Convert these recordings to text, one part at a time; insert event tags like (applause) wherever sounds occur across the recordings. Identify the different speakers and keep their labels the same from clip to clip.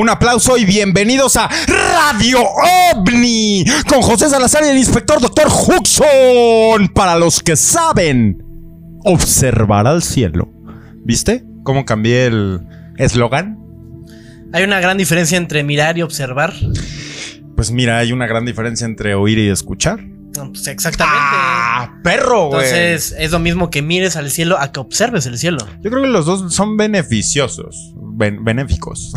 Speaker 1: Un aplauso y bienvenidos a Radio OVNI con José Salazar y el inspector Dr. Huxon. Para los que saben, observar al cielo. ¿Viste cómo cambié el eslogan?
Speaker 2: Hay una gran diferencia entre mirar y observar.
Speaker 1: Pues mira, hay una gran diferencia entre oír y escuchar.
Speaker 2: No, pues exactamente.
Speaker 1: ¡Ah, perro, güey!
Speaker 2: Entonces es lo mismo que mires al cielo a que observes el cielo.
Speaker 1: Yo creo que los dos son beneficiosos, ben- benéficos.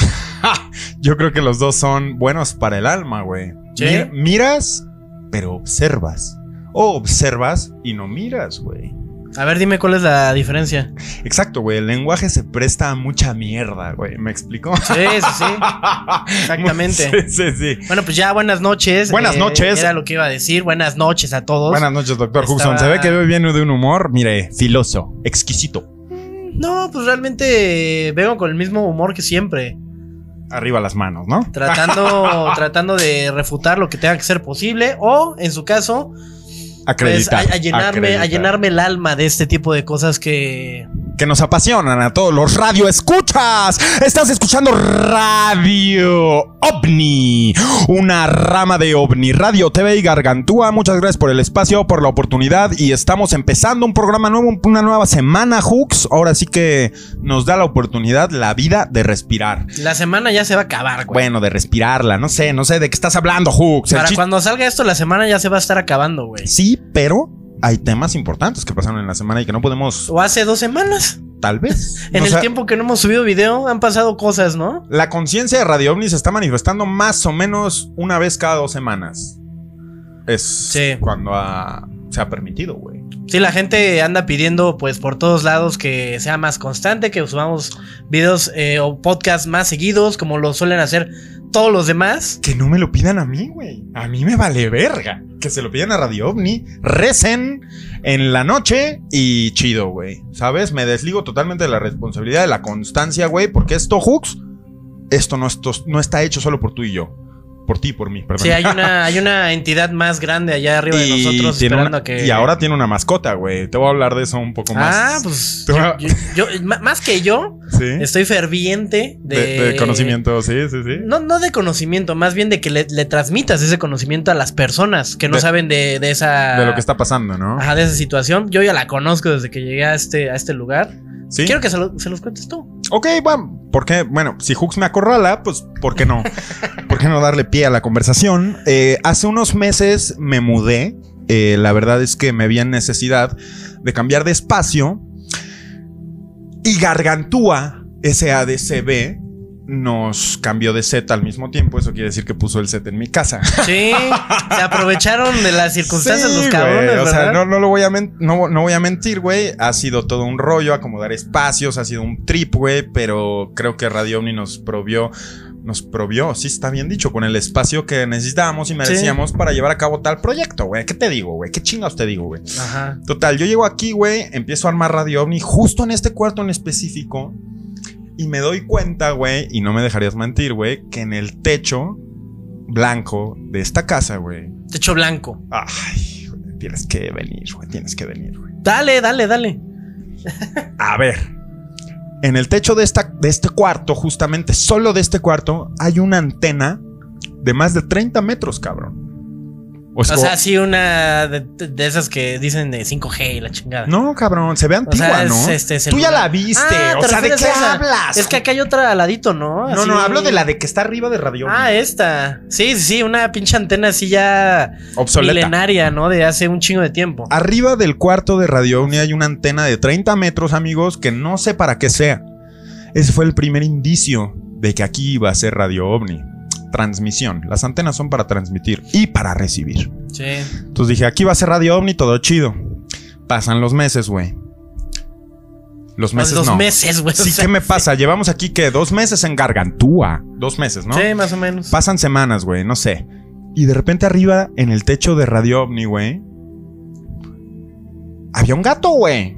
Speaker 1: (laughs) Yo creo que los dos son buenos para el alma, güey.
Speaker 2: ¿Sí?
Speaker 1: Mir- miras, pero observas. O observas y no miras, güey.
Speaker 2: A ver, dime cuál es la diferencia.
Speaker 1: Exacto, güey. El lenguaje se presta a mucha mierda, güey. ¿Me explico?
Speaker 2: Sí, sí, sí. (laughs) Exactamente.
Speaker 1: Sí, sí, sí.
Speaker 2: Bueno, pues ya buenas noches.
Speaker 1: Buenas noches.
Speaker 2: Era lo que iba a decir. Buenas noches a todos.
Speaker 1: Buenas noches, doctor
Speaker 2: Estaba-
Speaker 1: Huxon. Se ve que viene de un humor, mire, filoso, exquisito.
Speaker 2: No, pues realmente vengo con el mismo humor que siempre.
Speaker 1: Arriba las manos, ¿no?
Speaker 2: Tratando, (laughs) tratando de refutar lo que tenga que ser posible. O, en su caso, pues,
Speaker 1: Acreditar.
Speaker 2: a, a llenarme, a
Speaker 1: acreditar.
Speaker 2: llenarme el alma de este tipo de cosas que.
Speaker 1: Que nos apasionan a todos los radio escuchas. Estás escuchando Radio OVNI, una rama de OVNI Radio TV y Gargantúa. Muchas gracias por el espacio, por la oportunidad y estamos empezando un programa nuevo, una nueva semana, Hooks. Ahora sí que nos da la oportunidad, la vida de respirar.
Speaker 2: La semana ya se va a acabar, güey.
Speaker 1: Bueno, de respirarla, no sé, no sé de qué estás hablando, Hooks.
Speaker 2: Para cuando salga esto, la semana ya se va a estar acabando, güey.
Speaker 1: Sí, pero hay temas importantes que pasaron en la semana y que no podemos,
Speaker 2: O hace dos semanas.
Speaker 1: tal vez. (laughs)
Speaker 2: En
Speaker 1: O
Speaker 2: el tiempo que no hemos subido video, han pasado cosas, ¿no?
Speaker 1: La conciencia de Radio OVNI se está manifestando más o menos una vez cada dos semanas. Es
Speaker 2: Sí.
Speaker 1: cuando ha- se ha permitido, güey.
Speaker 2: Sí, la gente anda pidiendo, pues, por todos lados que sea más constante, que subamos videos eh, o podcasts más seguidos, como lo suelen hacer todos los demás.
Speaker 1: Que no me lo pidan a mí, güey. A mí me vale verga. Que se lo pidan a Radio OVNI. Recen en la noche y chido, güey. ¿Sabes? Me desligo totalmente de la responsabilidad de la constancia, güey. Porque esto, Hooks, esto no, esto no está hecho solo por tú y yo. Por ti por mí, perdón.
Speaker 2: Sí, hay una, (laughs) hay una entidad más grande allá arriba de nosotros esperando
Speaker 1: una-
Speaker 2: que.
Speaker 1: y ahora tiene una mascota, güey. Te voy a hablar de eso un poco más.
Speaker 2: Ah, pues.
Speaker 1: A-
Speaker 2: yo- más que yo,
Speaker 1: Sí.
Speaker 2: estoy ferviente de.
Speaker 1: De, de conocimiento, sí, sí, sí.
Speaker 2: No, no de conocimiento, más bien de que le, le transmitas ese conocimiento a las personas que no
Speaker 1: De-
Speaker 2: saben de, de esa.
Speaker 1: De lo que está pasando, ¿no?
Speaker 2: Ajá, de esa situación. Yo ya la conozco desde que llegué a este, a este lugar.
Speaker 1: Sí.
Speaker 2: Quiero que se, lo- se los cuentes tú.
Speaker 1: Ok, bueno, porque, bueno, si Hooks me acorrala, pues, ¿por qué no? (laughs) ¿Por qué no darle pie a la conversación? Eh, hace unos meses me mudé. Eh, la verdad es que me vi en necesidad de cambiar de espacio. Y Gargantúa, SADCB, nos cambió de set al mismo tiempo. Eso quiere decir que puso el set en mi casa.
Speaker 2: Sí, se (laughs) aprovecharon de las circunstancias
Speaker 1: Sí,
Speaker 2: los cabrones,
Speaker 1: O sea, no, no lo voy a no, no voy a mentir, güey. Ha sido todo un rollo, acomodar espacios, ha sido un trip, güey. Pero creo que Radio Omni nos provió, nos provió, sí está bien dicho, con el espacio que necesitábamos y merecíamos para llevar a cabo tal proyecto, güey. ¿Qué te digo, güey? ¿Qué chingados te digo, güey?
Speaker 2: Ajá.
Speaker 1: Total, yo llego aquí, güey, empiezo a armar Radio OVNI justo en este cuarto en específico y me doy cuenta, güey, y no me dejarías mentir, güey, que en el techo blanco de esta casa, güey.
Speaker 2: Techo blanco.
Speaker 1: Ay, güey, tienes que venir, güey, tienes que venir, güey.
Speaker 2: Dale, dale, dale.
Speaker 1: A ver. En el techo de, esta, de este cuarto, justamente solo de este cuarto, hay una antena de más de 30 metros, cabrón.
Speaker 2: O sea, sí, una de, de esas que dicen de 5G y la chingada.
Speaker 1: no, cabrón, se ve
Speaker 2: o
Speaker 1: antigua,
Speaker 2: sea,
Speaker 1: ¿no?
Speaker 2: es este
Speaker 1: Tú ya la viste,
Speaker 2: Ah,
Speaker 1: o
Speaker 2: ¿te
Speaker 1: sea, ¿de qué hablas?
Speaker 2: Es que acá hay otra al ladito, ¿no?
Speaker 1: No,
Speaker 2: Así-
Speaker 1: no, hablo de la de que está arriba de Radio
Speaker 2: Ah, esta. Sí, sí, sí, una pinche antena así ya
Speaker 1: obsoleta.
Speaker 2: milenaria, ¿no? De hace un chingo de tiempo.
Speaker 1: Arriba del cuarto de Radio Omni hay una antena de 30 metros, amigos, que no sé para qué sea. Ese fue el primer indicio de que aquí iba a ser Radio OVNI. Transmisión. Las antenas son para transmitir y para recibir.
Speaker 2: Sí.
Speaker 1: Entonces dije, aquí va a ser Radio OVNI, todo chido. Pasan los meses, güey. Los meses
Speaker 2: dos
Speaker 1: no.
Speaker 2: meses, güey.
Speaker 1: Sí,
Speaker 2: o sea,
Speaker 1: ¿qué me pasa? Llevamos aquí que dos meses en Gargantúa. Dos meses, ¿no?
Speaker 2: Sí, más o menos.
Speaker 1: Pasan semanas, güey, no sé. Y de repente arriba, en el techo de Radio OVNI, güey, había un gato, güey.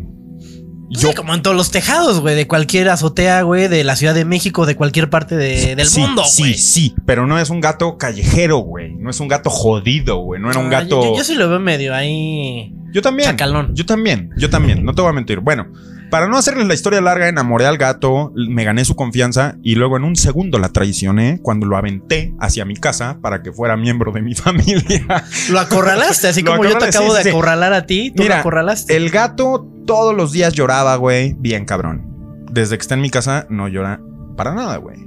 Speaker 2: Sí, como en todos los tejados, güey, de cualquier azotea, güey, de la Ciudad de México, de cualquier parte de- del
Speaker 1: Sí,
Speaker 2: mundo,
Speaker 1: Sí,
Speaker 2: güey.
Speaker 1: sí, pero no es un gato callejero, güey. No es un gato jodido, güey. No era un
Speaker 2: Ah,
Speaker 1: gato.
Speaker 2: Yo, yo sí lo veo medio ahí.
Speaker 1: Yo también.
Speaker 2: Chacalón.
Speaker 1: Yo también, yo también, no te voy a mentir. Bueno, Para no hacerles la historia larga, enamoré al gato, me gané su confianza y luego en un segundo la traicioné cuando lo aventé hacia mi casa para que fuera miembro de mi (laughs) familia.
Speaker 2: Lo acorralaste, así
Speaker 1: Lo
Speaker 2: como yo te acabo
Speaker 1: sí,
Speaker 2: de
Speaker 1: sí.
Speaker 2: acorralar a ti, tú
Speaker 1: Mira,
Speaker 2: lo acorralaste.
Speaker 1: El gato todos los días lloraba, güey, bien cabrón. Desde que está en mi casa no llora para nada, güey.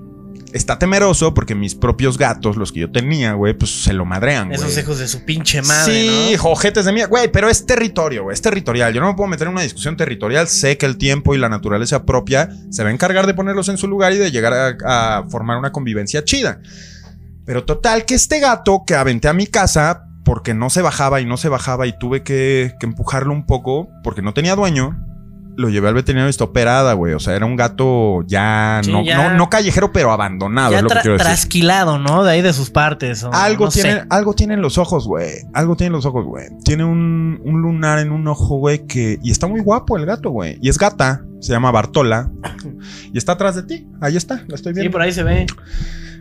Speaker 1: Está temeroso porque mis propios gatos, los que yo tenía, güey, pues se lo madrean, güey.
Speaker 2: Esos hijos de su pinche madre,
Speaker 1: Sí,
Speaker 2: ¿no?
Speaker 1: jojetes de mía. Güey, pero es territorio, güey. Es territorial. Yo no me puedo meter en una discusión territorial. Sé que el tiempo y la naturaleza propia se va a encargar de ponerlos en su lugar y de llegar a, a formar una convivencia chida. Pero total, que este gato que aventé a mi casa porque no se bajaba y no se bajaba y tuve que, que empujarlo un poco porque no tenía dueño. Lo llevé al veterinario y está operada, güey. O sea, era un gato ya,
Speaker 2: Sí,
Speaker 1: no,
Speaker 2: ya.
Speaker 1: no, no callejero, pero abandonado.
Speaker 2: ya
Speaker 1: es lo que
Speaker 2: tra-
Speaker 1: quiero decir.
Speaker 2: trasquilado, ¿no? De ahí de sus partes. o
Speaker 1: Algo,
Speaker 2: no sé.
Speaker 1: tiene, algo tiene en los ojos, güey. Algo tiene en los ojos, güey. Tiene un, un lunar en un ojo, güey, que... Y está muy guapo el gato, güey. Y es gata. Se llama Bartola. Y está atrás de ti. Ahí está. La estoy
Speaker 2: Sí,
Speaker 1: viendo.
Speaker 2: por ahí se ve.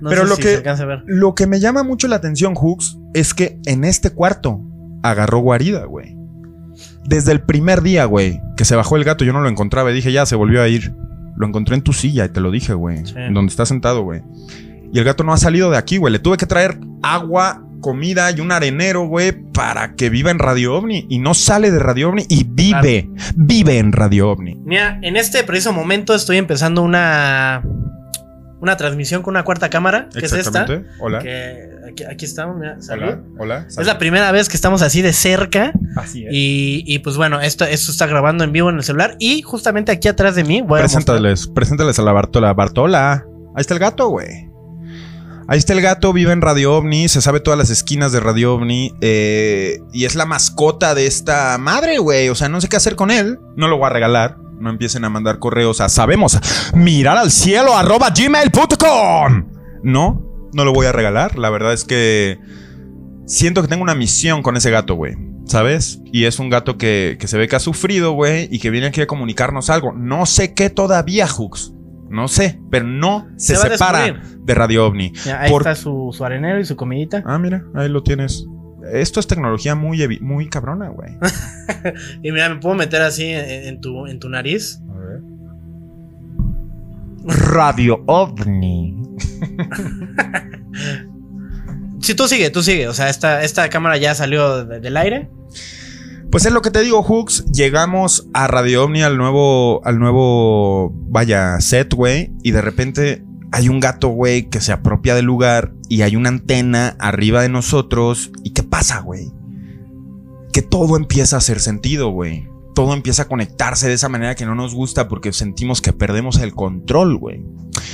Speaker 2: No
Speaker 1: Pero
Speaker 2: sé
Speaker 1: lo
Speaker 2: si
Speaker 1: que-
Speaker 2: se a ver.
Speaker 1: Lo que me llama mucho la atención, Hooks, es que en este cuarto agarró guarida, güey. Desde el primer día, güey, que se bajó el gato, yo no lo encontraba y dije, ya se volvió a ir. Lo encontré en tu silla y te lo dije, güey.
Speaker 2: Sí.
Speaker 1: Donde está sentado, güey. Y el gato no ha salido de aquí, güey. Le tuve que traer agua, comida y un arenero, güey, para que viva en Radio OVNI. Y no sale de Radio OVNI y vive, vive en Radio OVNI.
Speaker 2: Mira, en este preciso momento estoy empezando una. Una transmisión con una cuarta cámara, que es esta.
Speaker 1: Hola.
Speaker 2: Que aquí, aquí estamos, mira, salud.
Speaker 1: Hola. Hola.
Speaker 2: Es la primera vez que estamos así de cerca.
Speaker 1: Así es.
Speaker 2: Y, y, pues bueno, esto, esto está grabando en vivo en el celular. Y justamente aquí atrás de mí voy a
Speaker 1: Preséntales, preséntales a la Bartola. Bartola. Ahí está el gato, güey. Ahí está el gato, vive en Radio OVNI, se sabe todas las esquinas de Radio OVNI eh, y es la mascota de esta madre, güey. O sea, no sé qué hacer con él. No lo voy a regalar. No empiecen a mandar correos a sabemos mirar al cielo arroba gmail.com. No, no lo voy a regalar. La verdad es que siento que tengo una misión con ese gato, güey. ¿Sabes? Y es un gato que, que se ve que ha sufrido, güey, y que viene aquí a comunicarnos algo. No sé qué todavía, Hooks. No sé, pero no se, separa
Speaker 2: descubrir.
Speaker 1: de Radio OVNI.
Speaker 2: Ahí
Speaker 1: Por-
Speaker 2: está su, su arenero y su comidita.
Speaker 1: Ah, mira, ahí lo tienes. Esto es tecnología muy, muy cabrona, güey. (laughs)
Speaker 2: Y mira, me puedo meter así en, en tu, en tu nariz.
Speaker 1: A ver. Radio OVNI. (laughs)
Speaker 2: Si tú sigue, tú sigue. O sea, esta, esta cámara ya salió de- del aire.
Speaker 1: Pues es lo que te digo, Hooks. Llegamos a Radio OVNI al nuevo, al nuevo, vaya, set, güey. Y de repente hay un gato, güey, que se apropia del lugar y hay una antena arriba de nosotros. ¿Y qué pasa, güey? Que todo empieza a hacer sentido, güey. Todo empieza a conectarse de esa manera que no nos gusta porque sentimos que perdemos el control, güey.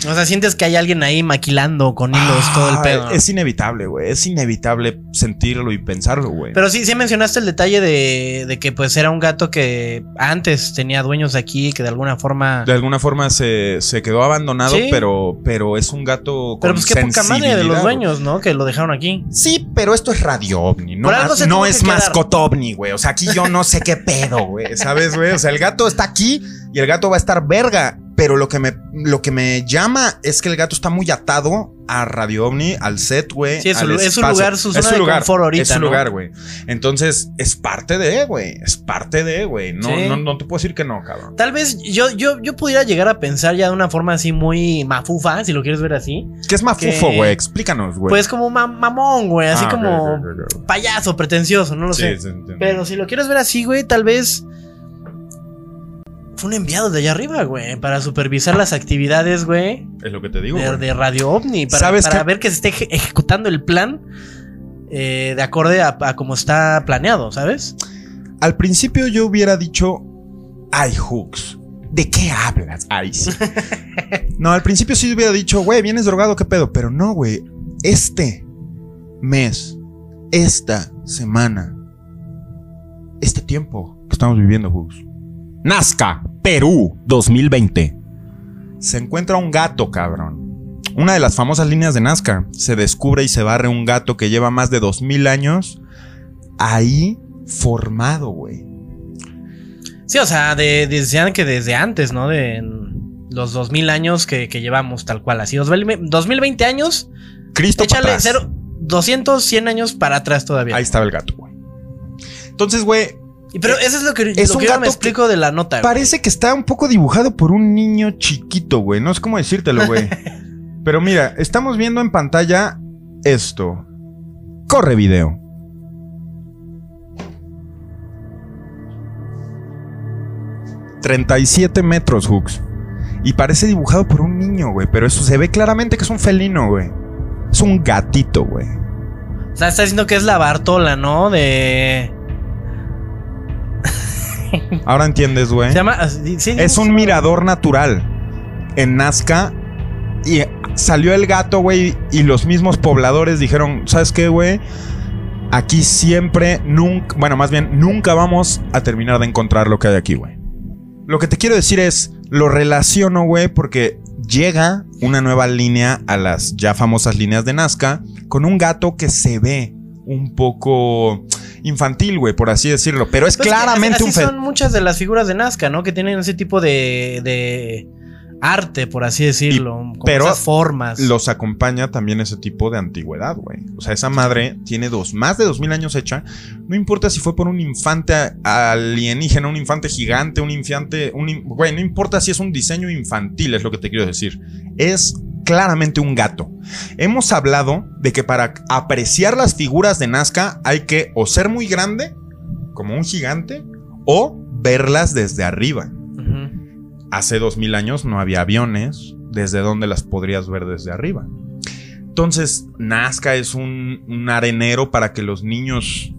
Speaker 2: O sea, sientes que hay alguien ahí maquilando con hilos todo el
Speaker 1: Ah,
Speaker 2: pedo.
Speaker 1: Es inevitable, güey. Es inevitable sentirlo y pensarlo, güey.
Speaker 2: Pero sí, sí mencionaste el detalle de, de que pues era un gato que antes tenía dueños aquí, que de alguna forma...
Speaker 1: De alguna forma se, se quedó abandonado,
Speaker 2: Sí.
Speaker 1: pero, pero es un gato con
Speaker 2: Pero pues qué poca madre de los dueños, ¿no? Que lo dejaron aquí.
Speaker 1: Sí, pero esto es Radio OVNI, no, no es
Speaker 2: que quedar.
Speaker 1: mascot OVNI, güey. O sea, aquí yo no sé qué pedo, güey. ¿Sabes, güey? O sea, el gato está aquí y el gato va a estar verga. Pero lo que me, lo que me llama es que el gato está muy atado a Radio OVNI, al set, güey.
Speaker 2: Sí, es su
Speaker 1: al
Speaker 2: es su
Speaker 1: espacio.
Speaker 2: lugar, su
Speaker 1: Es
Speaker 2: zona de confort ahorita,
Speaker 1: Es su
Speaker 2: ¿no?
Speaker 1: lugar, güey. Entonces, es parte de, güey. Es parte de, güey. No,
Speaker 2: Sí.
Speaker 1: no, no te puedo decir que no, cabrón.
Speaker 2: Tal vez yo, yo, yo pudiera llegar a pensar ya de una forma así muy mafufa, si lo quieres ver así.
Speaker 1: ¿Qué es mafufo, güey? Explícanos, güey.
Speaker 2: Pues como ma- mamón, güey, así
Speaker 1: Ah,
Speaker 2: como payaso, pretencioso, no lo
Speaker 1: Sí,
Speaker 2: sé.
Speaker 1: sí, entiendo.
Speaker 2: Pero si lo quieres ver así, güey, tal vez fue un enviado de allá arriba, güey, para supervisar las actividades, güey,
Speaker 1: Es lo que te digo,
Speaker 2: de, Radio OVNI, para,
Speaker 1: ¿Sabes
Speaker 2: para
Speaker 1: qué?
Speaker 2: ver que se esté eje- ejecutando el plan eh, de acorde a, a como está planeado, ¿sabes?
Speaker 1: Al principio yo hubiera dicho, ay, Hooks, ¿de qué hablas? Ay, sí. (laughs) no, al principio sí hubiera dicho, güey, vienes drogado, ¿qué pedo? Pero no, güey. Este mes, esta semana, este tiempo que estamos viviendo, Hooks. Nazca, Perú, 2020. Se encuentra un gato, cabrón. Una de las famosas líneas de Nazca. Se descubre y se barre un gato que lleva más de 2000 años ahí formado, güey.
Speaker 2: Sí, o sea, de, decían que desde antes, ¿no? De los 2000 años que, que llevamos tal cual, así, 2000 2020 años,
Speaker 1: Cristo para
Speaker 2: échale
Speaker 1: atrás.
Speaker 2: cero, 200, 100 años para atrás todavía.
Speaker 1: Ahí estaba el gato, güey. Entonces, güey,
Speaker 2: Pero eso es lo que,
Speaker 1: Es
Speaker 2: lo que yo me explico de la nota. güey.
Speaker 1: Parece que está un poco dibujado por un niño chiquito, güey. No sé cómo decírtelo, güey. (laughs) Pero mira, estamos viendo en pantalla esto. Corre video. ...37 metros, Hooks. Y parece dibujado por un niño, güey. Pero eso se ve claramente que es un felino, güey. Es un gatito, güey.
Speaker 2: O sea, está diciendo que es la Bartola, ¿no? De.
Speaker 1: Ahora entiendes, güey.
Speaker 2: Se llama. sí, sí,
Speaker 1: Es un mirador natural en Nazca. Y salió el gato, güey. Y los mismos pobladores dijeron: ¿Sabes qué, güey? Aquí siempre, nunca. Bueno, más bien, nunca vamos a terminar de encontrar lo que hay aquí, güey. Lo que te quiero decir es: lo relaciono, güey, porque llega una nueva línea a las ya famosas líneas de Nazca con un gato que se ve un poco infantil, güey, por así decirlo. Pero es
Speaker 2: Pues
Speaker 1: claramente
Speaker 2: así
Speaker 1: un fe-
Speaker 2: son muchas de las figuras de Nazca, ¿no? Que tienen ese tipo de, de arte, por así decirlo. como
Speaker 1: pero
Speaker 2: esas formas.
Speaker 1: los acompaña también ese tipo de antigüedad, güey. O sea, esa madre tiene dos, más de dos mil años hecha. No importa si fue por un infante alienígena, un infante gigante, un infante, un, güey, no importa si es un diseño infantil, es lo que te quiero decir. Es claramente un gato. Hemos hablado de que para apreciar las figuras de Nazca hay que o ser muy grande, como un gigante, o verlas desde arriba. Hace dos mil años no había aviones. ¿Desde dónde las podrías ver desde arriba? Entonces, Nazca es un, un arenero para que los niños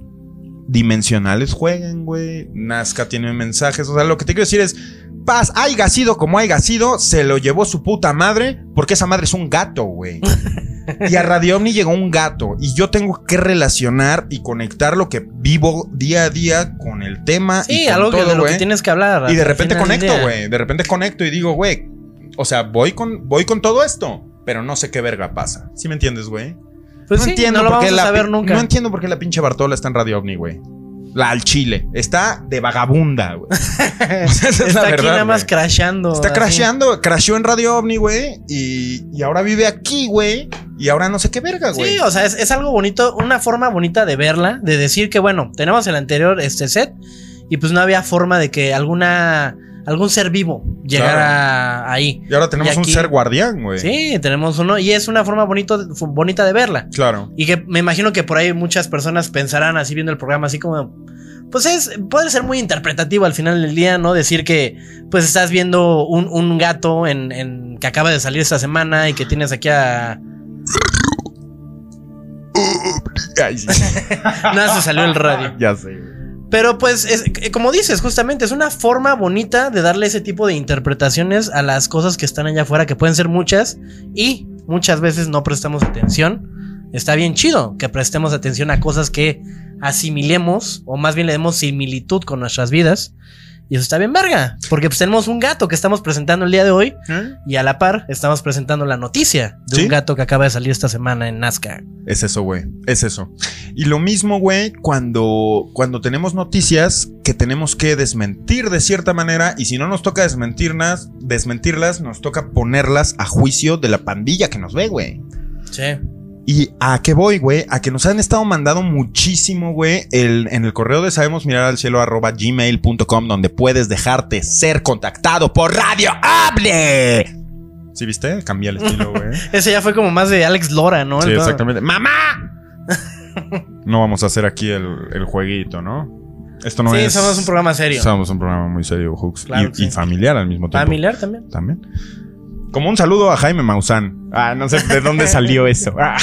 Speaker 1: dimensionales jueguen, güey. Nazca tiene mensajes. O sea, lo que te quiero decir es: Paz, haya sido como haya sido, se lo llevó su puta madre, porque esa madre es un gato, güey. (laughs) Y a Radio Omni llegó un gato. Y yo tengo que relacionar y conectar lo que vivo día a día con el tema.
Speaker 2: Sí,
Speaker 1: y con
Speaker 2: algo que
Speaker 1: todo,
Speaker 2: de lo que tienes que hablar.
Speaker 1: Y de repente conecto, güey. De repente conecto y digo, güey. O sea, voy con, voy con todo esto. Pero no sé qué verga pasa. ¿Sí me entiendes, güey?
Speaker 2: Pues
Speaker 1: no
Speaker 2: sí,
Speaker 1: entiendo
Speaker 2: no lo vamos a
Speaker 1: la
Speaker 2: saber
Speaker 1: pi-
Speaker 2: nunca.
Speaker 1: No entiendo por qué la pinche Bartola está en Radio OVNI, güey. La al Chile. Está de vagabunda, güey. Esa (laughs) es la
Speaker 2: Está aquí nada más crashando.
Speaker 1: Está
Speaker 2: así.
Speaker 1: crasheando. Crasheó en Radio OVNI, güey. Y, y ahora vive aquí, güey. Y ahora no sé qué verga, güey.
Speaker 2: Sí, o sea, es, es algo bonito, una forma bonita de verla, de decir que, bueno, tenemos el anterior este set y pues no había forma de que alguna algún ser vivo llegara ahí.
Speaker 1: y ahora tenemos
Speaker 2: y aquí-
Speaker 1: un ser guardián, güey.
Speaker 2: Sí, tenemos uno y es una forma bonito, bonita de verla.
Speaker 1: Claro.
Speaker 2: Y que me imagino que por ahí muchas personas pensarán así viendo el programa, así como, pues es, puede ser muy interpretativo al final del día, ¿no? Decir que pues estás viendo un, un gato en, en- que acaba de salir esta semana y que tienes aquí a... (laughs) (laughs) No, se salió el radio.
Speaker 1: ya sé.
Speaker 2: Pero pues, es, eh, como dices, justamente es una forma bonita de darle ese tipo de interpretaciones a las cosas que están allá afuera, que pueden ser muchas y muchas veces no prestamos atención. Está bien chido que prestemos atención a cosas que asimilemos o más bien le demos similitud con nuestras vidas. Y eso está bien verga, porque pues tenemos un gato que estamos presentando el día de hoy
Speaker 1: ¿Eh?
Speaker 2: y a la par estamos presentando la noticia de
Speaker 1: ¿Sí?
Speaker 2: un gato que acaba de salir esta semana en Nazca.
Speaker 1: Es eso, güey. Es eso. Y lo mismo, güey, cuando, cuando tenemos noticias que tenemos que desmentir de cierta manera. Y si no nos toca desmentirlas, desmentirlas, nos toca ponerlas a juicio de la pandilla que nos ve, güey.
Speaker 2: Sí.
Speaker 1: ¿Y a qué voy, güey? A que nos han estado mandando muchísimo, güey, el- en el correo de sabemos mirar al cielo arroba gmail.com donde puedes dejarte ser contactado por Radio Hable. ¿Sí viste? Cambié el estilo, güey. (laughs)
Speaker 2: Ese ya fue como más de Alex Lora, ¿no?
Speaker 1: Sí,
Speaker 2: El-
Speaker 1: exactamente. ¡Mamá! (laughs) no vamos a hacer aquí el, el jueguito, ¿no? Esto no
Speaker 2: sí,
Speaker 1: es.
Speaker 2: somos un programa serio.
Speaker 1: Somos un programa muy serio, Hooks.
Speaker 2: Claro
Speaker 1: y,
Speaker 2: que sí.
Speaker 1: y familiar al mismo tiempo.
Speaker 2: Familiar también.
Speaker 1: También. Como un saludo a Jaime Maussan. Ah, no sé de dónde salió (laughs) eso. Ah.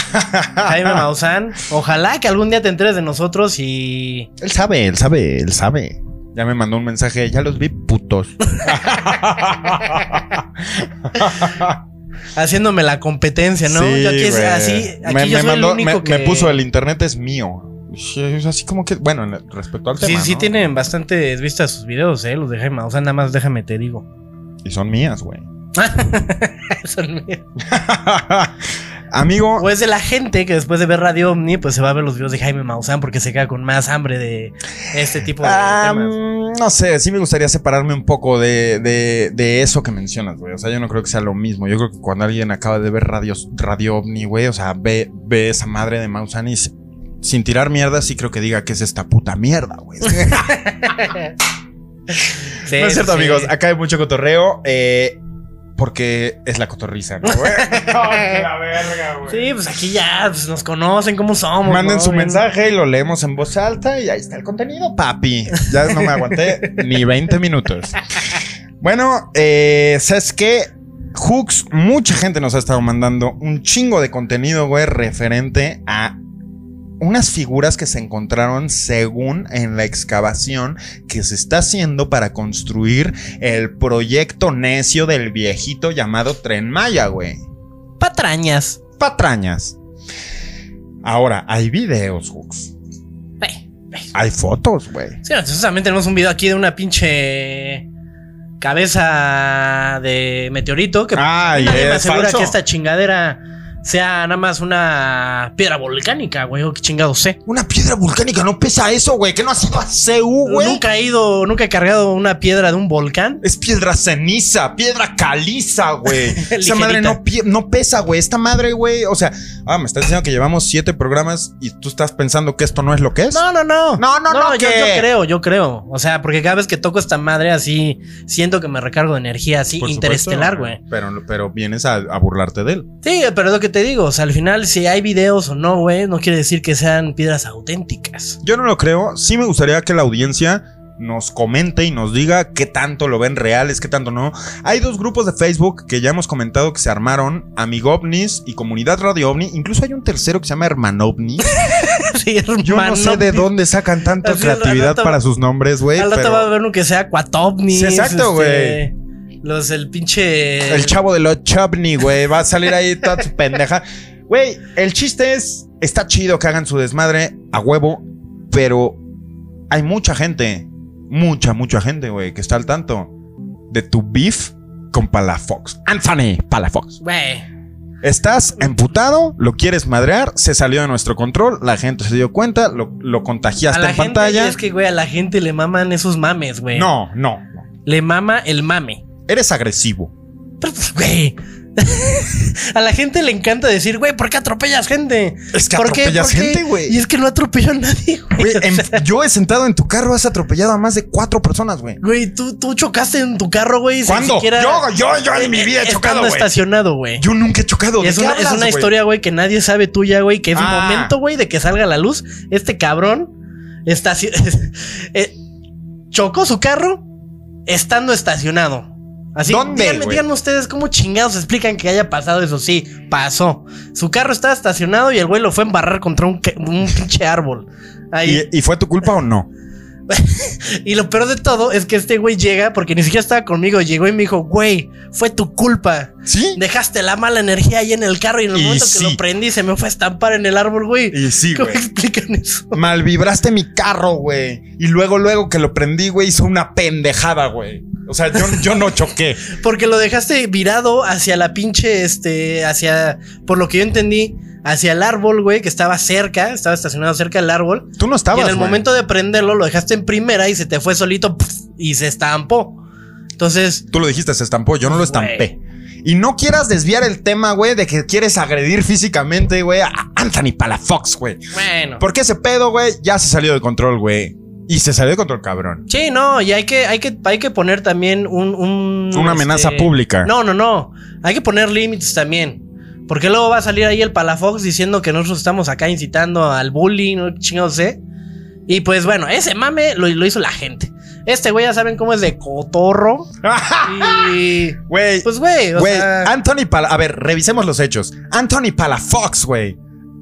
Speaker 2: Jaime Maussan. Ojalá que algún día te enteres de nosotros y.
Speaker 1: Él sabe, él sabe, él sabe. Ya me mandó un mensaje, ya los vi putos. (laughs)
Speaker 2: Haciéndome la competencia, ¿no?
Speaker 1: Sí,
Speaker 2: yo aquí es así. Aquí
Speaker 1: me,
Speaker 2: yo
Speaker 1: me
Speaker 2: soy
Speaker 1: mandó-
Speaker 2: el único
Speaker 1: me-
Speaker 2: que.
Speaker 1: me puso el internet es mío. Sí, Es así como que, bueno, en- respecto al
Speaker 2: Sí,
Speaker 1: tema.
Speaker 2: sí
Speaker 1: ¿no?
Speaker 2: tienen bastantes vistas sus videos, ¿eh? Los de Jaime Maussan, nada más déjame te digo.
Speaker 1: Y son mías, güey. (laughs)
Speaker 2: Son míos. (laughs)
Speaker 1: Amigo,
Speaker 2: O es de la gente que después de ver Radio Omni, pues se va a ver los videos de Jaime Maussan porque se queda con más hambre de este tipo de
Speaker 1: Ah,
Speaker 2: temas.
Speaker 1: mm, no sé, sí me gustaría separarme un poco de, de- de eso que mencionas, güey. O sea, yo no creo que sea lo mismo. Yo creo que cuando alguien acaba de ver radios, Radio OVNI, güey, o sea, ve, ve esa madre de Maussan y se- sin tirar mierda, sí creo que diga que es esta puta mierda, güey. (laughs)
Speaker 2: Sí,
Speaker 1: no es cierto,
Speaker 2: sí.
Speaker 1: amigos. Acá hay mucho cotorreo. eh, porque es la cotorriza, ¿no, (laughs) güey? la verga, güey.
Speaker 2: Sí, pues aquí ya pues, nos conocen cómo somos.
Speaker 1: Manden
Speaker 2: ¿no?
Speaker 1: su mensaje y lo leemos en voz alta y ahí está el contenido, papi. Ya no me aguanté (laughs) ni 20 minutos. Bueno, eh, ¿sabes qué? Hooks, mucha gente nos ha estado mandando un chingo de contenido, güey, referente a unas figuras que se encontraron según en la excavación que se está haciendo para construir el proyecto necio del viejito llamado Tren Maya, güey.
Speaker 2: Patrañas.
Speaker 1: Patrañas. Ahora, hay videos, Hooks.
Speaker 2: Ve, ve.
Speaker 1: Hay fotos, güey.
Speaker 2: Sí, nosotros también tenemos un video aquí de una pinche cabeza de meteorito que nadie me asegura
Speaker 1: falso.
Speaker 2: que esta chingadera sea nada más una piedra volcánica, güey, o qué chingado sé.
Speaker 1: Una piedra volcánica no pesa eso, güey. ¿Qué no ha sido a CU, güey?
Speaker 2: Nunca he ido, nunca he cargado una piedra de un volcán.
Speaker 1: Es piedra ceniza, piedra caliza, güey. (laughs) Esa madre no, no pesa, güey. Esta madre, güey. O sea, ah, me estás diciendo que llevamos siete programas y tú estás pensando que esto no es lo que es.
Speaker 2: No, no, no.
Speaker 1: No, no, no,
Speaker 2: yo,
Speaker 1: ¿qué?
Speaker 2: yo creo, yo creo. O sea, porque cada vez que toco esta madre así, siento que me recargo de energía así
Speaker 1: Por
Speaker 2: interestelar, güey.
Speaker 1: Pero, pero vienes a, a burlarte de él.
Speaker 2: Sí, pero es lo que te digo. O sea, al final, si hay videos o no, güey, no quiere decir que sean piedras auténticas.
Speaker 1: Yo no lo creo. Sí me gustaría que la audiencia nos comente y nos diga qué tanto lo ven reales, qué tanto no. Hay dos grupos de Facebook que ya hemos comentado que se armaron, Amigovnis y Comunidad Radio OVNI. Incluso hay un tercero que se llama Hermanovni. (laughs)
Speaker 2: sí,
Speaker 1: Yo no sé de dónde sacan tanta creatividad
Speaker 2: rato-
Speaker 1: para sus nombres, güey.
Speaker 2: Al rato
Speaker 1: pero
Speaker 2: va a haber uno que sea Quatovnis.
Speaker 1: Sí, exacto,
Speaker 2: este, Los, el pinche.
Speaker 1: El chavo de los Chubney, güey. Va a salir ahí toda su pendeja. Güey, el chiste es, está chido que hagan su desmadre a huevo, pero hay mucha gente, mucha, mucha gente, güey, que está al tanto de tu beef con Palafox. Anthony Palafox.
Speaker 2: Güey.
Speaker 1: Estás emputado, lo quieres madrear, se salió de nuestro control, la gente se dio cuenta, lo, lo
Speaker 2: A
Speaker 1: contagiaste
Speaker 2: la
Speaker 1: en
Speaker 2: gente,
Speaker 1: pantalla.
Speaker 2: es que, güey, a la gente le maman esos mames, güey.
Speaker 1: No, no.
Speaker 2: Le mama el mame.
Speaker 1: Eres agresivo.
Speaker 2: Pero, pues, güey. (laughs) a la gente le encanta decir, güey, ¿por qué atropellas gente?
Speaker 1: Es que atropellas gente, güey.
Speaker 2: Y es que no atropelló a nadie, güey. O sea,
Speaker 1: yo he sentado en tu carro, has atropellado a más de cuatro personas, güey.
Speaker 2: Güey, tú, tú chocaste en tu carro, güey.
Speaker 1: ¿Cuándo?
Speaker 2: siquiera-
Speaker 1: Yo, yo, yo en mi vida he chocado, güey.
Speaker 2: estacionado, güey.
Speaker 1: Yo nunca he chocado.
Speaker 2: Y
Speaker 1: ¿De
Speaker 2: es una, es una historia, güey, que nadie sabe tuya, güey, que es
Speaker 1: Ah.
Speaker 2: el momento, güey, de que salga a la luz. Este cabrón estaci- (laughs) eh, chocó su carro estando estacionado. Así,
Speaker 1: ¿Dónde,
Speaker 2: díganme, ustedes cómo chingados explican que haya pasado eso. Sí, pasó. Su carro estaba estacionado y el güey lo fue a embarrar contra un, un pinche árbol. Ahí.
Speaker 1: ¿Y, y fue tu culpa o no? (laughs)
Speaker 2: Y lo peor de todo es que este güey llega, porque ni siquiera estaba conmigo, llegó y me dijo, güey, fue tu culpa.
Speaker 1: ¿Sí?
Speaker 2: Dejaste la mala energía ahí en el carro y en el
Speaker 1: Y
Speaker 2: momento
Speaker 1: sí.
Speaker 2: que lo prendí se me fue a estampar en el árbol, güey.
Speaker 1: Y sí,
Speaker 2: ¿Cómo
Speaker 1: güey.
Speaker 2: explican eso?
Speaker 1: Malvibraste mi carro, güey. Y luego, luego que lo prendí, güey, hizo una pendejada, güey. O sea, yo, yo no choqué. (laughs)
Speaker 2: Porque lo dejaste virado hacia la pinche, este, hacia, por lo que yo entendí, hacia el árbol, güey, que estaba cerca, estaba estacionado cerca del árbol.
Speaker 1: Tú no estabas,
Speaker 2: y en el
Speaker 1: güey.
Speaker 2: momento de prenderlo, lo dejaste en primera y se te fue solito pf, y se estampó. Entonces,
Speaker 1: Tú lo dijiste, se estampó. Yo no lo
Speaker 2: Güey.
Speaker 1: estampé. Y no quieras desviar el tema, güey, de que quieres agredir físicamente, güey, a Anthony Palafox, güey.
Speaker 2: bueno.
Speaker 1: Porque ese pedo, güey, ya se salió de control, güey. Y se salió de control, cabrón.
Speaker 2: Sí, no, y hay que, hay que, hay que poner también un, un
Speaker 1: Una amenaza
Speaker 2: este,
Speaker 1: pública.
Speaker 2: No, no, no. Hay que poner límites también. Porque luego va a salir ahí el Palafox diciendo que nosotros estamos acá incitando al bullying, ¿no? chingados sé. Y pues bueno, ese mame lo, lo hizo la gente. Este güey ya saben cómo es de cotorro. (laughs) Y.
Speaker 1: Güey,
Speaker 2: Pues güey,
Speaker 1: Güey,
Speaker 2: sea.
Speaker 1: Anthony Pala... A ver, revisemos los hechos. Anthony Palafox, güey.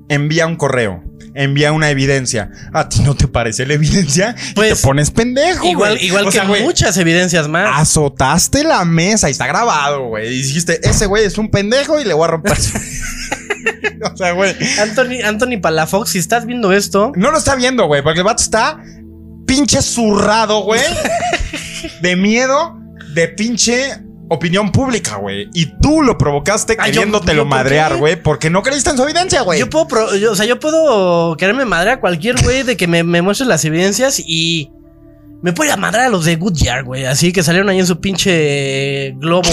Speaker 1: Envía un correo. Envía una evidencia. ¿A ti no te parece la evidencia? Y
Speaker 2: Pues,
Speaker 1: te pones pendejo,
Speaker 2: igual
Speaker 1: güey.
Speaker 2: igual
Speaker 1: O
Speaker 2: que
Speaker 1: sea,
Speaker 2: muchas evidencias más.
Speaker 1: Azotaste la mesa y está grabado, güey. Y dijiste, ese güey es un pendejo y le voy a romper su... (laughs) o sea, güey.
Speaker 2: Anthony, Anthony Palafox, si estás viendo esto,
Speaker 1: No lo está viendo, güey, porque el vato está pinche zurrado, güey. (laughs) de miedo, de pinche opinión pública, güey. Y tú lo provocaste
Speaker 2: yo-
Speaker 1: queriéndotelo
Speaker 2: ¿yo por
Speaker 1: madrear, güey, porque no creíste en su evidencia, güey.
Speaker 2: yo puedo, pro- yo- o sea, yo puedo quererme madre a cualquier güey de que me, me muestre las evidencias y me puedo ir a madre a los de Goodyear, güey. Así que salieron ahí en su pinche globo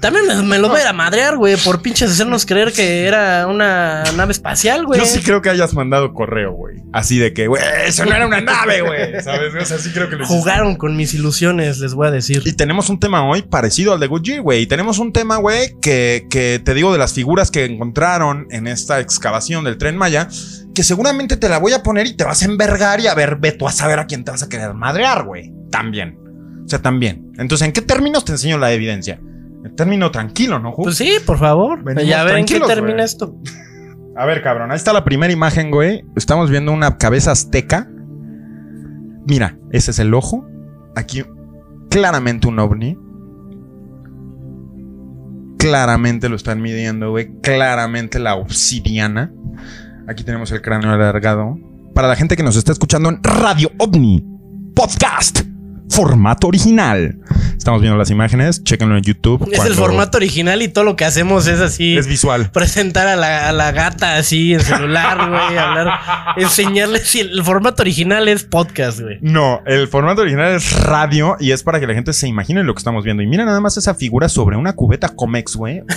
Speaker 2: También me, me lo voy a ir a madrear, güey, por pinches hacernos creer que era una nave espacial, güey.
Speaker 1: Yo sí creo que hayas mandado correo, güey. Así de que, güey, eso no era una nave, güey. (laughs) ¿Sabes? O sea, sí creo que lo.
Speaker 2: Jugaron con mis ilusiones, les voy a decir.
Speaker 1: Y tenemos un tema hoy parecido al de Goodyear, güey. Y tenemos un tema, güey, que, que te digo de las figuras que encontraron en esta excavación del tren Maya, que seguramente te la voy a poner y te vas a envergar y a ver, ve tú a saber a quién te vas a querer madrear, güey. También. O sea, también. Entonces, ¿en qué términos te enseño la evidencia? En término tranquilo, ¿no, Ju?
Speaker 2: Pues sí, por favor.
Speaker 1: Venimos
Speaker 2: ya ver en qué termina
Speaker 1: güey.
Speaker 2: esto.
Speaker 1: A ver, cabrón, ahí está la primera imagen, güey. Estamos viendo una cabeza azteca. Mira, ese es el ojo. Aquí, claramente un ovni. Claramente lo están midiendo, güey. Claramente la obsidiana. Aquí tenemos el cráneo alargado. Para la gente que nos está escuchando en Radio OVNI Podcast, formato original. Estamos viendo las imágenes, chéquenlo en YouTube.
Speaker 2: Es el formato original y todo lo que hacemos es así.
Speaker 1: Es visual.
Speaker 2: presentar a la, a la gata así en celular, (laughs) güey, hablar, enseñarle si el, formato original es podcast, güey.
Speaker 1: No, el formato original es radio y es para que la gente se imagine lo que estamos viendo. Y mira nada más esa figura sobre una cubeta Comex, güey. (laughs)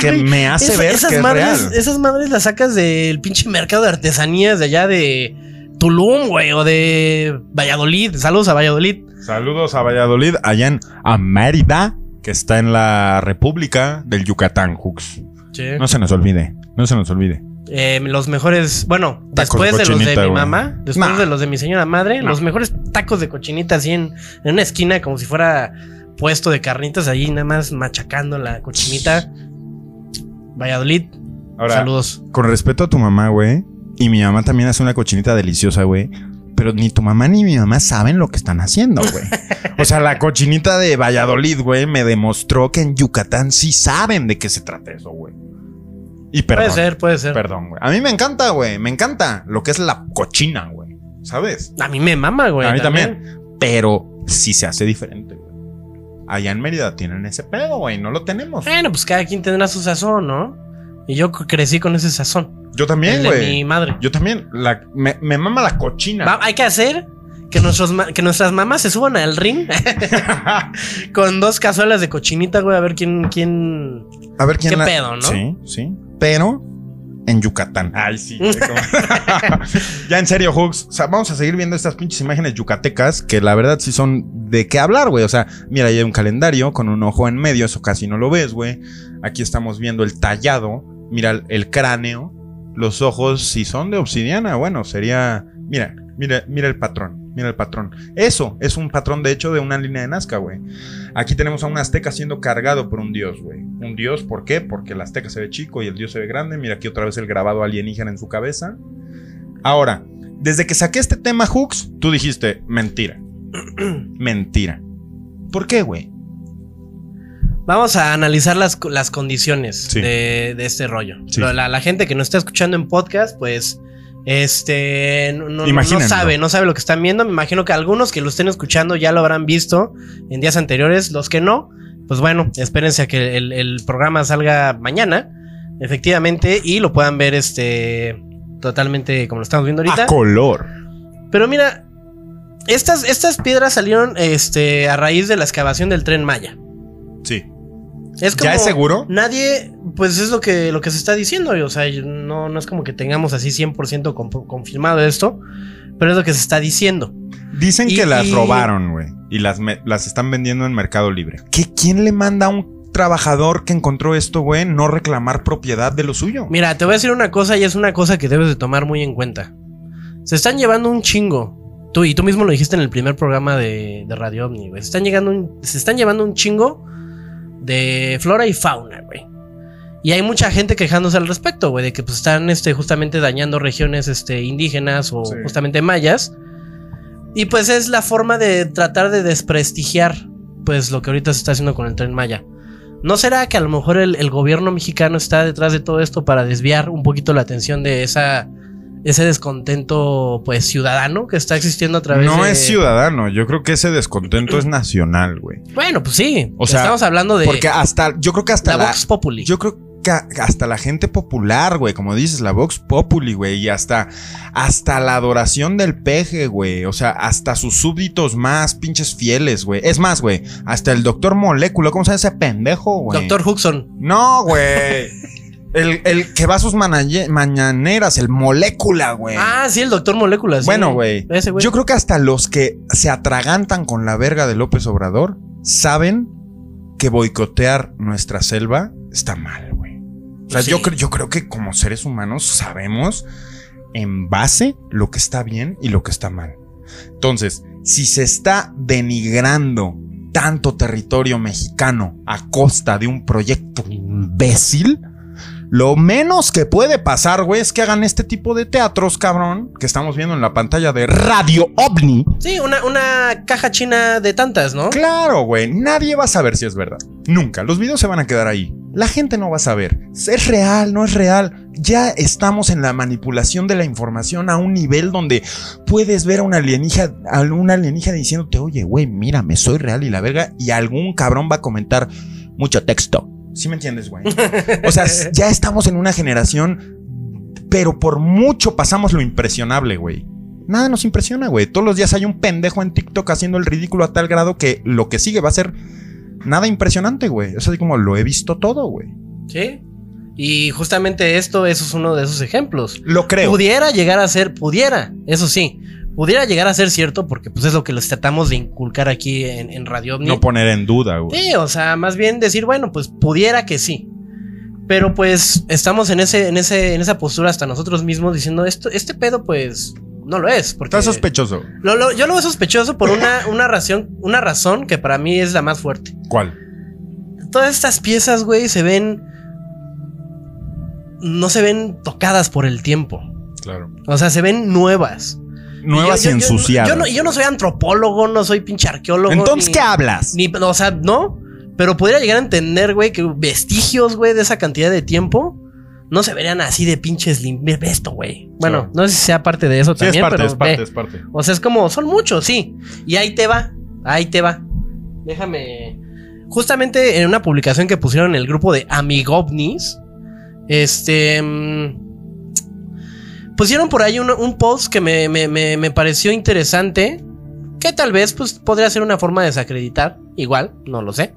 Speaker 1: Que me hace ver
Speaker 2: esas
Speaker 1: que es real.
Speaker 2: esas madres las sacas del pinche mercado de artesanías de allá de Tulum, güey, o de Valladolid. Saludos a Valladolid.
Speaker 1: Saludos a Valladolid, allá en a Mérida, que está en la República del Yucatán, Hooks. No se nos olvide, no se nos olvide.
Speaker 2: Eh, los mejores, bueno,
Speaker 1: Tacos
Speaker 2: después de, los de mi mamá, después
Speaker 1: Nah.
Speaker 2: de los de mi señora madre, los mejores tacos de cochinita así en, en una esquina, como si fuera puesto de carnitas ahí, nada más machacando la cochinita. Valladolid,
Speaker 1: Ahora,
Speaker 2: saludos.
Speaker 1: con respeto a tu mamá, güey, y mi mamá también hace una cochinita deliciosa, güey. Pero ni tu mamá ni mi mamá saben lo que están haciendo, güey. O sea, la cochinita de Valladolid, güey, me demostró que en Yucatán sí saben de qué se trata eso, güey. Y perdón.
Speaker 2: Puede ser, puede ser.
Speaker 1: Perdón, güey. A mí me encanta, güey. Me encanta lo que es la cochina, güey. ¿Sabes?
Speaker 2: A mí me mama, güey.
Speaker 1: a mí también. Pero sí se hace diferente, güey. Allá en Mérida tienen ese pedo, güey. No lo tenemos.
Speaker 2: Bueno, pues cada quien tendrá su sazón, ¿no? Y yo crecí con ese sazón.
Speaker 1: Yo también,
Speaker 2: de mi
Speaker 1: güey.
Speaker 2: madre.
Speaker 1: Yo también. La, me, me mama la cochina.
Speaker 2: Va- hay que hacer que, nuestros que nuestras mamás se suban al ring (laughs) con dos cazuelas de cochinita, güey, a ver quién, quién.
Speaker 1: A ver quién
Speaker 2: ¿Qué
Speaker 1: la-
Speaker 2: pedo, no?
Speaker 1: Sí, sí. Pero en Yucatán. Ay, sí. güey, (laughs) ya en serio, Hooks. O sea, vamos a seguir viendo estas pinches imágenes yucatecas que la verdad sí son de qué hablar, güey. O sea, mira, ahí hay un calendario con un ojo en medio. Eso casi no lo ves, güey. Aquí estamos viendo el tallado. Mira el, cráneo. Los ojos, si son de obsidiana, bueno, sería. Mira, mira, mira el patrón. Mira el patrón. Eso es un patrón, de hecho, de una línea de Nazca, güey. Aquí tenemos a un azteca siendo cargado por un dios, güey. Un dios, ¿por qué? Porque el azteca se ve chico y el dios se ve grande. Mira aquí otra vez el grabado alienígena en su cabeza. Ahora, desde que saqué este tema, Hooks, tú dijiste, mentira. (clears throat) mentira. ¿Por qué, güey?
Speaker 2: Vamos a analizar las, las condiciones
Speaker 1: Sí.
Speaker 2: de, de este rollo.
Speaker 1: Sí.
Speaker 2: La, la gente que nos está escuchando en podcast, pues. Este no, sabe, no sabe lo que están viendo. Me imagino que algunos que lo estén escuchando ya lo habrán visto en días anteriores. Los que no, pues bueno, espérense a que el, el programa salga mañana, efectivamente, y lo puedan ver este totalmente como lo estamos viendo ahorita.
Speaker 1: A color.
Speaker 2: Pero mira, estas, estas piedras salieron este, a raíz de la excavación del tren Maya.
Speaker 1: Sí.
Speaker 2: Es
Speaker 1: ¿Ya es seguro?
Speaker 2: Nadie, pues es lo que, lo que se está diciendo. O sea, no, no es como que tengamos así 100% comp- confirmado esto, pero es lo que se está diciendo.
Speaker 1: Dicen
Speaker 2: Y-
Speaker 1: que las
Speaker 2: y-
Speaker 1: robaron, güey. Y las, me- las están vendiendo en Mercado Libre. ¿Qué, ¿Quién le manda a un trabajador que encontró esto, güey, no reclamar propiedad de lo suyo?
Speaker 2: Mira, te voy a decir una cosa y es una cosa que debes de tomar muy en cuenta. Se están llevando un chingo. Tú y tú mismo lo dijiste en el primer programa de, de Radio Omni, güey. Se están, llegando un- se están llevando un chingo de flora y fauna, güey. Y hay mucha gente quejándose al respecto, güey, de que pues, están este, justamente dañando regiones este, indígenas o
Speaker 1: Sí.
Speaker 2: justamente mayas. Y pues es la forma de tratar de desprestigiar pues lo que ahorita se está haciendo con el tren Maya. ¿No será que a lo mejor el, el gobierno mexicano está detrás de todo esto para desviar un poquito la atención de esa ese descontento pues ciudadano que está existiendo a través
Speaker 1: No
Speaker 2: de
Speaker 1: es ciudadano, yo creo que ese descontento es nacional, güey.
Speaker 2: Bueno, pues sí.
Speaker 1: O sea,
Speaker 2: estamos hablando de
Speaker 1: Porque hasta, yo creo que hasta
Speaker 2: la
Speaker 1: la,
Speaker 2: Vox Populi.
Speaker 1: yo creo, que hasta la gente popular, güey, como dices, la Vox Populi, güey, y hasta, hasta la adoración del peje, güey, o sea, hasta sus súbditos más pinches fieles, güey. Es más, güey, hasta el doctor Molécula, ¿cómo se llama ese pendejo, güey?
Speaker 2: Doctor Huxon.
Speaker 1: No, güey. El, el que va a sus mañaneras, el Molécula, güey.
Speaker 2: Ah, sí, el Doctor Moléculas. sí.
Speaker 1: Bueno, güey. Yo creo que hasta los que se atragantan con la verga de López Obrador saben que boicotear nuestra selva está mal, güey. O sea,
Speaker 2: Sí.
Speaker 1: yo, yo creo que como seres humanos sabemos en base lo que está bien y lo que está mal. Entonces, si se está denigrando tanto territorio mexicano a costa de un proyecto imbécil, lo menos que puede pasar, güey, es que hagan este tipo de teatros, cabrón, que estamos viendo en la pantalla de Radio OVNI.
Speaker 2: Sí, una, una caja china de tantas, ¿no?
Speaker 1: Claro, güey, nadie va a saber si es verdad. Nunca, los videos se van a quedar ahí. La gente no va a saber. ¿Es real? ¿No es real? Ya estamos en la manipulación de la información a un nivel donde puedes ver a una alienígena, a una alienígena diciéndote, oye, güey, mírame, soy real y la verga, y algún cabrón va a comentar mucho texto. ¿Sí me entiendes, güey? (laughs) O sea, ya estamos en una generación, pero por mucho pasamos lo impresionable, güey. Nada nos impresiona, güey. Todos los días hay un pendejo en TikTok haciendo el ridículo a tal grado que lo que sigue va a ser nada impresionante, güey. Es así como lo he visto todo, güey.
Speaker 2: Sí. Y justamente esto, eso es uno de esos ejemplos.
Speaker 1: Lo creo.
Speaker 2: Pudiera llegar a ser, pudiera, eso sí, pudiera llegar a ser cierto, porque pues es lo que les tratamos de inculcar aquí en, en Radio OVNI.
Speaker 1: No poner en duda, güey.
Speaker 2: Sí, o sea, más bien decir, bueno, pues pudiera que sí. Pero pues estamos en ese, en ese, en esa postura hasta nosotros mismos diciendo esto, este pedo, pues, no lo es. Porque
Speaker 1: Está sospechoso.
Speaker 2: Lo- lo- yo lo veo sospechoso por una, una razón, una razón que para mí es la más fuerte.
Speaker 1: ¿Cuál?
Speaker 2: Todas estas piezas, güey, se ven. No se ven tocadas por el tiempo.
Speaker 1: Claro.
Speaker 2: O sea, se ven nuevas.
Speaker 1: Nuevas y,
Speaker 2: yo- yo-
Speaker 1: ensuciadas.
Speaker 2: Yo, no, yo no soy antropólogo, no soy pinche arqueólogo.
Speaker 1: Entonces,
Speaker 2: ni-
Speaker 1: ¿qué hablas?
Speaker 2: Ni, o sea, no. Pero podría llegar a entender, güey, que vestigios, güey, de esa cantidad de tiempo no se verían así de pinches lim- Ve ve esto, güey. Bueno, no sé si sea parte de eso
Speaker 1: Sí, es
Speaker 2: también,
Speaker 1: parte,
Speaker 2: pero
Speaker 1: es parte,
Speaker 2: ve.
Speaker 1: es parte.
Speaker 2: O sea, es como, son muchos, sí. Y ahí te va, ahí te va. Déjame. Justamente en una publicación que pusieron en el grupo de Amigovnis, este. mm, pusieron por ahí un, un post que me, me- me- me pareció interesante. Que tal vez pues, podría ser una forma de desacreditar. Igual, no lo sé.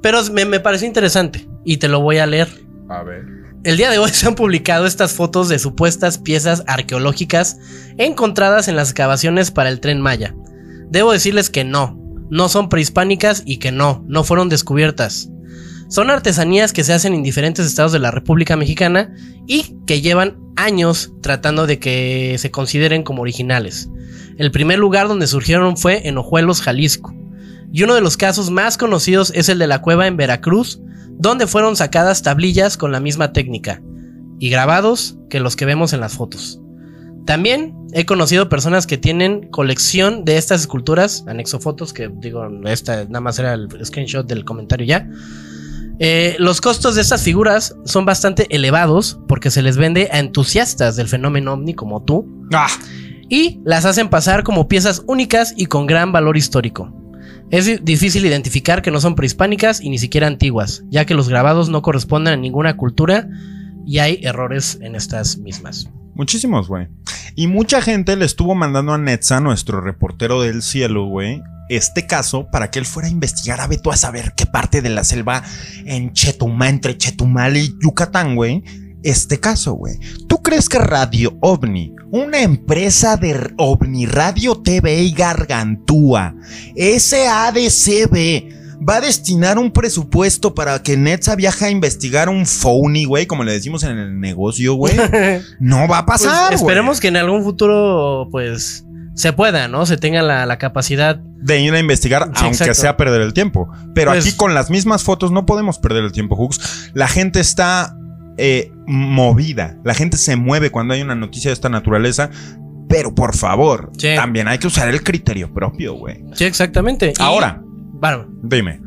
Speaker 2: Pero me, me pareció interesante. Y te lo voy a leer.
Speaker 1: A ver.
Speaker 2: El día de hoy (laughs) se han publicado estas fotos de supuestas piezas arqueológicas encontradas en las excavaciones para el tren Maya. Debo decirles que no, no son prehispánicas y que no, no fueron descubiertas. Son artesanías que se hacen en diferentes estados de la República Mexicana y que llevan años tratando de que se consideren como originales. El primer lugar donde surgieron fue en Ojuelos, Jalisco. Y uno de los casos más conocidos es el de la cueva en Veracruz, donde fueron sacadas tablillas con la misma técnica y grabados que los que vemos en las fotos. También he conocido personas que tienen colección de estas esculturas, anexo fotos, que digo, esta nada más era el screenshot del comentario ya. Eh, los costos de estas figuras son bastante elevados porque se les vende a entusiastas del fenómeno ovni como tú
Speaker 1: Ah,
Speaker 2: y las hacen pasar como piezas únicas y con gran valor histórico. Es di- difícil identificar que no son prehispánicas y ni siquiera antiguas, ya que los grabados no corresponden a ninguna cultura y hay errores en estas mismas.
Speaker 1: muchísimos, güey. Y mucha gente le estuvo mandando a Netza, nuestro reportero del cielo, güey, este caso para que él fuera a investigar a Beto a saber qué parte de la selva en Chetumal, entre Chetumal y Yucatán, güey. Este caso, güey. ¿Tú crees que Radio OVNI, una empresa de OVNI Radio TV y Gargantúa, SADCB, va a destinar un presupuesto para que Netza viaje a investigar un phony, güey, como le decimos en el negocio, güey? (laughs) No va a
Speaker 2: Pues
Speaker 1: pasar, güey.
Speaker 2: esperemos que en algún futuro, pues, se pueda, ¿no? Se tenga la, la capacidad.
Speaker 1: de ir a investigar,
Speaker 2: Sí,
Speaker 1: aunque
Speaker 2: exacto.
Speaker 1: sea perder el tiempo. Pero
Speaker 2: Pues-
Speaker 1: aquí con las mismas fotos no podemos perder el tiempo, Hooks. La gente está eh, movida. La gente se mueve cuando hay una noticia de esta naturaleza. Pero por favor,
Speaker 2: Sí.
Speaker 1: también hay que usar el criterio propio, güey.
Speaker 2: Sí, exactamente. Y,
Speaker 1: Ahora,
Speaker 2: bueno,
Speaker 1: dime.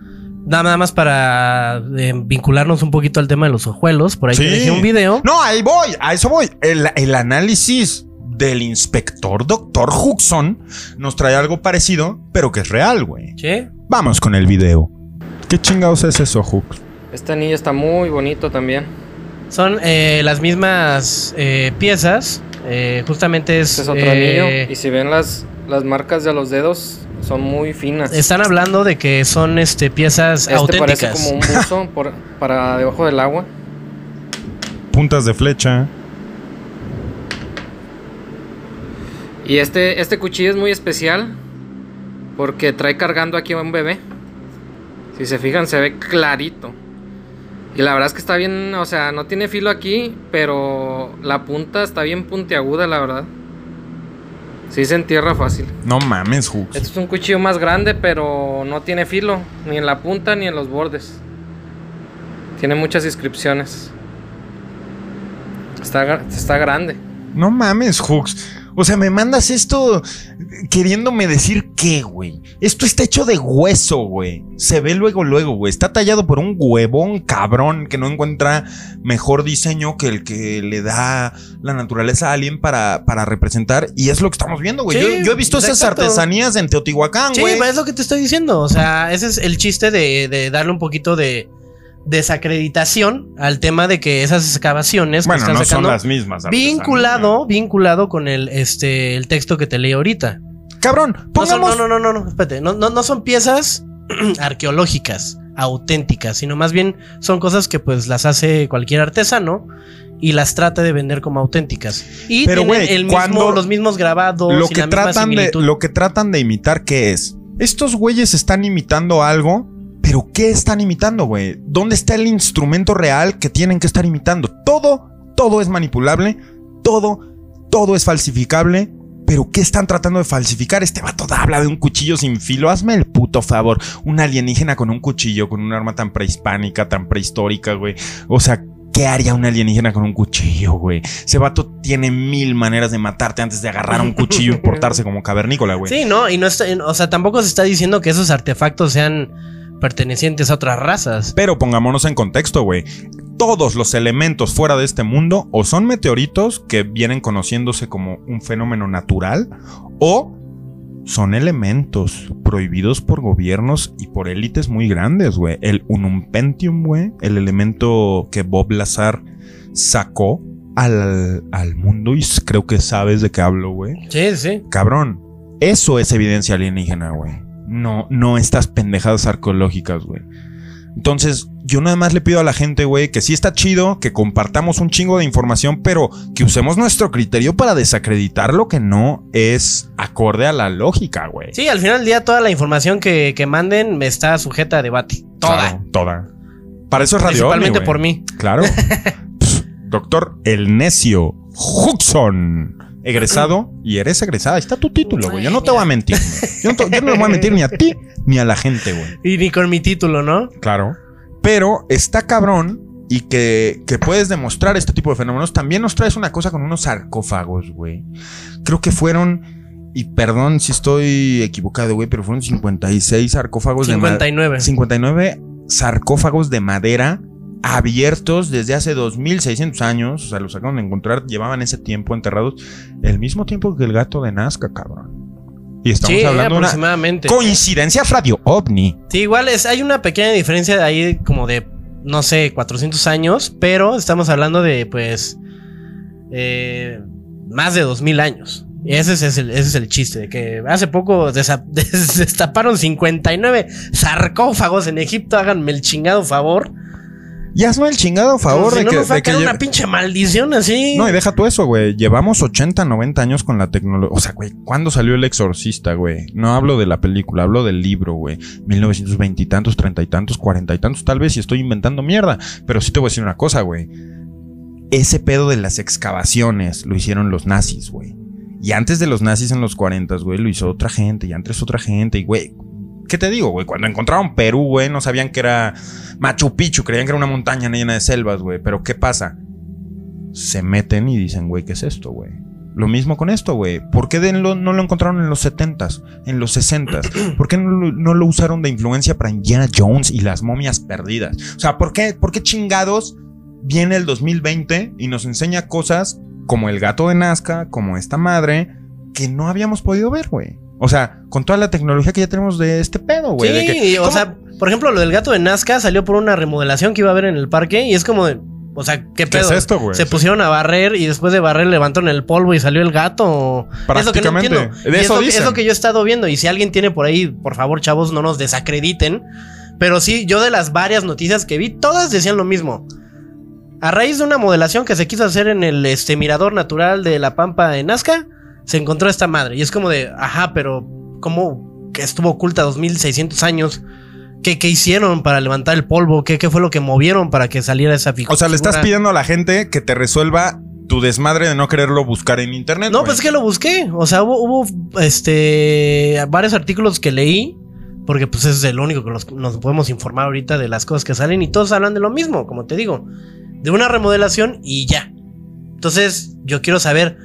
Speaker 2: nada más para eh, vincularnos un poquito al tema de los ojuelos. Por ahí
Speaker 1: Sí.
Speaker 2: te dejé un video.
Speaker 1: No, ahí voy, a eso voy. El, el análisis del inspector doctor Huxon nos trae algo parecido, pero que es real, güey.
Speaker 2: Sí.
Speaker 1: Vamos con el video. ¿Qué chingados es eso, Hux?
Speaker 3: Este anillo está muy bonito también.
Speaker 2: Son eh, las mismas eh, piezas. eh, justamente es.
Speaker 3: Este es otro
Speaker 2: eh,
Speaker 3: anillo. Y si ven las, las marcas de los dedos, son muy finas.
Speaker 2: Están hablando de que son este, piezas
Speaker 3: este parece
Speaker 2: auténticas.
Speaker 3: como un buzo (laughs) por- para debajo del agua.
Speaker 1: Puntas de flecha.
Speaker 3: Y este, este cuchillo es muy especial porque trae cargando aquí a un bebé. Si se fijan, se ve clarito. Y la verdad es que está bien, o sea, no tiene filo aquí, pero la punta está bien puntiaguda, la verdad. Sí se entierra fácil.
Speaker 1: No mames, Hooks.
Speaker 3: Este es un cuchillo más grande, pero no tiene filo, ni en la punta ni en los bordes. Tiene muchas inscripciones. Está, está grande.
Speaker 1: No mames, Hooks. O sea, me mandas esto queriéndome decir qué, güey. Esto está hecho de hueso, güey. Se ve luego, luego, güey. Está tallado por un huevón cabrón que no encuentra mejor diseño que el que le da la naturaleza a alguien para, para representar. Y es lo que estamos viendo, güey.
Speaker 2: Sí,
Speaker 1: yo, yo he visto esas
Speaker 2: exacto.
Speaker 1: artesanías en Teotihuacán,
Speaker 2: Sí,
Speaker 1: güey.
Speaker 2: pues es lo que te estoy diciendo. O sea, ese es el chiste de, de darle un poquito de desacreditación al tema de que esas excavaciones que
Speaker 1: bueno,
Speaker 2: están
Speaker 1: no son las mismas.
Speaker 2: vinculado, vinculado con el este el texto que te leí ahorita.
Speaker 1: Cabrón,
Speaker 2: No, son-
Speaker 1: pongamos.
Speaker 2: no, no, no, no, no, espérate, no, no, no son piezas (clears throat) arqueológicas, auténticas, sino más bien son cosas que pues las hace cualquier artesano y las trata de vender como auténticas. Y
Speaker 1: Pero,
Speaker 2: tienen el mismo,
Speaker 1: cuando
Speaker 2: los mismos grabados
Speaker 1: lo
Speaker 2: y
Speaker 1: que
Speaker 2: la misma
Speaker 1: tratan de lo que tratan de imitar qué es estos güeyes están imitando algo pero qué están imitando güey dónde está el instrumento real que tienen que estar imitando todo todo es manipulable todo todo es falsificable pero ¿qué están tratando de falsificar? Este vato habla de un cuchillo sin filo. Hazme el puto favor. Un alienígena con un cuchillo, con un arma tan prehispánica, tan prehistórica, güey. O sea, ¿qué haría un alienígena con un cuchillo, güey? Ese vato tiene mil maneras de matarte antes de agarrar un cuchillo y (laughs) portarse como cavernícola, güey.
Speaker 2: Sí, no, y no está, o sea, tampoco se está diciendo que esos artefactos sean pertenecientes a otras razas.
Speaker 1: Pero pongámonos en contexto, güey. Todos los elementos fuera de este mundo o son meteoritos que vienen conociéndose como un fenómeno natural o son elementos prohibidos por gobiernos y por élites muy grandes, güey. El Unumpentium, güey, el elemento que Bob Lazar sacó al, al mundo y creo que sabes de qué hablo, güey.
Speaker 2: Sí, sí.
Speaker 1: Cabrón, eso es evidencia alienígena, güey. No, no estas pendejadas arqueológicas, güey. Entonces, yo nada más le pido a la gente, güey, que sí está chido, que compartamos un chingo de información, pero que usemos nuestro criterio para desacreditar lo que no es acorde a la lógica, güey.
Speaker 2: Sí, al final del día toda la información que, que manden está sujeta a debate. Toda.
Speaker 1: Claro, toda. Para eso es radio.
Speaker 2: Principalmente
Speaker 1: Ovni,
Speaker 2: por mí.
Speaker 1: Claro. (laughs) Pff, Doctor El Necio Huxon. Egresado y eres egresada. Ahí está tu título, güey. Yo no te voy a mentir. Yo no, te- yo no le voy a mentir ni a ti ni a la gente, güey. (laughs)
Speaker 2: Y ni con mi título, ¿no?
Speaker 1: Claro. Pero está cabrón y que, que puedes demostrar este tipo de fenómenos. También nos traes una cosa con unos sarcófagos, güey. Creo que fueron, y perdón si estoy equivocado, güey, pero fueron 56 sarcófagos de madera.
Speaker 2: 59.
Speaker 1: 59 sarcófagos de madera abiertos desde hace 2600 años. O sea, los acaban de encontrar. Llevaban ese tiempo enterrados. El mismo tiempo que el gato de Nazca, cabrón. Y estamos
Speaker 2: Sí,
Speaker 1: hablando de una
Speaker 2: aproximadamente.
Speaker 1: coincidencia radio ovni.
Speaker 2: Sí, igual es, hay una pequeña diferencia de ahí como de, no sé, 400 años, pero estamos hablando de, pues, eh, más de 2000 años. Y ese es, el, ese es el chiste, de que hace poco (laughs) destaparon 59 sarcófagos en Egipto, háganme el chingado favor.
Speaker 1: Y hazme el chingado favor
Speaker 2: Si
Speaker 1: de
Speaker 2: no
Speaker 1: que,
Speaker 2: nos
Speaker 1: de que
Speaker 2: una pinche maldición así.
Speaker 1: No, y deja tú eso, güey. Llevamos 80, 90 años con la tecnología. O sea, güey, ¿cuándo salió El Exorcista, güey? No hablo de la película, hablo del libro, güey. 1920 y tantos, 30 y tantos, 40 y tantos, tal vez, y estoy inventando mierda. Pero sí te voy a decir una cosa, güey. Ese pedo de las excavaciones lo hicieron los nazis, güey. Y antes de los nazis en los 40, güey, lo hizo otra gente, y antes otra gente, y güey. ¿Qué te digo, güey? Cuando encontraron Perú, güey, no sabían que era Machu Picchu, creían que era una montaña llena de selvas, güey. Pero ¿qué pasa? se meten y dicen, güey, ¿qué es esto, güey? Lo mismo con esto, güey. ¿Por qué lo- no lo encontraron en los 70s, en los 60s? (clears throat) ¿Por qué no, lo- no lo usaron de influencia para Indiana Jones y las momias perdidas? O sea, ¿por qué, por qué chingados viene el 2020 y nos enseña cosas como el gato de Nazca, como esta madre, que no habíamos podido ver, güey? O sea, con toda la tecnología que ya tenemos de este pedo, güey.
Speaker 2: sí,
Speaker 1: que-
Speaker 2: o sea, por ejemplo, lo del gato de Nazca salió por una remodelación que iba a haber en el parque y es como de, O sea, ¿qué
Speaker 1: ¿Qué
Speaker 2: pedo?
Speaker 1: es esto, güey?
Speaker 2: Se pusieron a barrer y después de barrer levantaron el polvo y salió el gato.
Speaker 1: Prácticamente.
Speaker 2: Es lo que no entiendo.
Speaker 1: Eso
Speaker 2: lo, es lo que yo he estado viendo. Y si alguien tiene por ahí, por favor, chavos, no nos desacrediten. Pero sí, yo de las varias noticias que vi, todas decían lo mismo. A raíz de una modelación que se quiso hacer en el este, mirador natural de La Pampa en Nazca, se encontró esta madre. Y es como de, ajá, pero ¿cómo que estuvo oculta 2600 años? ¿Qué, qué hicieron para levantar el polvo? ¿Qué, ¿Qué fue lo que movieron para que saliera esa figura?
Speaker 1: O sea, le estás pidiendo a la gente que te resuelva tu desmadre de no quererlo buscar en internet.
Speaker 2: No, pues es que lo busqué. O sea, hubo, hubo, este varios artículos que leí. Porque pues es el único que nos, nos podemos informar ahorita de las cosas que salen. Y todos hablan de lo mismo, como te digo. De una remodelación y ya. Entonces, yo quiero saber.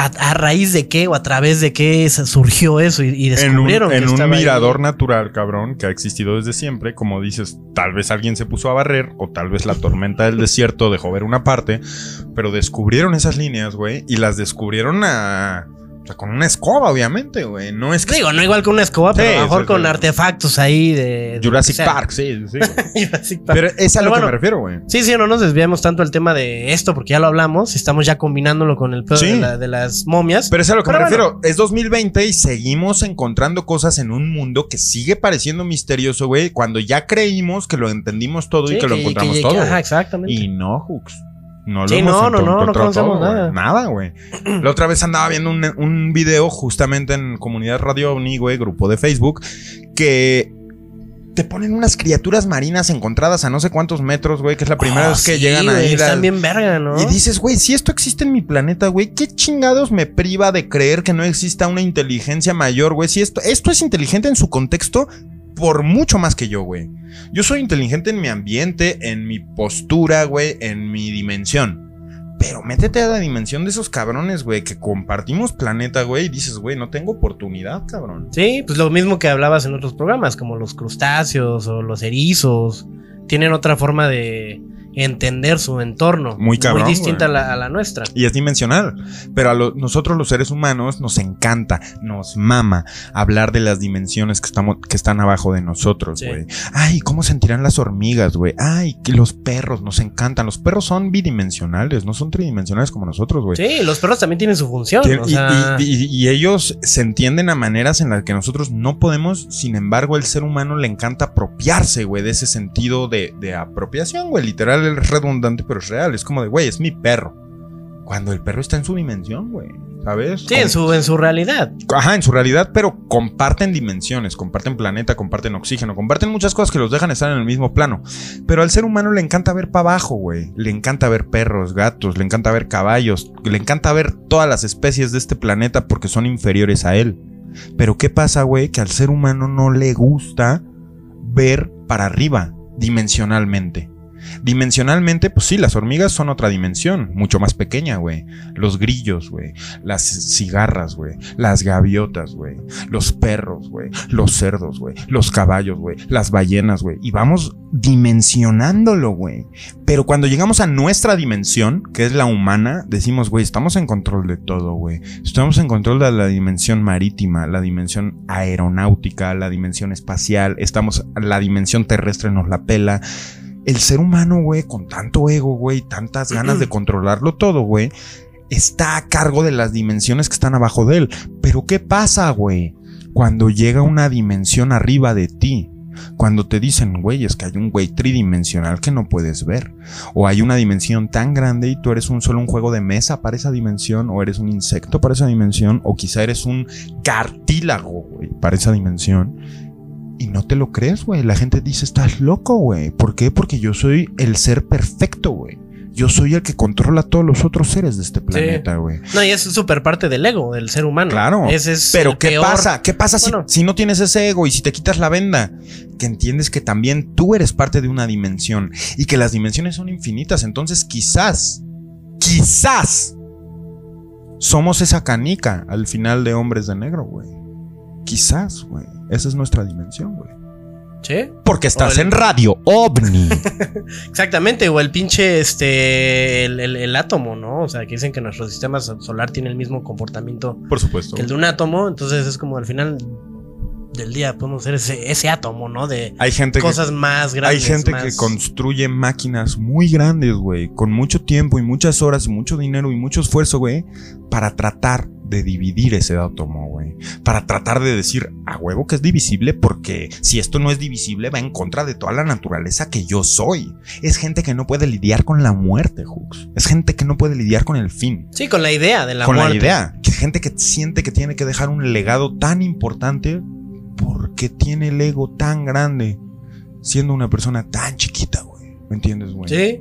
Speaker 2: A, a raíz de qué o a través de qué surgió eso y, y
Speaker 1: en un,
Speaker 2: descubrieron
Speaker 1: en
Speaker 2: que
Speaker 1: un
Speaker 2: ahí.
Speaker 1: mirador natural, cabrón, que ha existido desde siempre. Como dices, tal vez alguien se puso a barrer o tal vez la tormenta del desierto dejó ver una parte, pero descubrieron esas líneas, güey, y las descubrieron a... Sea, con una escoba, obviamente, güey. No es que...
Speaker 2: Digo, no igual con una escoba, pero a lo mejor con artefactos ahí de.
Speaker 1: Jurassic. Park, sí, sí. (laughs)
Speaker 2: Jurassic Park.
Speaker 1: Pero es a
Speaker 2: Pero
Speaker 1: lo
Speaker 2: bueno.
Speaker 1: que me refiero, güey.
Speaker 2: Sí, sí, no nos desviamos tanto el tema de esto porque ya lo hablamos. Estamos ya combinándolo con el pedo
Speaker 1: Sí.
Speaker 2: de, la- de las momias.
Speaker 1: Pero es a lo que
Speaker 2: Pero
Speaker 1: me
Speaker 2: bueno.
Speaker 1: refiero. Es 2020 y seguimos encontrando cosas en un mundo que sigue pareciendo misterioso, güey. Cuando ya creímos que lo entendimos todo
Speaker 2: Sí,
Speaker 1: y que, lo encontramos
Speaker 2: que-
Speaker 1: todo.
Speaker 2: Ajá, exactamente.
Speaker 1: Y no, Hooks. No lo
Speaker 2: Sí,
Speaker 1: hemos
Speaker 2: no, no, no, no conocemos
Speaker 1: todo,
Speaker 2: nada.
Speaker 1: Nada, güey. La otra vez andaba viendo un, un video justamente en Comunidad Radio OVNI, güey, grupo de Facebook, que te ponen unas criaturas marinas encontradas a no sé cuántos metros, güey, que es la primera
Speaker 2: Ah,
Speaker 1: vez que
Speaker 2: sí,
Speaker 1: llegan
Speaker 2: güey,
Speaker 1: ahí.
Speaker 2: Están
Speaker 1: las-
Speaker 2: bien verga, ¿no?
Speaker 1: y dices, güey, si esto existe en mi planeta, güey, ¿qué chingados me priva de creer que no exista una inteligencia mayor, güey? Si esto, esto es inteligente en su contexto, por mucho más que yo, güey. Yo soy inteligente en mi ambiente, en mi postura, güey, en mi dimensión. Pero métete a la dimensión de esos cabrones, güey, que compartimos planeta, güey, y dices, güey, no tengo oportunidad, cabrón.
Speaker 2: Sí, pues lo mismo que hablabas en otros programas, como los crustáceos o los erizos. Tienen otra forma de entender su entorno.
Speaker 1: Muy cabrón,
Speaker 2: Muy distinta a la, a la nuestra.
Speaker 1: Y es dimensional. Pero a lo- nosotros los seres humanos nos encanta, nos mama hablar de las dimensiones que, estamos, que están abajo de nosotros,
Speaker 2: Sí.
Speaker 1: güey. Ay, ¿cómo sentirán las hormigas, güey? Ay, que los perros nos encantan. Los perros son bidimensionales, no son tridimensionales como nosotros, güey.
Speaker 2: Sí, los perros también tienen su función.
Speaker 1: Tien-
Speaker 2: o
Speaker 1: y,
Speaker 2: sea,
Speaker 1: y- y- y ellos se entienden a maneras en las que nosotros no podemos, sin embargo, el ser humano le encanta apropiarse, güey, de ese sentido de, de apropiación, güey. Literal es redundante, pero es real. Es como de, güey, es mi perro. Cuando el perro está en su dimensión, güey, ¿sabes?
Speaker 2: sí, en su, en su realidad.
Speaker 1: Ajá, en su realidad, pero comparten dimensiones, comparten planeta, comparten oxígeno, comparten muchas cosas que los dejan estar en el mismo plano. Pero al ser humano le encanta ver para abajo, güey. Le encanta ver perros, gatos, le encanta ver caballos, le encanta ver todas las especies de este planeta porque son inferiores a él. Pero ¿qué pasa, güey? Que al ser humano no le gusta ver para arriba, dimensionalmente. Dimensionalmente, pues sí, las hormigas son otra dimensión, mucho más pequeña, güey. Los grillos, güey. Las cigarras, güey. Las gaviotas, güey. Los perros, güey. Los cerdos, güey. Los caballos, güey. Las ballenas, güey. Y vamos dimensionándolo, güey. Pero cuando llegamos a nuestra dimensión, que es la humana, decimos, güey, estamos en control de todo, güey. Estamos en control de la dimensión marítima, la dimensión aeronáutica, la dimensión espacial. Estamos, la dimensión terrestre nos la pela. El ser humano, güey, con tanto ego, güey, tantas ganas de (clears throat) controlarlo todo, güey, está a cargo de las dimensiones que están abajo de él. Pero ¿qué pasa, güey? Cuando llega una dimensión arriba de ti. Cuando te dicen, güey, es que hay un güey tridimensional que no puedes ver. O hay una dimensión tan grande y tú eres un solo un juego de mesa para esa dimensión. O eres un insecto para esa dimensión. O quizá eres un cartílago, güey, para esa dimensión. Y no te lo crees, güey. La gente dice, estás loco, güey. ¿Por qué? Porque yo soy el ser perfecto, güey. Yo soy el que controla a todos los otros seres de este planeta, güey.
Speaker 2: No, y es súper parte del ego del ser humano.
Speaker 1: Claro.
Speaker 2: Ese es
Speaker 1: Pero ¿qué
Speaker 2: peor-
Speaker 1: pasa? ¿Qué pasa si no tienes ese ego y si te quitas la venda? Que entiendes que también tú eres parte de una dimensión y que las dimensiones son infinitas. Entonces quizás, quizás somos esa canica al final de Hombres de Negro, güey. Quizás, güey. Esa es nuestra dimensión, güey.
Speaker 2: Sí,
Speaker 1: Porque estás
Speaker 2: el-
Speaker 1: en radio ovni. (laughs)
Speaker 2: exactamente. O el pinche, este, el, el- el átomo, ¿no? O sea, que dicen que nuestro sistema so- solar tiene el mismo comportamiento
Speaker 1: Por supuesto.
Speaker 2: que el de un átomo. Entonces es como al final del día podemos ser ese, ese átomo, ¿no? De
Speaker 1: Hay gente
Speaker 2: cosas
Speaker 1: que,
Speaker 2: más
Speaker 1: hay gente
Speaker 2: más-
Speaker 1: que construye máquinas muy grandes, güey, con mucho tiempo y muchas horas y mucho dinero y mucho esfuerzo, güey, para tratar de dividir ese átomo, güey. Para tratar de decir a huevo que es divisible porque si esto no es divisible va en contra de toda la naturaleza que yo soy. Es gente que no puede lidiar con la muerte, Hooks. Es gente que no puede lidiar con el fin.
Speaker 2: Sí, con la idea de la
Speaker 1: con
Speaker 2: muerte.
Speaker 1: la idea. Que gente que siente que tiene que dejar un legado tan importante porque tiene el ego tan grande siendo una persona tan chiquita, güey. ¿Me entiendes, güey?
Speaker 2: Sí.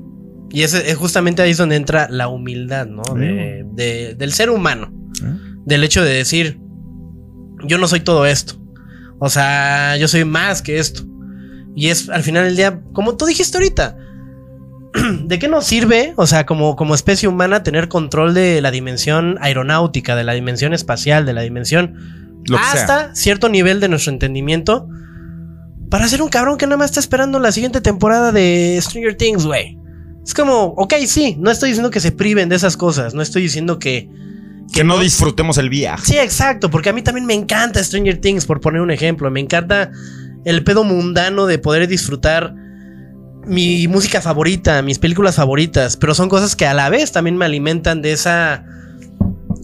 Speaker 2: Y es justamente ahí es donde entra la humildad, ¿no? De- de- del ser humano.
Speaker 1: ¿Eh?
Speaker 2: Del hecho de decir, yo no soy todo esto. O sea, yo soy más que esto. Y es al final del día, como tú dijiste ahorita, (clears throat) ¿de qué nos sirve, o sea, como, como especie humana, tener control de la dimensión aeronáutica, de la dimensión espacial, de la dimensión
Speaker 1: sea.
Speaker 2: hasta cierto nivel de nuestro entendimiento para ser un cabrón que nada más está esperando la siguiente temporada de Stranger Things, güey. Es como, ok, sí, no estoy diciendo que se priven de esas cosas, no estoy diciendo que...
Speaker 1: Que no disfrutemos el viaje.
Speaker 2: Sí, exacto, porque a mí también me encanta Stranger Things, por poner un ejemplo, me encanta el pedo mundano de poder disfrutar mi música favorita, mis películas favoritas, pero son cosas que a la vez también me alimentan de esa,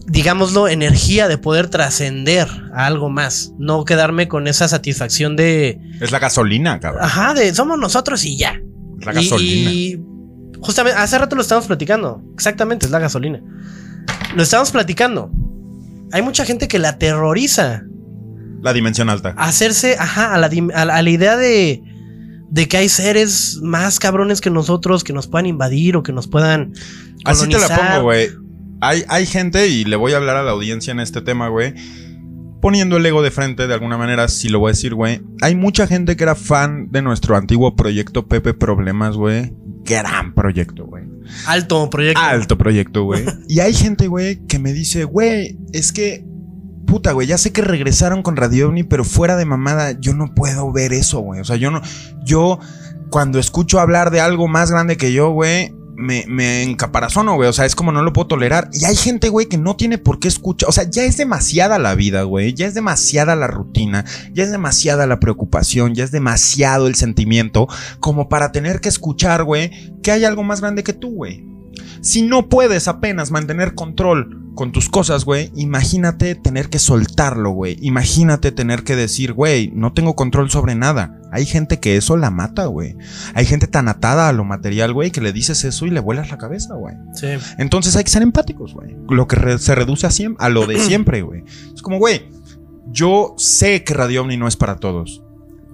Speaker 2: digámoslo, energía de poder trascender a algo más, no quedarme con esa satisfacción de,
Speaker 1: Es la gasolina, cabrón.
Speaker 2: ajá, de somos nosotros y ya.
Speaker 1: Es la
Speaker 2: Y-
Speaker 1: gasolina.
Speaker 2: Y, justamente, hace rato lo estábamos platicando. Exactamente, es la gasolina. Lo estábamos platicando. Hay mucha gente que la aterroriza.
Speaker 1: La dimensión alta.
Speaker 2: Hacerse, ajá, a la, a la- a la idea de, de que hay seres más cabrones que nosotros que nos puedan invadir o que nos puedan.
Speaker 1: Así te la pongo, güey. Hay, hay gente, y le voy a hablar a la audiencia en este tema, güey. Poniendo el ego de frente de alguna manera, si lo voy a decir, güey. Hay mucha gente que era fan de nuestro antiguo proyecto Pepe Problemas, güey. Gran proyecto, güey.
Speaker 2: Alto proyecto.
Speaker 1: Alto proyecto, güey. (laughs) y hay gente, güey, que me dice, güey, es que. Puta, güey, ya sé que regresaron con Radio OVNI, pero fuera de mamada, yo no puedo ver eso, güey. O sea, yo no. Yo, cuando escucho hablar de algo más grande que yo, güey, me, me encaparazono, güey. O sea, es como no lo puedo tolerar. Y hay gente, güey, que no tiene por qué escuchar. O sea, ya es demasiada la vida, güey. Ya es demasiada la rutina. Ya es demasiada la preocupación. Ya es demasiado el sentimiento como para tener que escuchar, güey, que hay algo más grande que tú, güey. Si no puedes apenas mantener control con tus cosas, güey, imagínate tener que soltarlo, güey. Imagínate tener que decir, güey, no tengo control sobre nada. Hay gente que eso la mata, güey. Hay gente tan atada a lo material, güey, que le dices eso y le vuelas la cabeza, güey.
Speaker 2: Sí.
Speaker 1: Entonces hay que ser empáticos, güey. Lo que re- se reduce a, a lo de (clears throat) siempre, güey. Es como, güey, yo sé que Radio OVNI no es para todos.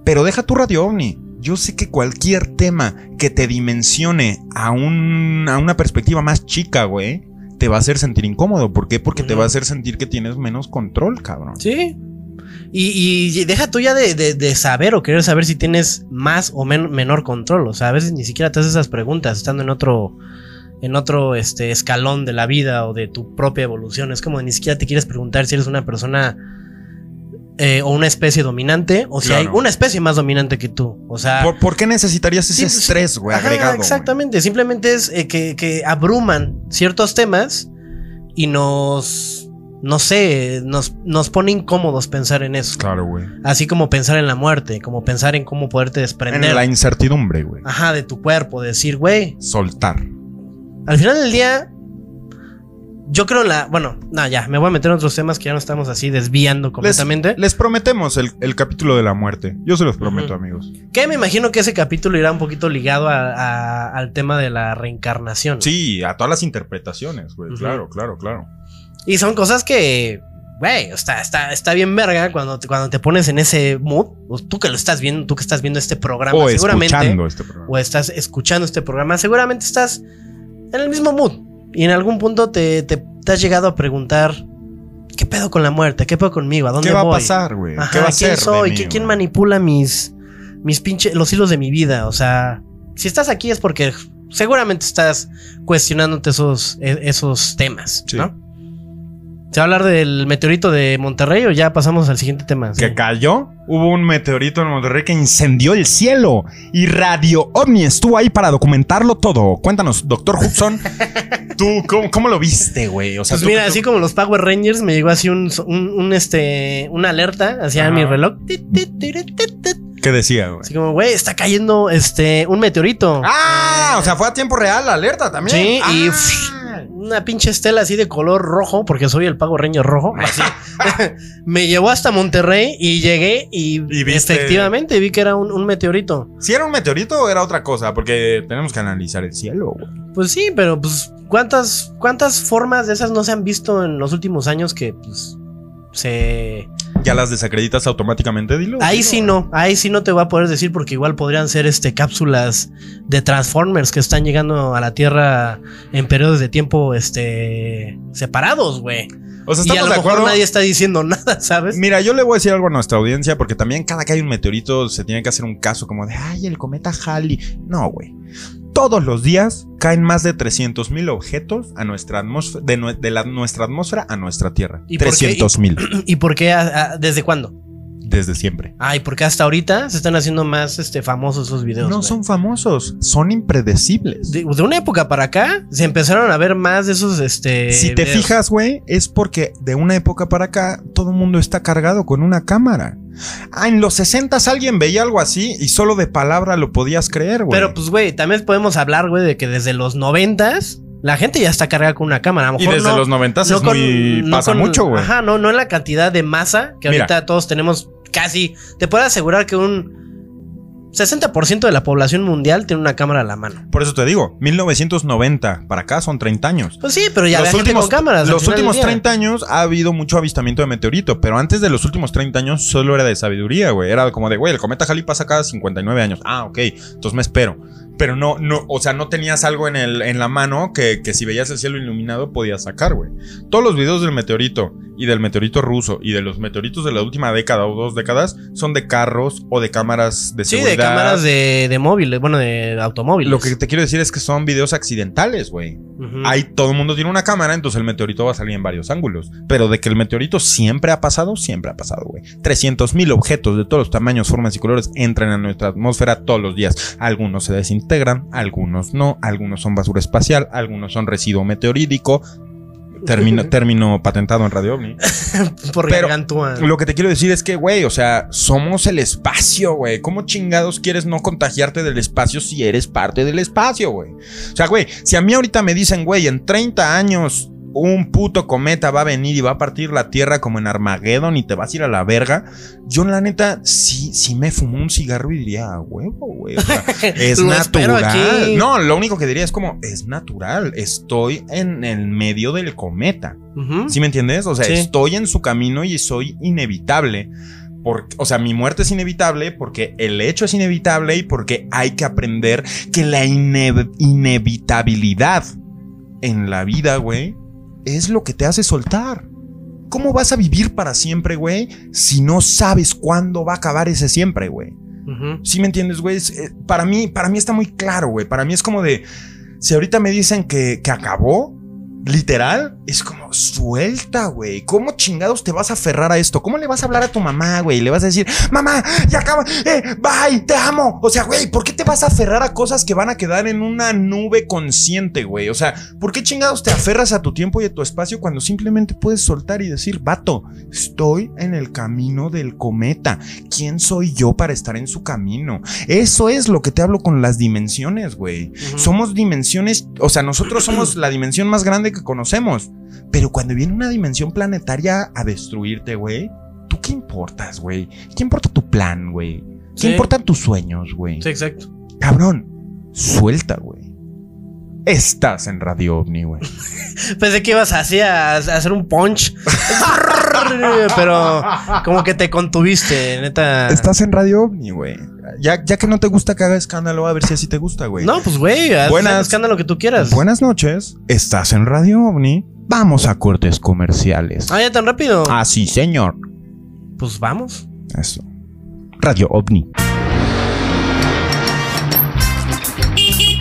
Speaker 1: Pero deja tu Radio OVNI. Yo sé que cualquier tema que te dimensione a, un, a una perspectiva más chica, güey, te va a hacer sentir incómodo. ¿Por qué? Porque te va a hacer sentir que tienes menos control, cabrón.
Speaker 2: Sí. Y, y deja tú ya de, de- de saber o querer saber si tienes más o men- menor control. O sea, a veces ni siquiera te haces esas preguntas estando en otro, en otro este, escalón de la vida o de tu propia evolución. Es como ni siquiera te quieres preguntar si eres una persona eh, o una especie dominante o si
Speaker 1: Claro.
Speaker 2: hay una especie más dominante que tú. O sea,
Speaker 1: ¿Por, por qué necesitarías ese
Speaker 2: Sí, pues,
Speaker 1: estrés, güey, agregado?
Speaker 2: Exactamente, simplemente es eh, que, que abruman ciertos temas y nos, no sé, nos, nos pone incómodos pensar en eso.
Speaker 1: Claro, güey.
Speaker 2: Así como pensar en la muerte, como pensar en cómo poderte desprender.
Speaker 1: En la incertidumbre, güey.
Speaker 2: Ajá, de tu cuerpo, de decir, güey,
Speaker 1: Soltar.
Speaker 2: al final del día, yo creo la, bueno, no, ya, me voy a meter en otros temas que ya no estamos así desviando completamente.
Speaker 1: les prometemos el, el capítulo de la muerte. Yo se los prometo, amigos.
Speaker 2: Que me imagino que ese capítulo irá un poquito ligado a- a- al tema de la reencarnación.
Speaker 1: Sí, a todas las interpretaciones, güey. Claro, claro, claro.
Speaker 2: Y son cosas que, güey, está, está, está bien verga cuando te, cuando te pones en ese mood. tú que lo estás viendo, tú que estás viendo este programa,
Speaker 1: O
Speaker 2: seguramente.
Speaker 1: escuchando este programa.
Speaker 2: O estás escuchando este programa, seguramente estás en el mismo mood. Y en algún punto te, te- te has llegado a preguntar: ¿qué pedo con la muerte? ¿Qué pedo conmigo? ¿A dónde
Speaker 1: ¿Qué va
Speaker 2: voy?
Speaker 1: a pasar, güey? ¿Qué va a
Speaker 2: ¿Quién soy?
Speaker 1: mí,
Speaker 2: ¿Qui- ¿Quién manipula mis, mis pinches, los hilos de mi vida? O sea, si estás aquí es porque seguramente estás cuestionándote esos, e- esos temas,
Speaker 1: Sí.
Speaker 2: ¿no? ¿Se va a hablar del meteorito de Monterrey o ya pasamos al siguiente tema?
Speaker 1: que
Speaker 2: Sí.
Speaker 1: cayó. Hubo un meteorito en Monterrey que incendió el cielo. Y Radio OVNI estuvo ahí para documentarlo todo. Cuéntanos, doctor Hudson. (laughs) ¿Tú cómo, cómo lo viste, güey? O sea,
Speaker 2: Pues
Speaker 1: tú-
Speaker 2: mira,
Speaker 1: tú-
Speaker 2: así como los Power Rangers, me llegó así un, un, un, este, una alerta hacia mi reloj.
Speaker 1: ¿Qué decía, güey?
Speaker 2: Así como, güey, está cayendo este, un meteorito.
Speaker 1: Ah, o sea, fue a tiempo real la alerta también.
Speaker 2: Sí, y
Speaker 1: Ah.
Speaker 2: pff, una pinche estela así de color rojo, porque soy el Power Ranger rojo. (laughs) así. (laughs) me llevó hasta Monterrey y llegué y,
Speaker 1: Y viste-
Speaker 2: efectivamente vi que era un, un meteorito.
Speaker 1: ¿Si era un meteorito o era otra cosa? Porque tenemos que analizar el cielo, güey.
Speaker 2: Pues sí, pero pues ¿cuántas, cuántas formas de esas no se han visto en los últimos años que pues se...
Speaker 1: ¿Ya las desacreditas automáticamente? Dilo.
Speaker 2: Ahí
Speaker 1: dilo.
Speaker 2: sí no, ahí sí no te voy a poder decir porque igual podrían ser este cápsulas de Transformers que están llegando a la Tierra en periodos de tiempo este separados, güey.
Speaker 1: O sea,
Speaker 2: Y a
Speaker 1: estamos
Speaker 2: lo
Speaker 1: de
Speaker 2: mejor
Speaker 1: acuerdo.
Speaker 2: nadie está diciendo (laughs) nada, ¿sabes?
Speaker 1: Mira, yo le voy a decir algo a nuestra audiencia porque también cada que hay un meteorito se tiene que hacer un caso como de, ay, el cometa Halley. No, güey. Todos los días caen más de 300 mil objetos a nuestra atmósfera, de, la- nuestra atmósfera a nuestra Tierra.
Speaker 2: ¿Y por qué?
Speaker 1: 300 mil. (clears throat)
Speaker 2: ¿Y por qué? a- a- ¿Desde cuándo?
Speaker 1: Desde siempre.
Speaker 2: Ay, porque hasta ahorita se están haciendo más este, famosos esos videos.
Speaker 1: No son famosos, son impredecibles.
Speaker 2: de, de una época para acá se empezaron a ver más de esos este
Speaker 1: si te
Speaker 2: videos.
Speaker 1: fijas, güey, es porque de una época para acá todo el mundo está cargado con una cámara. Ah, en los 60 alguien veía algo así y solo de palabra lo podías creer, güey.
Speaker 2: Pero pues güey, también podemos hablar, güey, de que desde los noventas la gente ya está cargada con una cámara. A lo
Speaker 1: y desde
Speaker 2: no-
Speaker 1: los 90
Speaker 2: no
Speaker 1: es
Speaker 2: con-
Speaker 1: muy
Speaker 2: no
Speaker 1: pasa
Speaker 2: con-
Speaker 1: mucho, güey.
Speaker 2: Ajá, no, no en la cantidad de masa que
Speaker 1: Mira.
Speaker 2: ahorita todos tenemos casi. Te puedo asegurar que un 60% de la población mundial tiene una cámara a la mano.
Speaker 1: Por eso te digo, 1990 para acá son 30 años.
Speaker 2: Pues sí, pero ya había gente con cámaras.
Speaker 1: los últimos
Speaker 2: día.
Speaker 1: 30 años ha habido mucho avistamiento de meteorito, pero antes de los últimos 30 años solo era de sabiduría, güey. Era como de, güey, el cometa Halley pasa cada 59 años. Ah, ok, entonces me espero. Pero no, no, o sea, no tenías algo en, el, en la mano que, que si veías el cielo iluminado podías sacar, güey. Todos los videos del meteorito y del meteorito ruso y de los meteoritos de la última década o dos décadas son de carros o de cámaras de
Speaker 2: Sí,
Speaker 1: seguridad.
Speaker 2: de cámaras de, de móviles, bueno, de automóviles.
Speaker 1: Lo que te quiero decir es que son videos accidentales, güey.
Speaker 2: Ujú.
Speaker 1: Ahí todo el mundo tiene una cámara, entonces el meteorito va a salir en varios ángulos. Pero de que el meteorito siempre ha pasado, siempre ha pasado, güey. 300 mil objetos de todos los tamaños, formas y colores entran a nuestra atmósfera todos los días. Algunos se desintegran, algunos no, algunos son basura espacial, algunos son residuo meteorítico. Término, (laughs) término patentado en Radio OVNI. (laughs)
Speaker 2: Por
Speaker 1: pero-
Speaker 2: gargantúa.
Speaker 1: Lo que te quiero decir es que, güey, o sea, somos el espacio, güey. ¿Cómo chingados quieres no contagiarte del espacio si eres parte del espacio, güey? O sea, güey, si a mí ahorita me dicen, güey, en 30 años un puto cometa va a venir y va a partir la Tierra como en Armageddon y te vas a ir a la verga, yo la neta sí, sí me fumo un cigarro y diría, "A huevo, güey. O sea, (laughs) es natural. No, lo único que diría es como, es natural. Estoy en el medio del cometa. ¿Sí me entiendes? O sea,
Speaker 2: Sí.
Speaker 1: estoy en su camino y soy inevitable. Porque, o sea, mi muerte es inevitable porque el hecho es inevitable y porque hay que aprender que la ine- inevitabilidad en la vida, güey, es lo que te hace soltar. ¿Cómo vas a vivir para siempre, güey, si no sabes cuándo va a acabar ese siempre, güey?
Speaker 2: Ujú.
Speaker 1: ¿Sí me entiendes, güey? Eh, para mí, para mí está muy claro, güey. Para mí es como de, si ahorita me dicen que, que acabó, literal, es como suelta, güey. ¿Cómo chingados te vas a aferrar a esto? ¿Cómo le vas a hablar a tu mamá, güey? Le vas a decir, mamá, ya acaba, eh, bye, te amo. O sea, güey, ¿por qué te vas a aferrar a cosas que van a quedar en una nube consciente, güey? O sea, ¿por qué chingados te aferras a tu tiempo y a tu espacio cuando simplemente puedes soltar y decir, vato, estoy en el camino del cometa? ¿Quién soy yo para estar en su camino? Eso es lo que te hablo con las dimensiones, güey. Somos dimensiones, o sea, nosotros somos la dimensión más grande que conocemos. Pero cuando viene una dimensión planetaria a destruirte, güey, ¿tú qué importas, güey? ¿Qué importa tu plan, güey? ¿Qué
Speaker 2: Sí.
Speaker 1: importan tus sueños, güey?
Speaker 2: Sí, exacto.
Speaker 1: Cabrón, suelta, güey. Estás en Radio OVNI, güey. (laughs)
Speaker 2: Pensé que ibas así a, a hacer un punch. (laughs) pero como que te contuviste, neta.
Speaker 1: Estás en Radio OVNI, güey. Ya, ya que no te gusta que haga escándalo, a ver si así te gusta, güey.
Speaker 2: No, pues güey, haz
Speaker 1: Buenas-
Speaker 2: el escándalo que tú quieras.
Speaker 1: Buenas noches. Estás en Radio OVNI. Vamos a cortes comerciales.
Speaker 2: Ah, ya tan rápido.
Speaker 1: Ah, sí, señor.
Speaker 2: Pues vamos.
Speaker 1: Eso. Radio OVNI.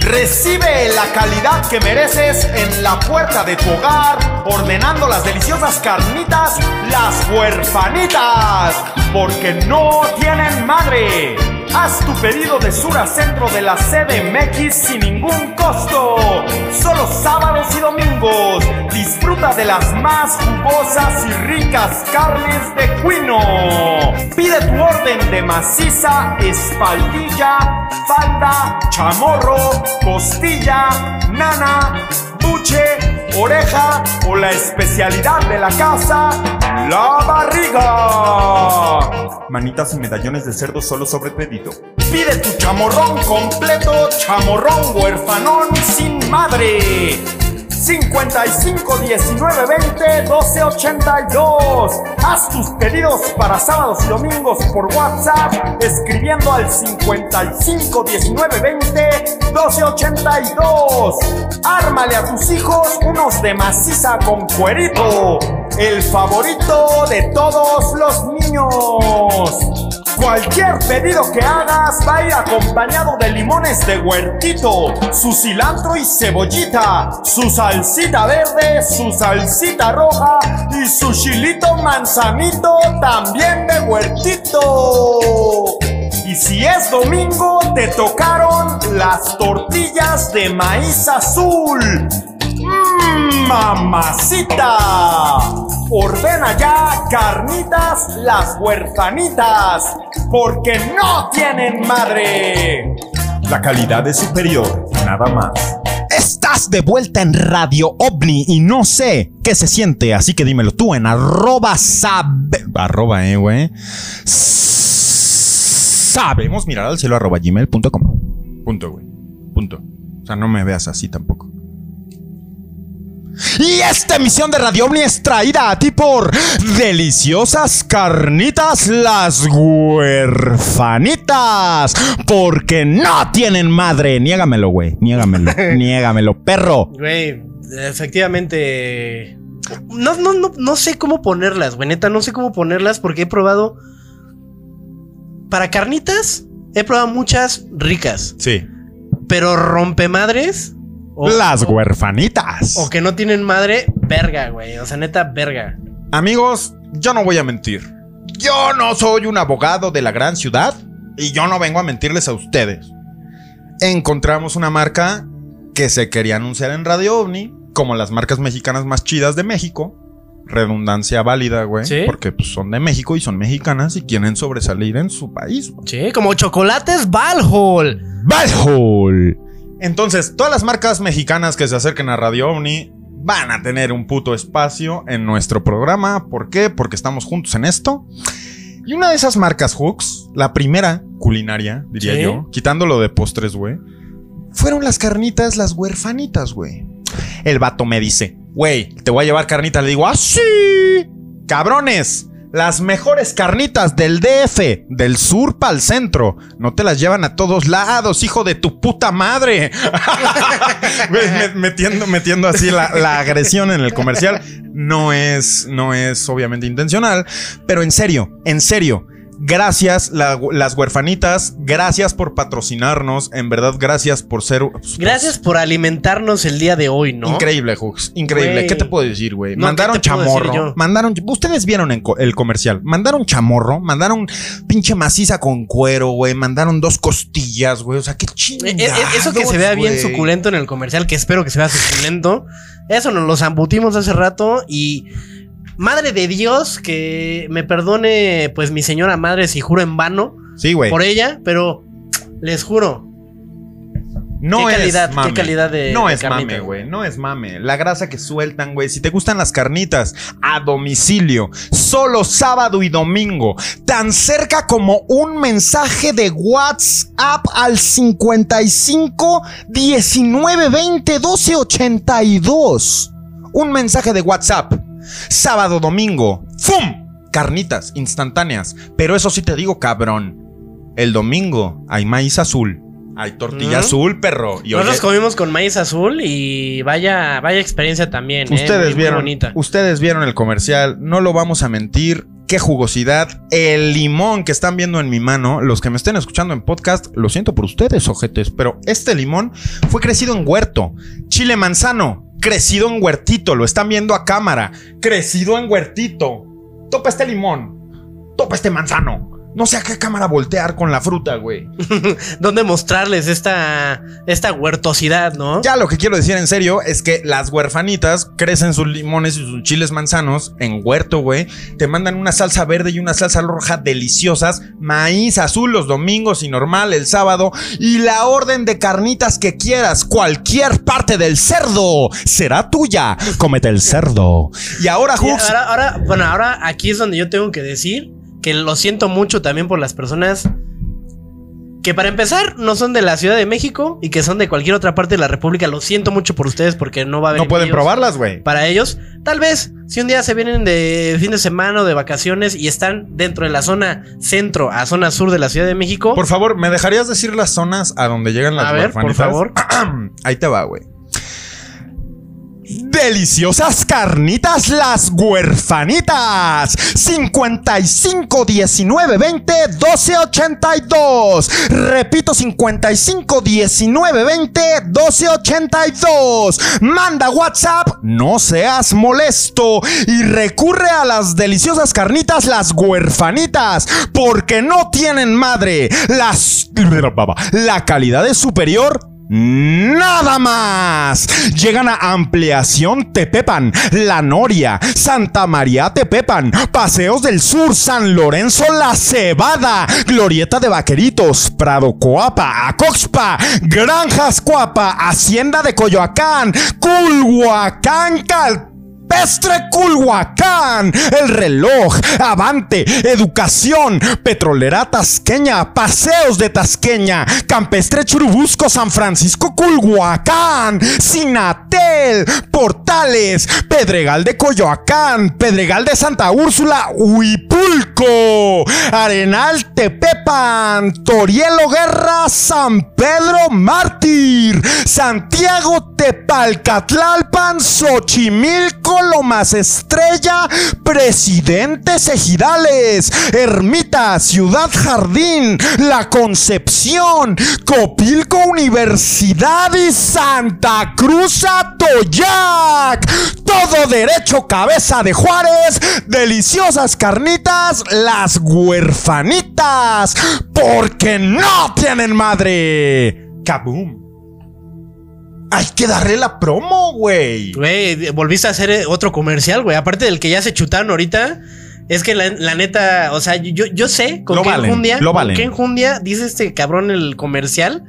Speaker 1: Recibe la calidad que mereces en la puerta de tu hogar, ordenando las deliciosas carnitas, las huerfanitas, porque no tienen madre. Haz tu pedido de sur a centro de la CDMX sin ningún costo. Solo sábados y domingos. Disfruta de las más jugosas y ricas carnes de cuino. Pide tu orden de maciza, espaldilla, falda, chamorro, costilla, nana, buche, oreja o la especialidad de la casa, la barriga. Manitas y medallones de cerdo solo sobre pedido. Pide tu chamorrón completo, chamorrón huerfanón sin madre. 55 19 20 12 82. Haz tus pedidos para sábados y domingos por WhatsApp escribiendo al 55 19 20 12 82. Ármale a tus hijos unos de maciza con cuerito, el favorito de todos los niños. Cualquier pedido que hagas va a ir acompañado de limones de huertito, su cilantro y cebollita, su salsita verde, su salsita roja y su chilito manzanito también de huertito. Y si es domingo, te tocaron las tortillas de maíz azul. ¡Mmm, mamacita! Ordena ya carnitas las huerfanitas, porque no tienen madre. La calidad es superior, nada más. Estás de vuelta en Radio OVNI y no sé qué se siente, así que dímelo tú en arroba sabe... Arroba, eh, güey. Sabemos mirar al cielo arroba gmail.com. Punto, güey. Punto. O sea, no me veas así tampoco. Y esta emisión de Radio Omni es traída a ti por Deliciosas Carnitas Las Huerfanitas. Porque no tienen madre. Niégamelo, güey. Niégamelo. (laughs) Niégamelo, perro.
Speaker 2: Güey, efectivamente. No, no, no, no sé cómo ponerlas, güey. Neta, no sé cómo ponerlas porque he probado. Para carnitas, he probado muchas ricas.
Speaker 1: Sí.
Speaker 2: Pero rompemadres. O-
Speaker 1: Las
Speaker 2: o-
Speaker 1: huerfanitas.
Speaker 2: O que no tienen madre, verga, güey. O sea, neta, verga.
Speaker 1: Amigos, yo no voy a mentir. Yo no soy un abogado de la gran ciudad y yo no vengo a mentirles a ustedes. Encontramos una marca que se quería anunciar en Radio OVNI como las marcas mexicanas más chidas de México. Redundancia válida, güey.
Speaker 2: Sí.
Speaker 1: Porque pues, son de México y son mexicanas y quieren sobresalir en su país. güey.
Speaker 2: Sí, como chocolates Valhall.
Speaker 1: Valhall. Entonces, todas las marcas mexicanas que se acerquen a Radio OVNI van a tener un puto espacio en nuestro programa. ¿Por qué? Porque estamos juntos en esto. Y una de esas marcas Hooks, la primera culinaria, diría
Speaker 2: Sí.
Speaker 1: yo, quitándolo de postres, güey, fueron las carnitas, las huerfanitas, güey. El vato me dice, güey, te voy a llevar carnitas. Le digo, ¡ah, sí! Cabrones, las mejores carnitas del DF, del sur para el centro. No te las llevan a todos lados, hijo de tu puta madre. (laughs) Metiendo, metiendo así la, la agresión en el comercial. No es, no es obviamente intencional, pero en serio, en serio. Gracias, la- las huerfanitas. Gracias por patrocinarnos. En verdad, gracias por ser.
Speaker 2: Gracias por alimentarnos el día de hoy, ¿no?
Speaker 1: Increíble, Hooks. Increíble. ¿Qué te puedo decir, güey?
Speaker 2: No,
Speaker 1: mandaron
Speaker 2: ¿qué te puedo decir
Speaker 1: chamorro. Mandaron. Ustedes vieron en co- el comercial. Mandaron chamorro. Mandaron pinche maciza con cuero, güey. Mandaron dos costillas, güey. O sea, qué
Speaker 2: Eh,
Speaker 1: chingados.
Speaker 2: eh, Eso que se vea bien suculento en el comercial, que espero que se vea suculento. Eso nos lo zambutimos hace rato y. Madre de Dios, que me perdone, pues mi señora madre, si juro en vano
Speaker 1: Sí, güey.
Speaker 2: por ella, pero les juro,
Speaker 1: No
Speaker 2: ¿Qué
Speaker 1: es
Speaker 2: calidad- qué
Speaker 1: mame.
Speaker 2: calidad de-
Speaker 1: No
Speaker 2: de
Speaker 1: es
Speaker 2: carnita,
Speaker 1: mame,
Speaker 2: güey.
Speaker 1: No es mame. La grasa que sueltan, güey. Si te gustan las carnitas a domicilio, solo sábado y domingo, tan cerca como un mensaje de WhatsApp al 55 19 20 12 82. Un mensaje de WhatsApp. Sábado, domingo. ¡Fum! Carnitas instantáneas. Pero eso sí te digo, cabrón. El domingo hay maíz azul. Hay tortilla
Speaker 2: Mm.
Speaker 1: azul, perro. Y
Speaker 2: nosotros
Speaker 1: oye,
Speaker 2: comimos con maíz azul y vaya, vaya experiencia también. ¿eh?
Speaker 1: ustedes
Speaker 2: muy
Speaker 1: vieron,
Speaker 2: bonita.
Speaker 1: ustedes vieron el comercial. No lo vamos a mentir. qué jugosidad. El limón que están viendo en mi mano, los que me estén escuchando en podcast, lo siento por ustedes, ojetes, pero este limón fue crecido en huerto. Chile manzano, crecido en huertito, lo están viendo a cámara, crecido en huertito. Topa este limón, topa este manzano. No sé a qué cámara voltear con la fruta, güey. (laughs)
Speaker 2: ¿Dónde mostrarles esta, esta huertosidad, no?
Speaker 1: Ya lo que quiero decir en serio es que las huerfanitas crecen sus limones y sus chiles manzanos en huerto, güey. Te mandan una salsa verde y una salsa roja deliciosas, maíz azul los domingos y normal el sábado y la orden de carnitas que quieras, cualquier parte del cerdo será tuya. Cómete el cerdo. Y ahora,
Speaker 2: Sí,
Speaker 1: Hooks,
Speaker 2: ahora, ahora, bueno, ahora aquí es donde yo tengo que decir que lo siento mucho también por las personas que para empezar no son de la Ciudad de México y que son de cualquier otra parte de la República. Lo siento mucho por ustedes porque no va a haber
Speaker 1: no pueden probarlas, güey.
Speaker 2: Para ellos, tal vez si un día se vienen de fin de semana o de vacaciones y están dentro de la zona centro a zona sur de la Ciudad de México,
Speaker 1: Por favor, ¿me dejarías decir las zonas a donde llegan las
Speaker 2: a ver, por favor. (clears throat)
Speaker 1: Ahí te va, güey. Deliciosas carnitas las huerfanitas. 55 19 20 12 82 Repito 55 19 20 12 82 Manda WhatsApp No seas molesto. Y recurre a las deliciosas carnitas las huerfanitas Porque no tienen madre. Las... La calidad es superior Nada más. Llegan a Ampliación Tepepan, La Noria, Santa María Tepepan, Paseos del Sur, San Lorenzo La Cebada, Glorieta de Vaqueritos, Prado Coapa, Acoxpa, Granjas Coapa, Hacienda de Coyoacán, Culhuacán Cal Pestre Culhuacán, El Reloj, Avante, Educación, Petrolera Tasqueña, Paseos de Tasqueña, Campestre Churubusco, San Francisco Culhuacán, Sinatel, Portales, Pedregal de Coyoacán, Pedregal de Santa Úrsula, Huipulco, Arenal Tepepan, Torielo Guerra, San Pedro Mártir, Santiago Tepalcatlalpan, Xochimilco, Lomas Estrella, Presidentes Ejidales, Ermita, Ciudad Jardín, La Concepción, Copilco Universidad y Santa Cruz Atoyac. Todo derecho, cabeza de Juárez, deliciosas carnitas, las huerfanitas, porque no tienen madre. ¡Kaboom! Hay que darle la promo, güey.
Speaker 2: Güey, volviste a hacer eh, otro comercial, güey. Aparte del que ya se chutaron ahorita. Es que la, la neta, o sea, yo, yo sé con
Speaker 1: Lo
Speaker 2: qué
Speaker 1: valen,
Speaker 2: enjundia.
Speaker 1: lo
Speaker 2: con qué enjundia dice este cabrón el comercial.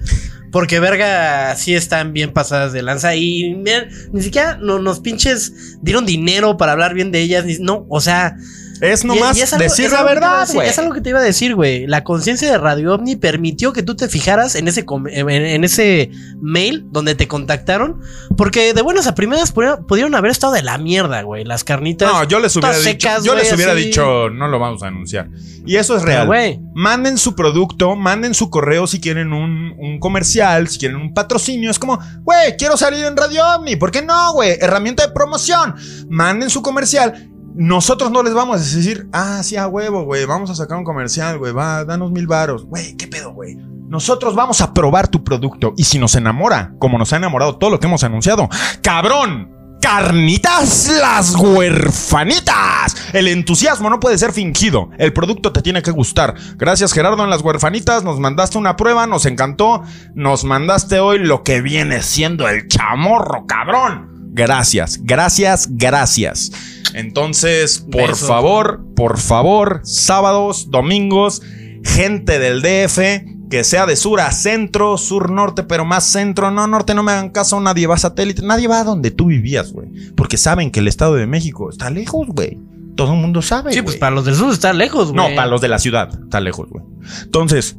Speaker 2: Porque verga, sí están bien pasadas de lanza. Y miren, ni siquiera no- nos pinches dieron dinero para hablar bien de ellas. ni- no, o sea.
Speaker 1: Es nomás
Speaker 2: y es algo-
Speaker 1: decir
Speaker 2: es
Speaker 1: la verdad, güey.
Speaker 2: Es algo que te iba a decir, güey. La conciencia de Radio OVNI permitió que tú te fijaras en ese, en, en ese mail donde te contactaron. Porque de buenas a primeras pudieron, pudieron haber estado de la mierda, güey. Las carnitas.
Speaker 1: No, yo les hubiera dicho, yo les hubiera
Speaker 2: así.
Speaker 1: dicho, no lo vamos a anunciar. Y eso es real. Manden su producto, manden su correo si quieren un, un comercial, si quieren un patrocinio. Es como, güey, quiero salir en Radio OVNI. ¿Por qué no, güey? Herramienta de promoción. Manden su comercial. Nosotros no les vamos a decir, ah, sí, a huevo, güey, vamos a sacar un comercial, güey, va, danos mil varos. Güey, ¿qué pedo, güey? Nosotros vamos a probar tu producto y si nos enamora, como nos ha enamorado todo lo que hemos anunciado, cabrón, carnitas las huerfanitas. El entusiasmo no puede ser fingido. El producto te tiene que gustar. Gracias Gerardo en las huerfanitas. Nos mandaste una prueba, nos encantó. Nos mandaste hoy lo que viene siendo el chamorro, cabrón. Gracias, gracias, gracias. Entonces, por
Speaker 2: Besos.
Speaker 1: favor, por favor, sábados, domingos, gente del DF, que sea de sur a centro, sur norte, pero más centro, no norte, no me hagan caso, nadie va a satélite, nadie va a donde tú vivías, güey. Porque saben que el Estado de México está lejos, güey. Todo el mundo sabe.
Speaker 2: Sí, pues para los del sur está lejos, güey.
Speaker 1: No, para los de la ciudad, está lejos, güey. Entonces,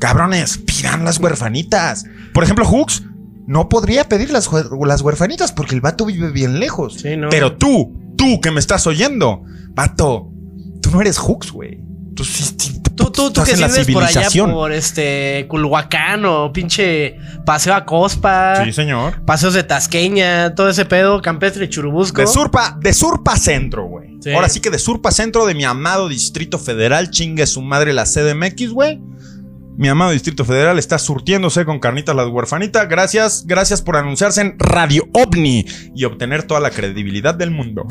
Speaker 1: cabrones, pidan las huerfanitas. Por ejemplo, Hooks no podría pedir las, las huerfanitas porque el vato vive bien lejos.
Speaker 2: Sí, no.
Speaker 1: Pero tú, tú que me estás oyendo, vato, tú no eres Hooks, güey. Tú sí,
Speaker 2: Tú, tú, tú que vives por allá por este Culhuacán o pinche Paseo a Cospa,
Speaker 1: Sí, señor.
Speaker 2: Paseos de Tasqueña, todo ese pedo, Campestre Churubusco.
Speaker 1: De surpa, de surpa centro, güey.
Speaker 2: Sí.
Speaker 1: Ahora sí que de sur pa' centro de mi amado Distrito Federal, chingue su madre la CDMX, güey. Mi amado Distrito Federal está surtiéndose con carnitas la huerfanita. Gracias, gracias por anunciarse en Radio OVNI y obtener toda la credibilidad del mundo.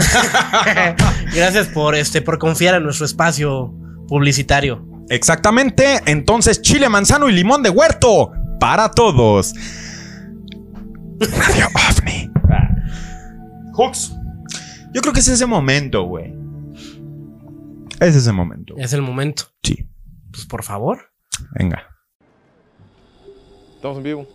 Speaker 1: (laughs)
Speaker 2: Gracias por este por confiar en nuestro espacio publicitario.
Speaker 1: Exactamente, entonces chile, manzano y limón de huerto para todos. Radio OVNI. Hooks. Yo creo que es ese momento, güey. Es ese momento.
Speaker 2: Es el momento.
Speaker 1: Sí.
Speaker 2: Pues por favor.
Speaker 1: Venga.
Speaker 4: Estamos en vivo.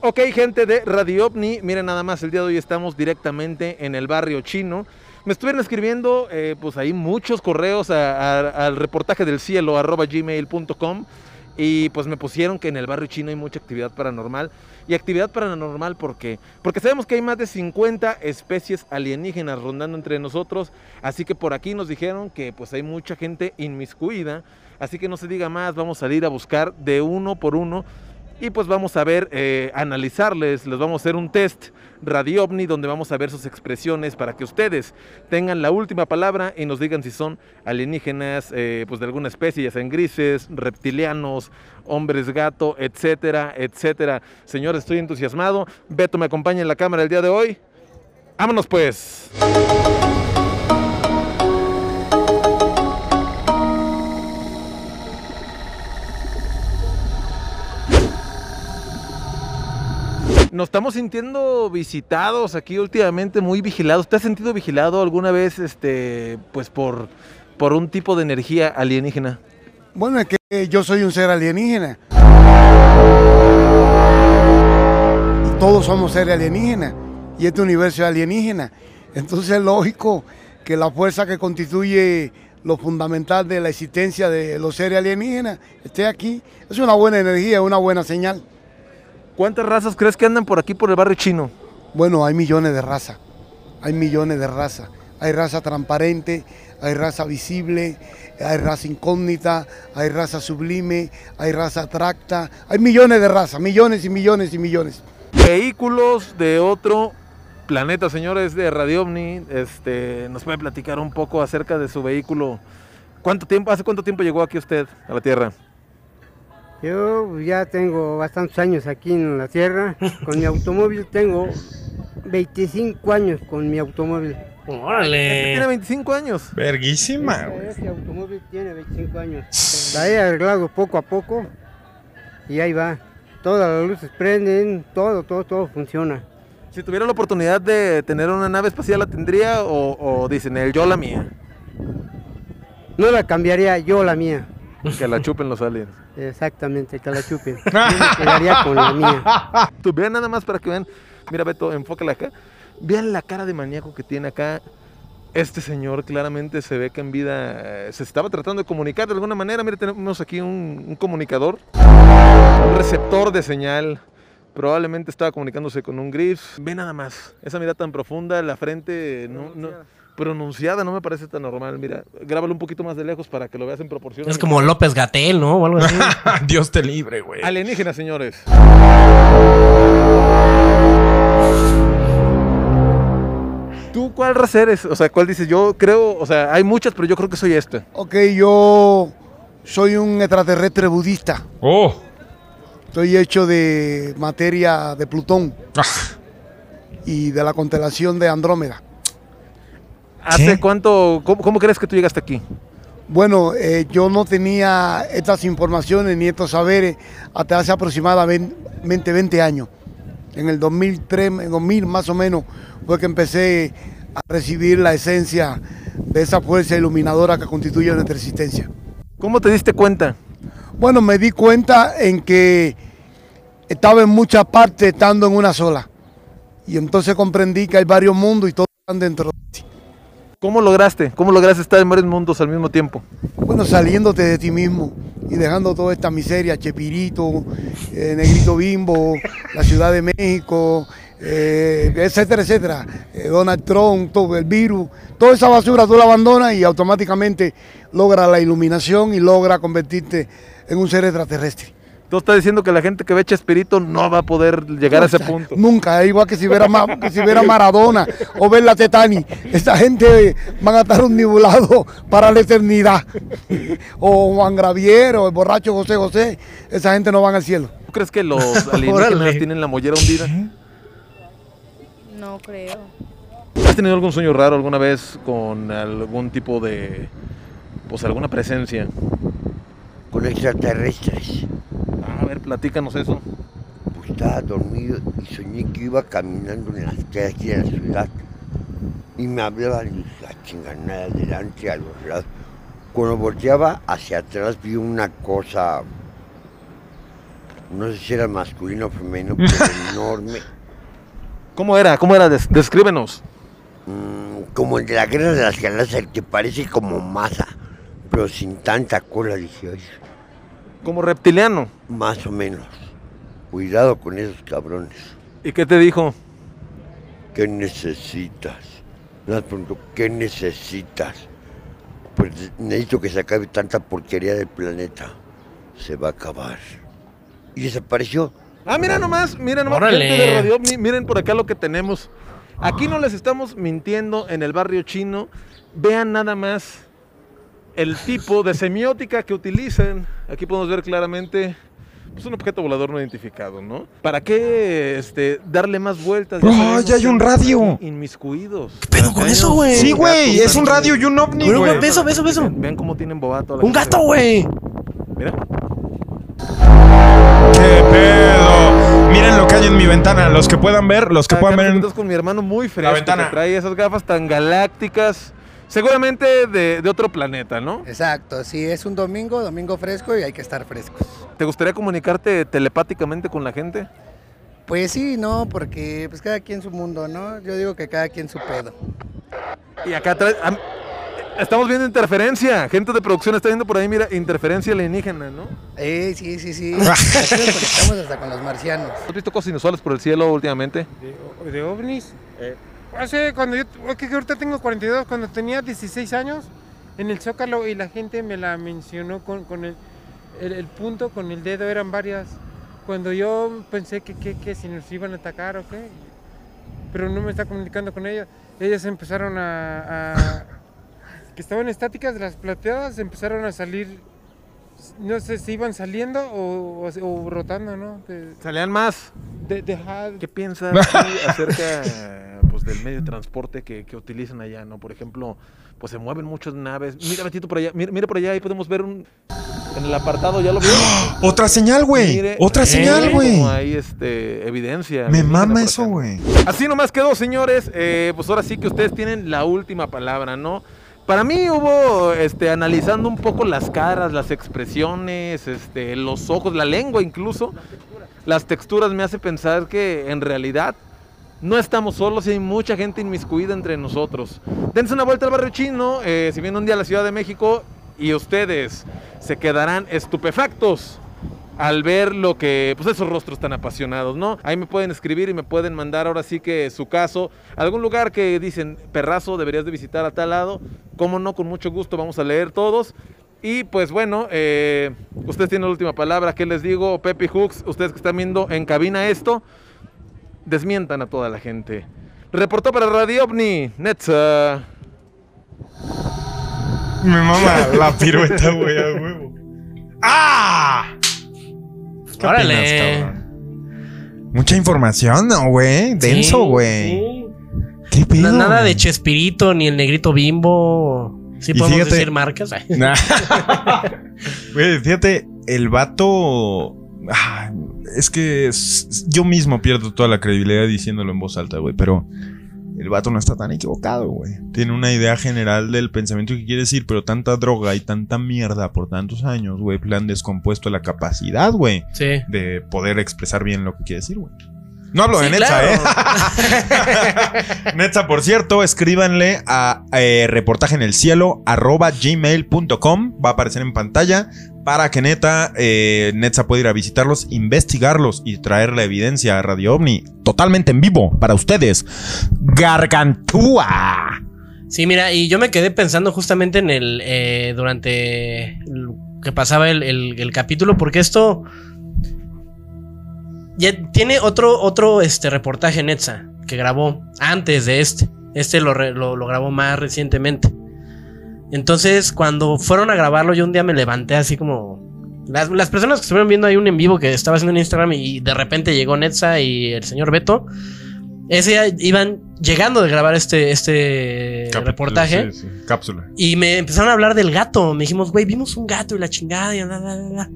Speaker 4: Ok, gente de Radio OVNI, miren nada más, el día de hoy estamos directamente en el barrio chino. Me estuvieron escribiendo, eh, pues ahí muchos correos al reportaje del cielo, arroba gmail.com. Y pues me pusieron que en el barrio chino hay mucha actividad paranormal. Y actividad paranormal, ¿por qué? Porque sabemos que hay más de 50 especies alienígenas rondando entre nosotros. Así que por aquí nos dijeron que pues hay mucha gente inmiscuida. Así que no se diga más, vamos a salir a buscar de uno por uno. Y pues vamos a ver, eh, analizarles, les vamos a hacer un test Radio OVNI donde vamos a ver sus expresiones para que ustedes tengan la última palabra y nos digan si son alienígenas, eh, pues de alguna especie, ya sean grises, reptilianos, hombres gato, etcétera, etcétera. Señores, estoy entusiasmado. Beto me acompaña en la cámara el día de hoy. Vámonos pues. Nos estamos sintiendo visitados aquí últimamente, muy vigilados. ¿Te has sentido vigilado alguna vez, este, pues por, por un tipo de energía alienígena?
Speaker 5: Bueno, es que yo soy un ser alienígena. Todos somos seres alienígenas. Y este universo es alienígena. Entonces es lógico que la fuerza que constituye lo fundamental de la existencia de los seres alienígenas esté aquí. Es una buena energía, una buena señal.
Speaker 4: ¿Cuántas razas crees que andan por aquí por el barrio chino?
Speaker 5: Bueno, hay millones de razas. Hay millones de razas. Hay raza transparente, hay raza visible, hay raza incógnita, hay raza sublime, hay raza atracta. Hay millones de razas, millones y millones y millones.
Speaker 4: Vehículos de otro planeta, señores de Radio OVNI. Este, ¿Nos puede platicar un poco acerca de su vehículo? ¿Cuánto tiempo, ¿Hace cuánto tiempo llegó aquí usted a la Tierra?
Speaker 6: Yo ya tengo bastantes años aquí en la tierra. Con mi automóvil tengo 25 años con mi automóvil.
Speaker 4: Este Tiene
Speaker 2: Órale.
Speaker 4: 25 años.
Speaker 1: Verguísima,
Speaker 6: Este, este automóvil tiene 25 años. La he arreglado poco a poco y ahí va. Todas las luces prenden, todo, todo, todo funciona.
Speaker 4: Si tuviera la oportunidad de tener una nave espacial, ¿la tendría o, o dicen el yo la mía?
Speaker 6: No la cambiaría yo la mía. (laughs)
Speaker 4: Que la chupen los aliens.
Speaker 6: Exactamente, que la chupen. (laughs) Yo me quedaría con la mía.
Speaker 4: Tú vean nada más para que vean. Mira, Beto, enfócala acá. Vean la cara de maníaco que tiene acá. Este señor claramente se ve que en vida eh, se estaba tratando de comunicar de alguna manera. Mira, tenemos aquí un, un comunicador, un receptor de señal. Probablemente estaba comunicándose con un grif. Ve nada más. Esa mirada tan profunda, la frente no, no- pronunciada, no me parece tan normal. Mira, grábalo un poquito más de lejos para que lo veas en proporción.
Speaker 2: Es como López Gatel, ¿no? O algo así. (laughs)
Speaker 1: Dios te libre, güey.
Speaker 4: Alienígena, señores. ¿Tú cuál raza eres? O sea, ¿cuál dices? Yo creo, o sea, hay muchas, pero yo creo que soy este.
Speaker 5: Ok, yo soy un extraterrestre budista.
Speaker 1: Oh.
Speaker 5: Estoy hecho de materia de Plutón
Speaker 1: Ah,
Speaker 5: y de la constelación de Andrómeda.
Speaker 4: ¿Hace cuánto, cómo, cómo crees que tú llegaste aquí?
Speaker 5: Bueno, eh, yo no tenía estas informaciones ni estos saberes hasta hace aproximadamente 20 años. En el 2003, en 2000 más o menos, fue que empecé a recibir la esencia de esa fuerza iluminadora que constituye nuestra existencia.
Speaker 4: ¿Cómo te diste cuenta?
Speaker 5: Bueno, me di cuenta en que estaba en muchas partes estando en una sola. Y entonces comprendí que hay varios mundos y todos están dentro.
Speaker 4: ¿Cómo lograste? ¿Cómo lograste estar en varios mundos al mismo tiempo?
Speaker 5: Bueno, saliéndote de ti mismo y dejando toda esta miseria, Chepirito, eh, Negrito Bimbo, la Ciudad de México, eh, etcétera, etcétera, eh, Donald Trump, todo el virus, toda esa basura tú la abandonas y automáticamente logra la iluminación y logra convertirte en un ser extraterrestre.
Speaker 4: Tú estás diciendo que la gente que ve Chespirito no va a poder llegar a ese punto.
Speaker 5: Nunca, igual que si viera, Ma- que si viera Maradona o ver la Tetani. Esta gente van a estar nibulado para la eternidad. O Juan Gravier o el borracho José José. Esa gente no van al cielo.
Speaker 4: ¿Tú crees que los (laughs) alienígenas tienen la mollera hundida?
Speaker 7: No creo.
Speaker 4: ¿Has tenido algún sueño raro alguna vez con algún tipo de, pues alguna presencia?
Speaker 8: Con extraterrestres.
Speaker 4: Ah, A ver, platícanos eso.
Speaker 8: Pues estaba dormido y soñé que iba caminando en las calles de la ciudad. Y me hablaban y dije, "Ah, chinganada, adelante, a los lados. Cuando volteaba hacia atrás vi una cosa, no sé si era masculino o femenino, pero (laughs) enorme,
Speaker 4: ¿Cómo era? ¿Cómo era? Des- descríbenos.
Speaker 8: mm, como el de la guerra de las galaxias, el que parece como masa, pero sin tanta cola, dije, "Ay,
Speaker 4: Como reptiliano.
Speaker 8: más o menos. Cuidado con esos cabrones.
Speaker 4: ¿Y qué te dijo?
Speaker 8: ¿Qué necesitas? Me preguntó, ¿qué necesitas? Pues necesito que se acabe tanta porquería del planeta. Se va a acabar. Y desapareció.
Speaker 4: Ah, mira nomás, miren nomás,
Speaker 2: Órale.
Speaker 4: gente de Radio OVNI, miren por acá lo que tenemos. Aquí no les estamos mintiendo en el barrio chino. Vean nada más el tipo de semiótica que utilizan. Aquí podemos ver claramente pues, un objeto volador no identificado, ¿no? ¿Para qué este, darle más vueltas?
Speaker 1: Bro, ya hay un radio.
Speaker 4: Inmiscuidos.
Speaker 2: ¿Qué pedo con eso, güey?
Speaker 1: Sí, güey, es un radio y un ovni,
Speaker 2: Güey, beso, beso, beso.
Speaker 4: Vean, vean cómo tienen bobato. la
Speaker 2: Un gato, güey.
Speaker 4: Mira.
Speaker 1: ¡Qué pedo! Miren lo que hay en mi ventana. Los que puedan ver, los que
Speaker 4: Acá
Speaker 1: puedan ver. en-
Speaker 4: con mi hermano muy fresco
Speaker 1: ventana.
Speaker 4: que trae esas gafas tan galácticas. Seguramente de, de otro planeta, ¿no?
Speaker 9: Exacto, sí, es un domingo, domingo fresco y hay que estar frescos.
Speaker 4: ¿Te gustaría comunicarte telepáticamente con la gente?
Speaker 9: Pues sí, no, porque pues cada quien su mundo, ¿no? Yo digo que cada quien su pedo.
Speaker 4: Y acá atrás. am- estamos viendo interferencia. Gente de producción está viendo por ahí, mira, interferencia alienígena, ¿no?
Speaker 9: Eh, sí, sí, sí. (laughs) Aquí nos conectamos hasta con los marcianos.
Speaker 4: ¿Has visto cosas inusuales por el cielo últimamente?
Speaker 10: de, de ovnis. Hace cuando yo, es que ahorita tengo 42, cuando tenía 16 años, en el Zócalo y la gente me la mencionó con, con el, el, el punto, con el dedo, eran varias. Cuando yo pensé que, que, que si nos iban a atacar o qué, pero no me está comunicando con ellas, ellas empezaron a, a- que estaban estáticas, las plateadas empezaron a salir, no sé si iban saliendo o, o- o rotando, ¿no? De,
Speaker 4: Salían más.
Speaker 10: de, de-
Speaker 4: ¿Qué piensas acerca del medio de transporte que, que utilizan allá, no? Por ejemplo, pues se mueven muchas naves. Mira, Betito, por allá. Mira, mira por allá, ahí podemos ver un... En el apartado, ¿ya lo vieron? (gasps)
Speaker 1: Otra señal, güey. Otra
Speaker 4: eh,
Speaker 1: señal, güey.
Speaker 4: Hay este, evidencia.
Speaker 1: Me mama eso, güey.
Speaker 4: Así nomás quedó, señores. Eh, pues ahora sí que ustedes tienen la última palabra, ¿no? Para mí hubo, este, analizando un poco las caras, las expresiones, este, los ojos, la lengua incluso, las texturas me hace pensar que en realidad no estamos solos y hay mucha gente inmiscuida entre nosotros. Dense una vuelta al barrio chino, eh, si vienen un día a la Ciudad de México y ustedes se quedarán estupefactos al ver lo que, pues esos rostros tan apasionados, ¿no? Ahí me pueden escribir y me pueden mandar ahora sí que su caso, algún lugar que dicen, perrazo, deberías de visitar a tal lado, cómo no, con mucho gusto vamos a leer todos. Y pues bueno, eh, ustedes tienen la última palabra, ¿qué les digo? Pepe Hooks, ustedes que están viendo en cabina esto, desmientan a toda la gente. Reportó para Radio OVNI, Netza.
Speaker 1: Me mama la pirueta, güey, a huevo. ¡Ah! ¿Qué
Speaker 2: Órale.
Speaker 1: opinas, cabrón? Mucha información, ¿no, güey? Denso,
Speaker 2: Sí,
Speaker 1: güey.
Speaker 2: sí.
Speaker 1: ¿Qué pedo?
Speaker 2: Na- Nada de Chespirito ni el negrito bimbo. Sí
Speaker 1: Y
Speaker 2: podemos
Speaker 1: fíjate-
Speaker 2: decir marcas.
Speaker 1: Nah. (laughs) Güey, fíjate, el vato. ah, es que es- yo mismo pierdo toda la credibilidad diciéndolo en voz alta, güey. Pero el vato no está tan equivocado, güey. Tiene una idea general del pensamiento que quiere decir, pero tanta droga y tanta mierda por tantos años, güey, le han descompuesto la capacidad, güey,
Speaker 2: Sí.
Speaker 1: de poder expresar bien lo que quiere decir, güey. No hablo de Netza,
Speaker 2: claro.
Speaker 1: ¿eh? (laughs) Netza, por cierto, escríbanle a eh, reportaje en el cielo arroba gmail.com. Va a aparecer en pantalla para que neta eh, Netza pueda ir a visitarlos, investigarlos y traer la evidencia a Radio OVNI totalmente en vivo para ustedes. Gargantúa.
Speaker 2: Sí, mira, y yo me quedé pensando justamente en el. eh, durante. que pasaba el, capítulo, porque esto. ya tiene otro, otro este, reportaje Netza que grabó antes de este. Este lo grabó más recientemente. Entonces, cuando fueron a grabarlo, yo un día me levanté así como. Las, las personas que estuvieron viendo ahí un en vivo que estaba haciendo en Instagram y de repente llegó Netza y el señor Beto. Ese día iban llegando de grabar este, este reportaje.
Speaker 1: sí, sí, cápsula.
Speaker 2: Y me empezaron a hablar del gato. Me dijimos, güey, vimos un gato y la chingada y bla, bla, bla, bla".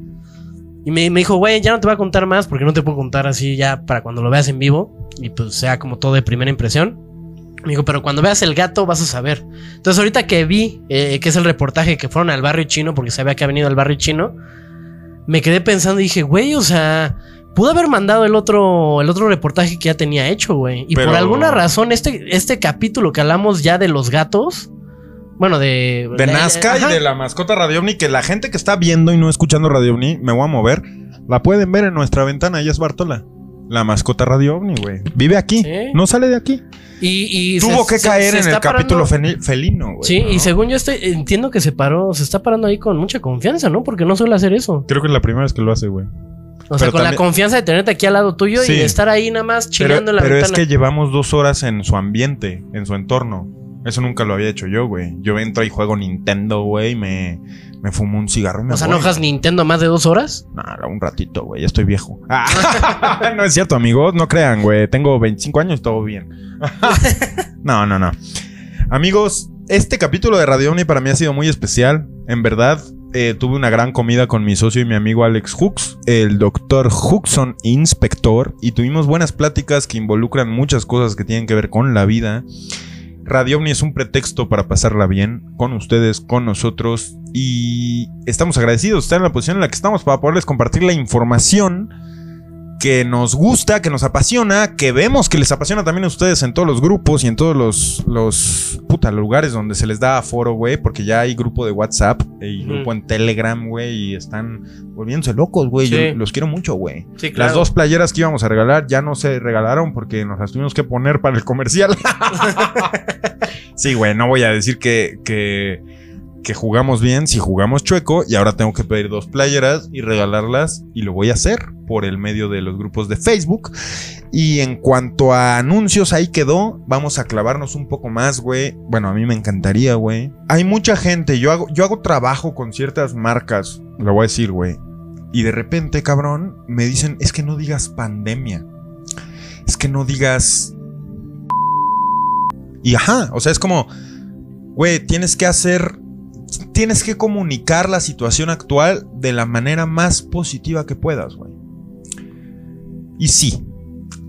Speaker 2: Y me, me dijo, güey, ya no te voy a contar más porque no te puedo contar así ya para cuando lo veas en vivo y pues sea como todo de primera impresión. Me dijo, pero cuando veas el gato vas a saber. Entonces, ahorita que vi, eh, que es el reportaje que fueron al barrio chino, porque sabía que ha venido al barrio chino, me quedé pensando y dije, güey, o sea, pudo haber mandado el otro, el otro reportaje que ya tenía hecho, güey. Y
Speaker 1: Pero-
Speaker 2: por alguna razón, este, este capítulo que hablamos ya de los gatos, bueno, de...
Speaker 1: De Nazca y de la mascota Radio OVNI, que la gente que está viendo y no escuchando Radio OVNI, me voy a mover, la pueden ver en nuestra ventana, ella es Bartola. La mascota Radio OVNI, güey. Vive aquí,
Speaker 2: Sí.
Speaker 1: no sale de aquí.
Speaker 2: Y, y
Speaker 1: Tuvo
Speaker 2: se-
Speaker 1: que caer
Speaker 2: se
Speaker 1: en el capítulo felino, güey.
Speaker 2: Sí,
Speaker 1: ¿no?
Speaker 2: y según yo estoy, entiendo que se paró, se está parando ahí con mucha confianza, ¿no? Porque no suele hacer eso.
Speaker 1: Creo que es la primera vez que lo hace, güey.
Speaker 2: O sea, con la confianza de tenerte aquí al lado tuyo
Speaker 1: Sí.
Speaker 2: y estar ahí nada más chillando en la
Speaker 1: pero es
Speaker 2: ventana.
Speaker 1: que llevamos dos horas en su ambiente, en su entorno. Eso nunca lo había hecho yo, güey. Yo entro y juego Nintendo, güey, me, me fumo un cigarro y me
Speaker 2: o sea,
Speaker 1: voy.
Speaker 2: ¿no juegas Nintendo más de dos horas?
Speaker 1: Nada, un ratito, güey. Ya estoy viejo. (laughs) Ah, (laughs) no es cierto, amigos. No crean, güey. Tengo 25 años, todo bien. (laughs) no, no, no. Amigos, este capítulo de Radio Omni para mí ha sido muy especial. En verdad, eh, tuve una gran comida con mi socio y mi amigo Alex Hooks, el doctor Hookson Inspector, y tuvimos buenas pláticas que involucran muchas cosas que tienen que ver con la vida. Radio Omni es un pretexto para pasarla bien con ustedes, con nosotros y estamos agradecidos de estar en la posición en la que estamos para poderles compartir la información que nos gusta, que nos apasiona, que vemos que les apasiona también a ustedes en todos los grupos y en todos los, los puta, lugares donde se les da aforo, güey, porque ya hay grupo de WhatsApp y grupo en Telegram, güey, y están volviéndose locos, güey.
Speaker 2: Sí.
Speaker 1: Yo los quiero mucho, güey.
Speaker 2: Sí, claro.
Speaker 1: Las dos playeras que íbamos a regalar ya no se regalaron porque nos las tuvimos que poner para el comercial. (laughs) sí, güey, no voy a decir que, que, que jugamos bien si jugamos chueco y ahora tengo que pedir dos playeras y regalarlas y lo voy a hacer por el medio de los grupos de Facebook. Y en cuanto a anuncios, ahí quedó. Vamos a clavarnos un poco más, güey. Bueno, a mí me encantaría, güey. Hay mucha gente. Yo hago, yo hago trabajo con ciertas marcas. Lo voy a decir, güey. Y de repente, cabrón, me dicen, es que no digas pandemia. Es que no digas... Y ajá, o sea, es como, güey, tienes que hacer... Tienes que comunicar la situación actual de la manera más positiva que puedas, güey. Y sí,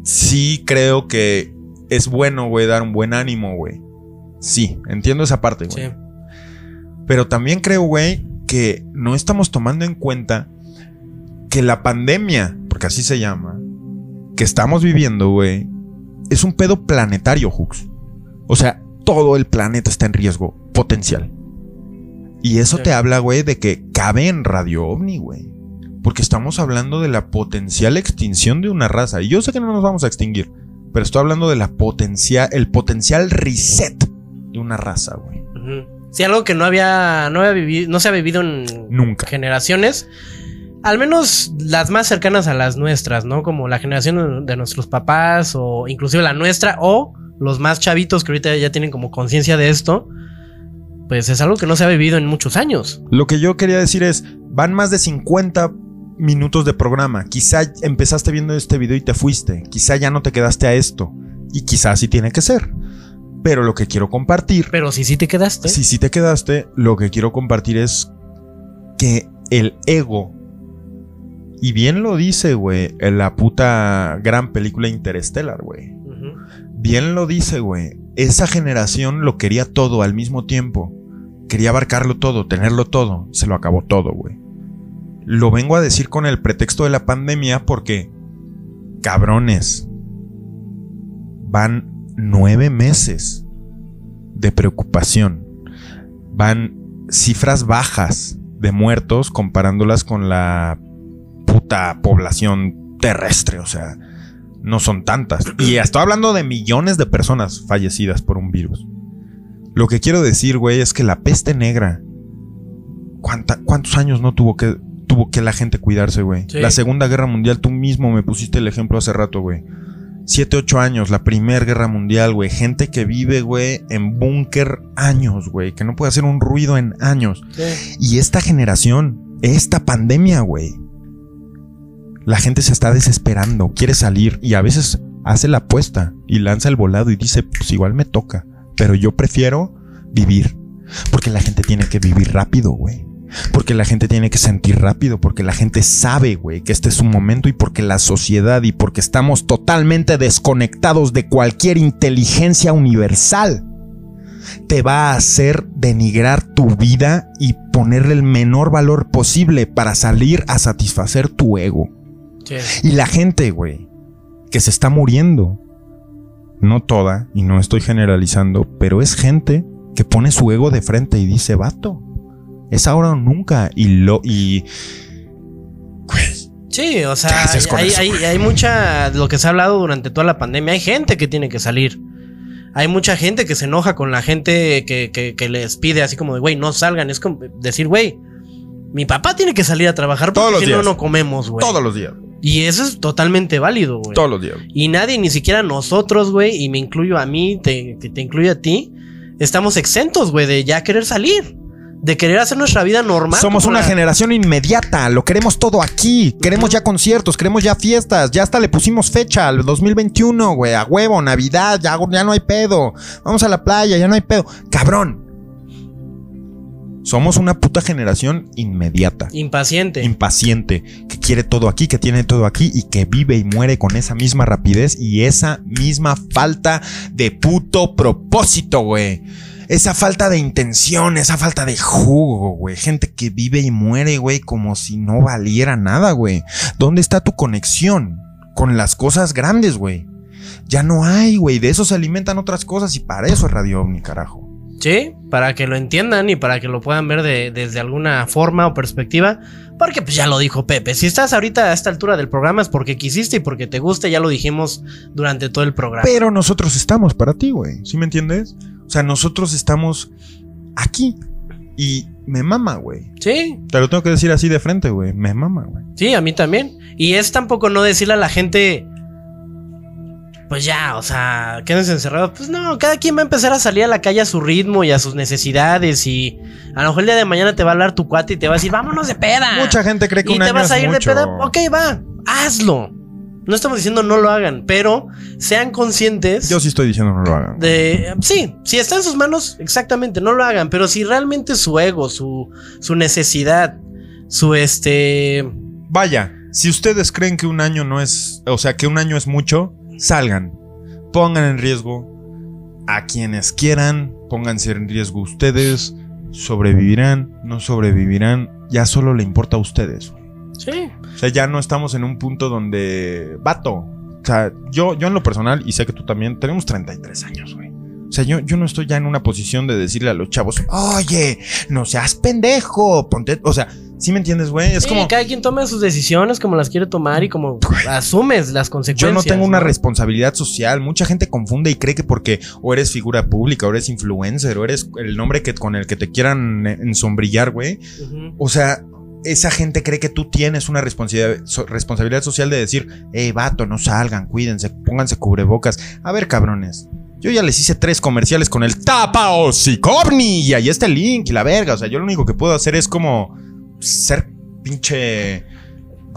Speaker 1: sí creo que es bueno, güey, dar un buen ánimo, güey. Sí, entiendo esa parte, güey.
Speaker 2: Sí.
Speaker 1: Pero también creo, güey, que no estamos tomando en cuenta que la pandemia, porque así se llama, que estamos viviendo, güey, es un pedo planetario, Hux. O sea, todo el planeta está en riesgo potencial. Y eso
Speaker 2: Sí.
Speaker 1: te habla, güey, de que cabe en Radio OVNI, güey. Porque estamos hablando de la potencial extinción de una raza. Y yo sé que no nos vamos a extinguir, pero estoy hablando de la potencial, el potencial reset de una raza, güey.
Speaker 2: Ujú. Sí, algo que no había, no había vivido, no se ha vivido en
Speaker 1: Nunca.
Speaker 2: generaciones. Al menos las más cercanas a las nuestras, ¿no? Como la generación de nuestros papás o inclusive la nuestra o los más chavitos que ahorita ya tienen como conciencia de esto. Pues es algo que no se ha vivido en muchos años.
Speaker 1: Lo que yo quería decir es, van más de 50 minutos de programa. Quizá empezaste viendo este video y te fuiste. Quizá ya no te quedaste a esto. Y quizá así tiene que ser. Pero lo que quiero compartir,
Speaker 2: Pero si sí te quedaste.
Speaker 1: si sí te quedaste, lo que quiero compartir es que el ego, y bien lo dice, güey, en la puta gran película Interstellar, güey. Bien lo dice, güey. Esa generación lo quería todo al mismo tiempo. Quería abarcarlo todo, tenerlo todo. Se lo acabó todo, güey. Lo vengo a decir con el pretexto de la pandemia porque, cabrones, van nueve meses de preocupación. Van cifras bajas de muertos comparándolas con la puta población terrestre, o sea, no son tantas. Y estoy hablando de millones de personas fallecidas por un virus. Lo que quiero decir, güey, es que la peste negra, ¿cuánta- ¿cuántos años no tuvo que, tuvo que la gente cuidarse, güey.
Speaker 2: Sí.
Speaker 1: La Segunda Guerra Mundial, tú mismo me pusiste el ejemplo hace rato, güey. Siete, ocho años, la Primera Guerra Mundial, güey. Gente que vive, güey, en búnker años, güey. Que no puede hacer un ruido en años.
Speaker 2: Sí.
Speaker 1: Y esta generación, esta pandemia, güey. La gente se está desesperando, quiere salir y a veces hace la apuesta y lanza el volado y dice, pues igual me toca, pero yo prefiero vivir. Porque la gente tiene que vivir rápido, güey. Porque la gente tiene que sentir rápido, porque la gente sabe, güey, que este es su momento y porque la sociedad y porque estamos totalmente desconectados de cualquier inteligencia universal te va a hacer denigrar tu vida y ponerle el menor valor posible para salir a satisfacer tu ego.
Speaker 2: Sí.
Speaker 1: Y la gente, güey, que se está muriendo, no toda, y no estoy generalizando, pero es gente que pone su ego de frente y dice, vato, es ahora o nunca. Y lo, y. Güey,
Speaker 2: Sí, o
Speaker 1: ¿Qué
Speaker 2: sea, hay,
Speaker 1: eso,
Speaker 2: hay- mucha, lo que se ha hablado durante toda la pandemia, hay gente que tiene que salir. Hay mucha gente que se enoja con la gente que, que- que les pide así como de, güey, no salgan. Es como decir, güey, mi papá tiene que salir a trabajar
Speaker 1: Todos
Speaker 2: porque
Speaker 1: los
Speaker 2: si no, no comemos, güey.
Speaker 1: todos los días.
Speaker 2: Y eso es totalmente válido, güey.
Speaker 1: Todos los días.
Speaker 2: Y nadie, ni siquiera nosotros, güey, y me incluyo a mí, te, que te incluyo a ti, estamos exentos, güey, de ya querer salir. De querer hacer nuestra vida normal.
Speaker 1: Somos una
Speaker 2: la-
Speaker 1: generación inmediata, lo queremos todo aquí, queremos ya conciertos, queremos ya fiestas, ya hasta le pusimos fecha al 2021, güey, a huevo, Navidad, ya, ya no hay pedo, vamos a la playa, ya no hay pedo, cabrón. Somos una puta generación inmediata,
Speaker 2: Impaciente.
Speaker 1: impaciente, que quiere todo aquí, que tiene todo aquí y que vive y muere con esa misma rapidez y esa misma falta de puto propósito, güey. Esa falta de intención, esa falta de jugo, güey. Gente que vive y muere, güey, como si no valiera nada, güey. ¿Dónde está tu conexión con las cosas grandes, güey? Ya no hay, güey. De eso se alimentan otras cosas y para eso es Radio OVNI, carajo.
Speaker 2: Sí, para que lo entiendan y para que lo puedan ver de- desde alguna forma o perspectiva. Porque pues ya lo dijo Pepe. Si estás ahorita a esta altura del programa es porque quisiste y porque te gusta. Ya lo dijimos durante todo el programa.
Speaker 1: Pero nosotros estamos para ti, güey. ¿Sí me entiendes? O sea, nosotros estamos aquí. Y me mama, güey.
Speaker 2: Sí,
Speaker 1: Te lo tengo que decir así de frente, güey. Me mama, güey.
Speaker 2: sí, a mí también. Y es tampoco no decirle a la gente. Pues ya, o sea, quédense encerrados. Pues no, cada quien va a empezar a salir a la calle a su ritmo y a sus necesidades. Y a lo mejor el día de mañana te va a hablar tu cuate y te va a decir, vámonos de peda.
Speaker 1: Mucha gente cree que
Speaker 2: y
Speaker 1: un
Speaker 2: te
Speaker 1: año
Speaker 2: vas a ir
Speaker 1: mucho.
Speaker 2: de peda. Ok, va, hazlo. No estamos diciendo no lo hagan, pero sean conscientes
Speaker 1: Yo sí estoy diciendo no lo hagan.
Speaker 2: de. Sí, si está en sus manos, exactamente, no lo hagan. Pero si realmente su ego, su, su necesidad, su este.
Speaker 1: Vaya, si ustedes creen que un año no es, o sea, que un año es mucho, salgan, pongan en riesgo a quienes quieran, pónganse en riesgo ustedes, sobrevivirán, no sobrevivirán, ya solo le importa a ustedes.
Speaker 2: Sí.
Speaker 1: O sea, ya no estamos en un punto donde, vato, o sea, yo, yo en lo personal, y sé que tú también, tenemos 33 años, güey. O sea, yo, yo no estoy ya en una posición de decirle a los chavos, oye, no seas pendejo, ponte, o sea, ¿sí me entiendes, güey? Es
Speaker 2: Sí,
Speaker 1: como...
Speaker 2: cada quien toma sus decisiones como las quiere tomar y como asumes las
Speaker 1: Yo
Speaker 2: consecuencias.
Speaker 1: no tengo una responsabilidad social. Mucha gente confunde y cree que porque o eres figura pública, o eres influencer, o eres el nombre que, con el que te quieran eh, ensombrillar, güey. O sea, esa gente cree que tú tienes una responsabilidad, so- responsabilidad social de decir, hey, vato, no salgan, cuídense, pónganse cubrebocas. A ver, cabrones. Yo ya les hice tres comerciales con el Tapa Osicovni y ahí está el link y la verga. O sea, yo lo único que puedo hacer es como ser pinche.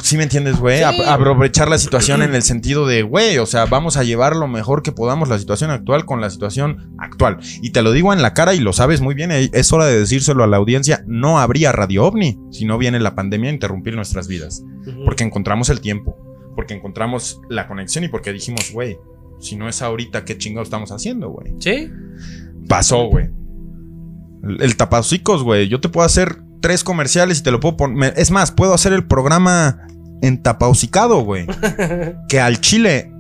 Speaker 1: ¿Sí me entiendes, güey?
Speaker 2: Sí.
Speaker 1: Aprovechar la situación (clears throat) en el sentido de, güey, o sea, vamos a llevar lo mejor que podamos la situación actual con la situación actual. Y te lo digo en la cara y lo sabes muy bien, eh, es hora de decírselo a la audiencia, no habría Radio OVNI si no viene la pandemia a interrumpir nuestras vidas. Porque encontramos el tiempo, porque encontramos la conexión y porque dijimos, güey, si no es ahorita, ¿qué chingados estamos haciendo, güey?
Speaker 2: Sí.
Speaker 1: Pasó, güey. El, el tapacicos, güey. Yo te puedo hacer tres comerciales y te lo puedo poner. Es más, puedo hacer el programa en tapaucicado, güey. (laughs) que al chile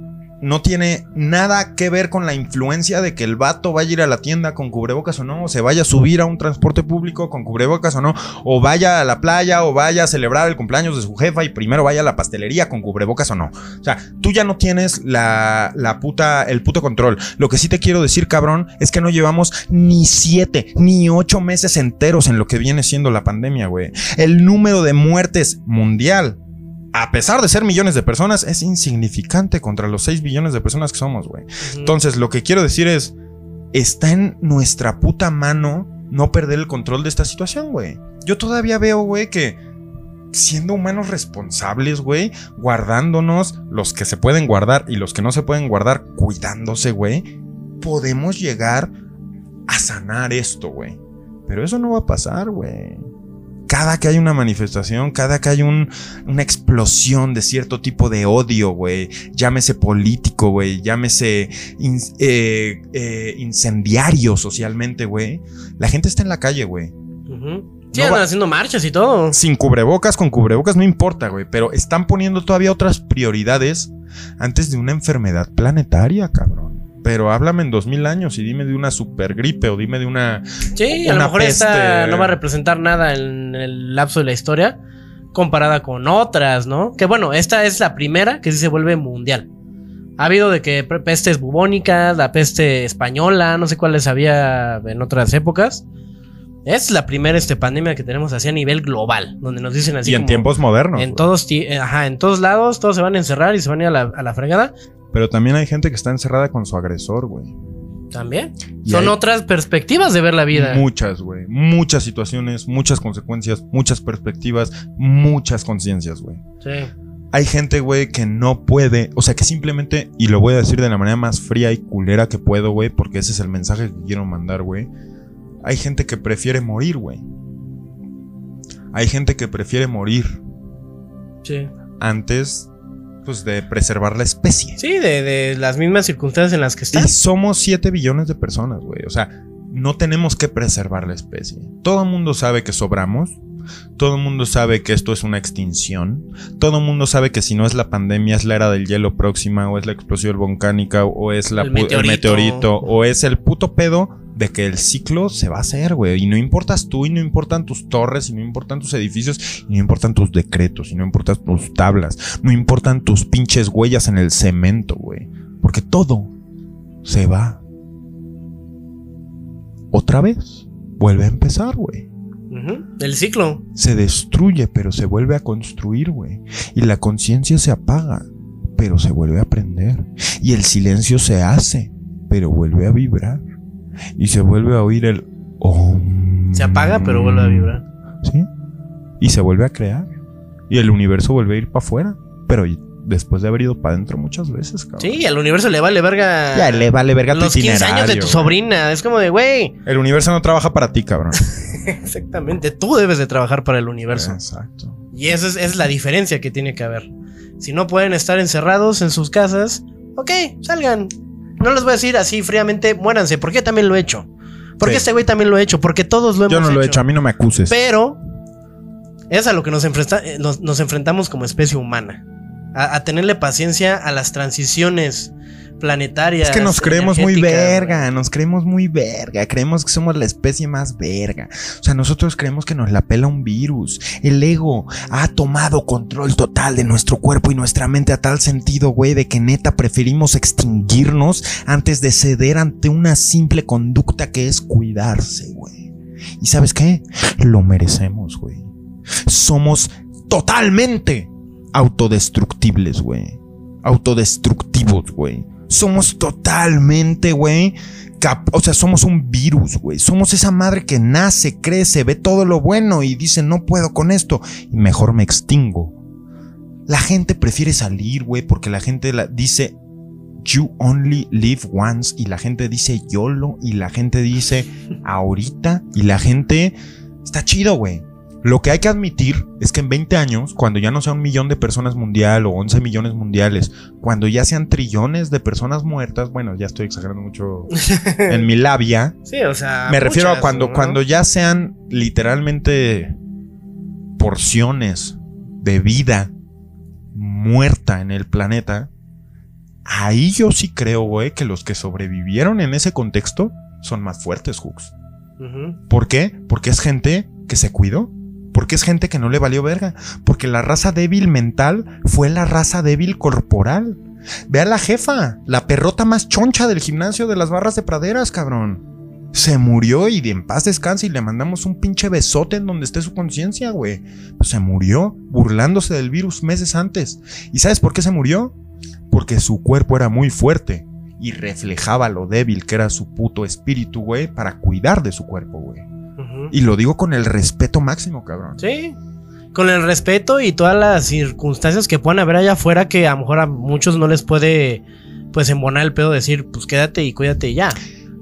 Speaker 1: no tiene nada que ver con la influencia de que el vato vaya a ir a la tienda con cubrebocas o no, o se vaya a subir a un transporte público con cubrebocas o no, o vaya a la playa o vaya a celebrar el cumpleaños de su jefa y primero vaya a la pastelería con cubrebocas o no. O sea, tú ya no tienes la, la puta, el puto control. Lo que sí te quiero decir, cabrón, es que no llevamos ni siete, ni ocho meses enteros en lo que viene siendo la pandemia, güey. El número de muertes mundial a pesar de ser millones de personas, es insignificante contra los 6 billones de personas que somos, güey. Entonces, lo que quiero decir es, está en nuestra puta mano no perder el control de esta situación, güey. Yo todavía veo, güey, que siendo humanos responsables, güey, guardándonos los que se pueden guardar y los que no se pueden guardar, cuidándose, güey, podemos llegar a sanar esto, güey. Pero eso no va a pasar, güey cada que hay una manifestación, cada que hay un, una explosión de cierto tipo de odio, güey, llámese político, güey, llámese in- eh, eh, incendiario socialmente, güey, la gente está en la calle, güey.
Speaker 2: Sí,
Speaker 1: No
Speaker 2: andan haciendo marchas y todo.
Speaker 1: Sin cubrebocas, con cubrebocas, no importa, güey, pero están poniendo todavía otras prioridades antes de una enfermedad planetaria, cabrón. Pero háblame en dos mil años y dime de una supergripe o dime de una.
Speaker 2: Sí, a lo mejor esta no va a representar nada en el lapso de la historia comparada con otras, ¿no? Que bueno, esta es la primera que sí se vuelve mundial. Ha habido de que pestes bubónicas, la peste española, no sé cuáles había en otras épocas. Es la primera este, pandemia que tenemos así a nivel global, donde nos dicen así
Speaker 1: y en
Speaker 2: como
Speaker 1: tiempos modernos.
Speaker 2: en todos, eh, ajá, en todos lados, todos se van a encerrar y se van a ir a la, a la fregada.
Speaker 1: Pero también hay gente que está encerrada con su agresor, güey.
Speaker 2: También.
Speaker 1: Y
Speaker 2: Son otras perspectivas de ver la vida.
Speaker 1: Muchas, güey. Muchas situaciones, muchas consecuencias, muchas perspectivas, muchas conciencias, güey.
Speaker 2: Sí.
Speaker 1: Hay gente, güey, que no puede, o sea, que simplemente, y lo voy a decir de la manera más fría y culera que puedo, güey, porque ese es el mensaje que quiero mandar, güey. Hay gente que prefiere morir, güey. Hay gente que prefiere morir
Speaker 2: Sí.
Speaker 1: antes, pues, de preservar la especie.
Speaker 2: Sí, de, de las mismas circunstancias en las que
Speaker 1: Y
Speaker 2: estás.
Speaker 1: somos 7 billones de personas, güey. O sea, no tenemos que preservar la especie. Todo el mundo sabe que sobramos. Todo el mundo sabe que esto es una extinción. Todo el mundo sabe que si no es la pandemia, es la era del hielo próxima, o es la explosión volcánica, o es la
Speaker 2: El
Speaker 1: pu- el
Speaker 2: meteorito.
Speaker 1: meteorito, o es el puto pedo de que el ciclo se va a hacer, güey. Y no importas tú, y no importan tus torres, y no importan tus edificios, y no importan tus decretos, y no importan tus tablas, no importan tus pinches huellas en el cemento, güey. Porque todo se va. Otra vez. Vuelve a empezar, güey.
Speaker 2: El ciclo.
Speaker 1: Se destruye, pero se vuelve a construir, güey. Y la conciencia se apaga, pero se vuelve a prender. Y el silencio se hace, pero vuelve a vibrar. Y se vuelve a oír el om.
Speaker 2: Se apaga, pero vuelve a vibrar.
Speaker 1: ¿Sí? Y se vuelve a crear. Y el universo vuelve a ir para afuera. Pero después de haber ido para adentro muchas veces, cabrón.
Speaker 2: Sí, al universo le vale verga.
Speaker 1: Ya le vale verga tu
Speaker 2: Los 15 años de tu
Speaker 1: güey.
Speaker 2: sobrina. Es como de, güey.
Speaker 1: El universo no trabaja para ti, cabrón. (laughs)
Speaker 2: Exactamente. Tú debes de trabajar para el universo.
Speaker 1: Exacto.
Speaker 2: Y esa es, es la diferencia que tiene que haber. Si no pueden estar encerrados en sus casas, ok, salgan. No les voy a decir así fríamente, muéranse, porque yo también lo he hecho. Porque
Speaker 1: Sí.
Speaker 2: este güey también lo ha hecho, porque todos lo hemos
Speaker 1: Yo no lo he hecho, a mí no me acuses.
Speaker 2: Pero es a lo que nos, enfrenta- eh, nos, nos enfrentamos como especie humana. A, a tenerle paciencia a las transiciones planetarias.
Speaker 1: Es que nos creemos muy verga, nos creemos muy verga, creemos que somos la especie más verga. O sea, nosotros creemos que nos la pela un virus. El ego ha tomado control total de nuestro cuerpo y nuestra mente a tal sentido, güey, de que neta preferimos extinguirnos antes de ceder ante una simple conducta que es cuidarse, güey. ¿Y sabes qué? Lo merecemos, güey. Somos totalmente autodestructibles, güey. Autodestructivos, güey. Somos totalmente, güey. O sea, somos un virus, güey. Somos esa madre que nace, crece, ve todo lo bueno y dice, no puedo con esto. Y mejor me extingo. La gente prefiere salir, güey, porque la gente la- dice, you only live once. Y la gente dice YOLO. Y la gente dice, ahorita. Y la gente... Está chido, güey. Lo que hay que admitir es que en 20 años, cuando ya no sea un millón de personas mundial o 11 millones mundiales, cuando ya sean trillones de personas muertas, bueno, ya estoy exagerando mucho (laughs) en mi labia,
Speaker 2: Sí, o sea.
Speaker 1: me refiero a cuando,
Speaker 2: ¿no?
Speaker 1: cuando ya sean literalmente porciones de vida muerta en el planeta, ahí yo sí creo, güey, que los que sobrevivieron en ese contexto son más fuertes, Hooks. ¿Por qué? Porque es gente que se cuidó. Porque es gente que no le valió verga. Porque la raza débil mental fue la raza débil corporal. Ve a la jefa, la perrota más choncha del gimnasio de las barras de praderas, cabrón. Se murió y de en paz descanse y le mandamos un pinche besote en donde esté su conciencia, güey. Pues se murió burlándose del virus meses antes. ¿Y sabes por qué se murió? Porque su cuerpo era muy fuerte y reflejaba lo débil que era su puto espíritu, güey, para cuidar de su cuerpo, güey. Y lo digo con el respeto máximo, cabrón.
Speaker 2: Sí. Con el respeto y todas las circunstancias que puedan haber allá afuera que a lo mejor a muchos no les puede pues embonar el pedo decir, pues quédate y cuídate y ya.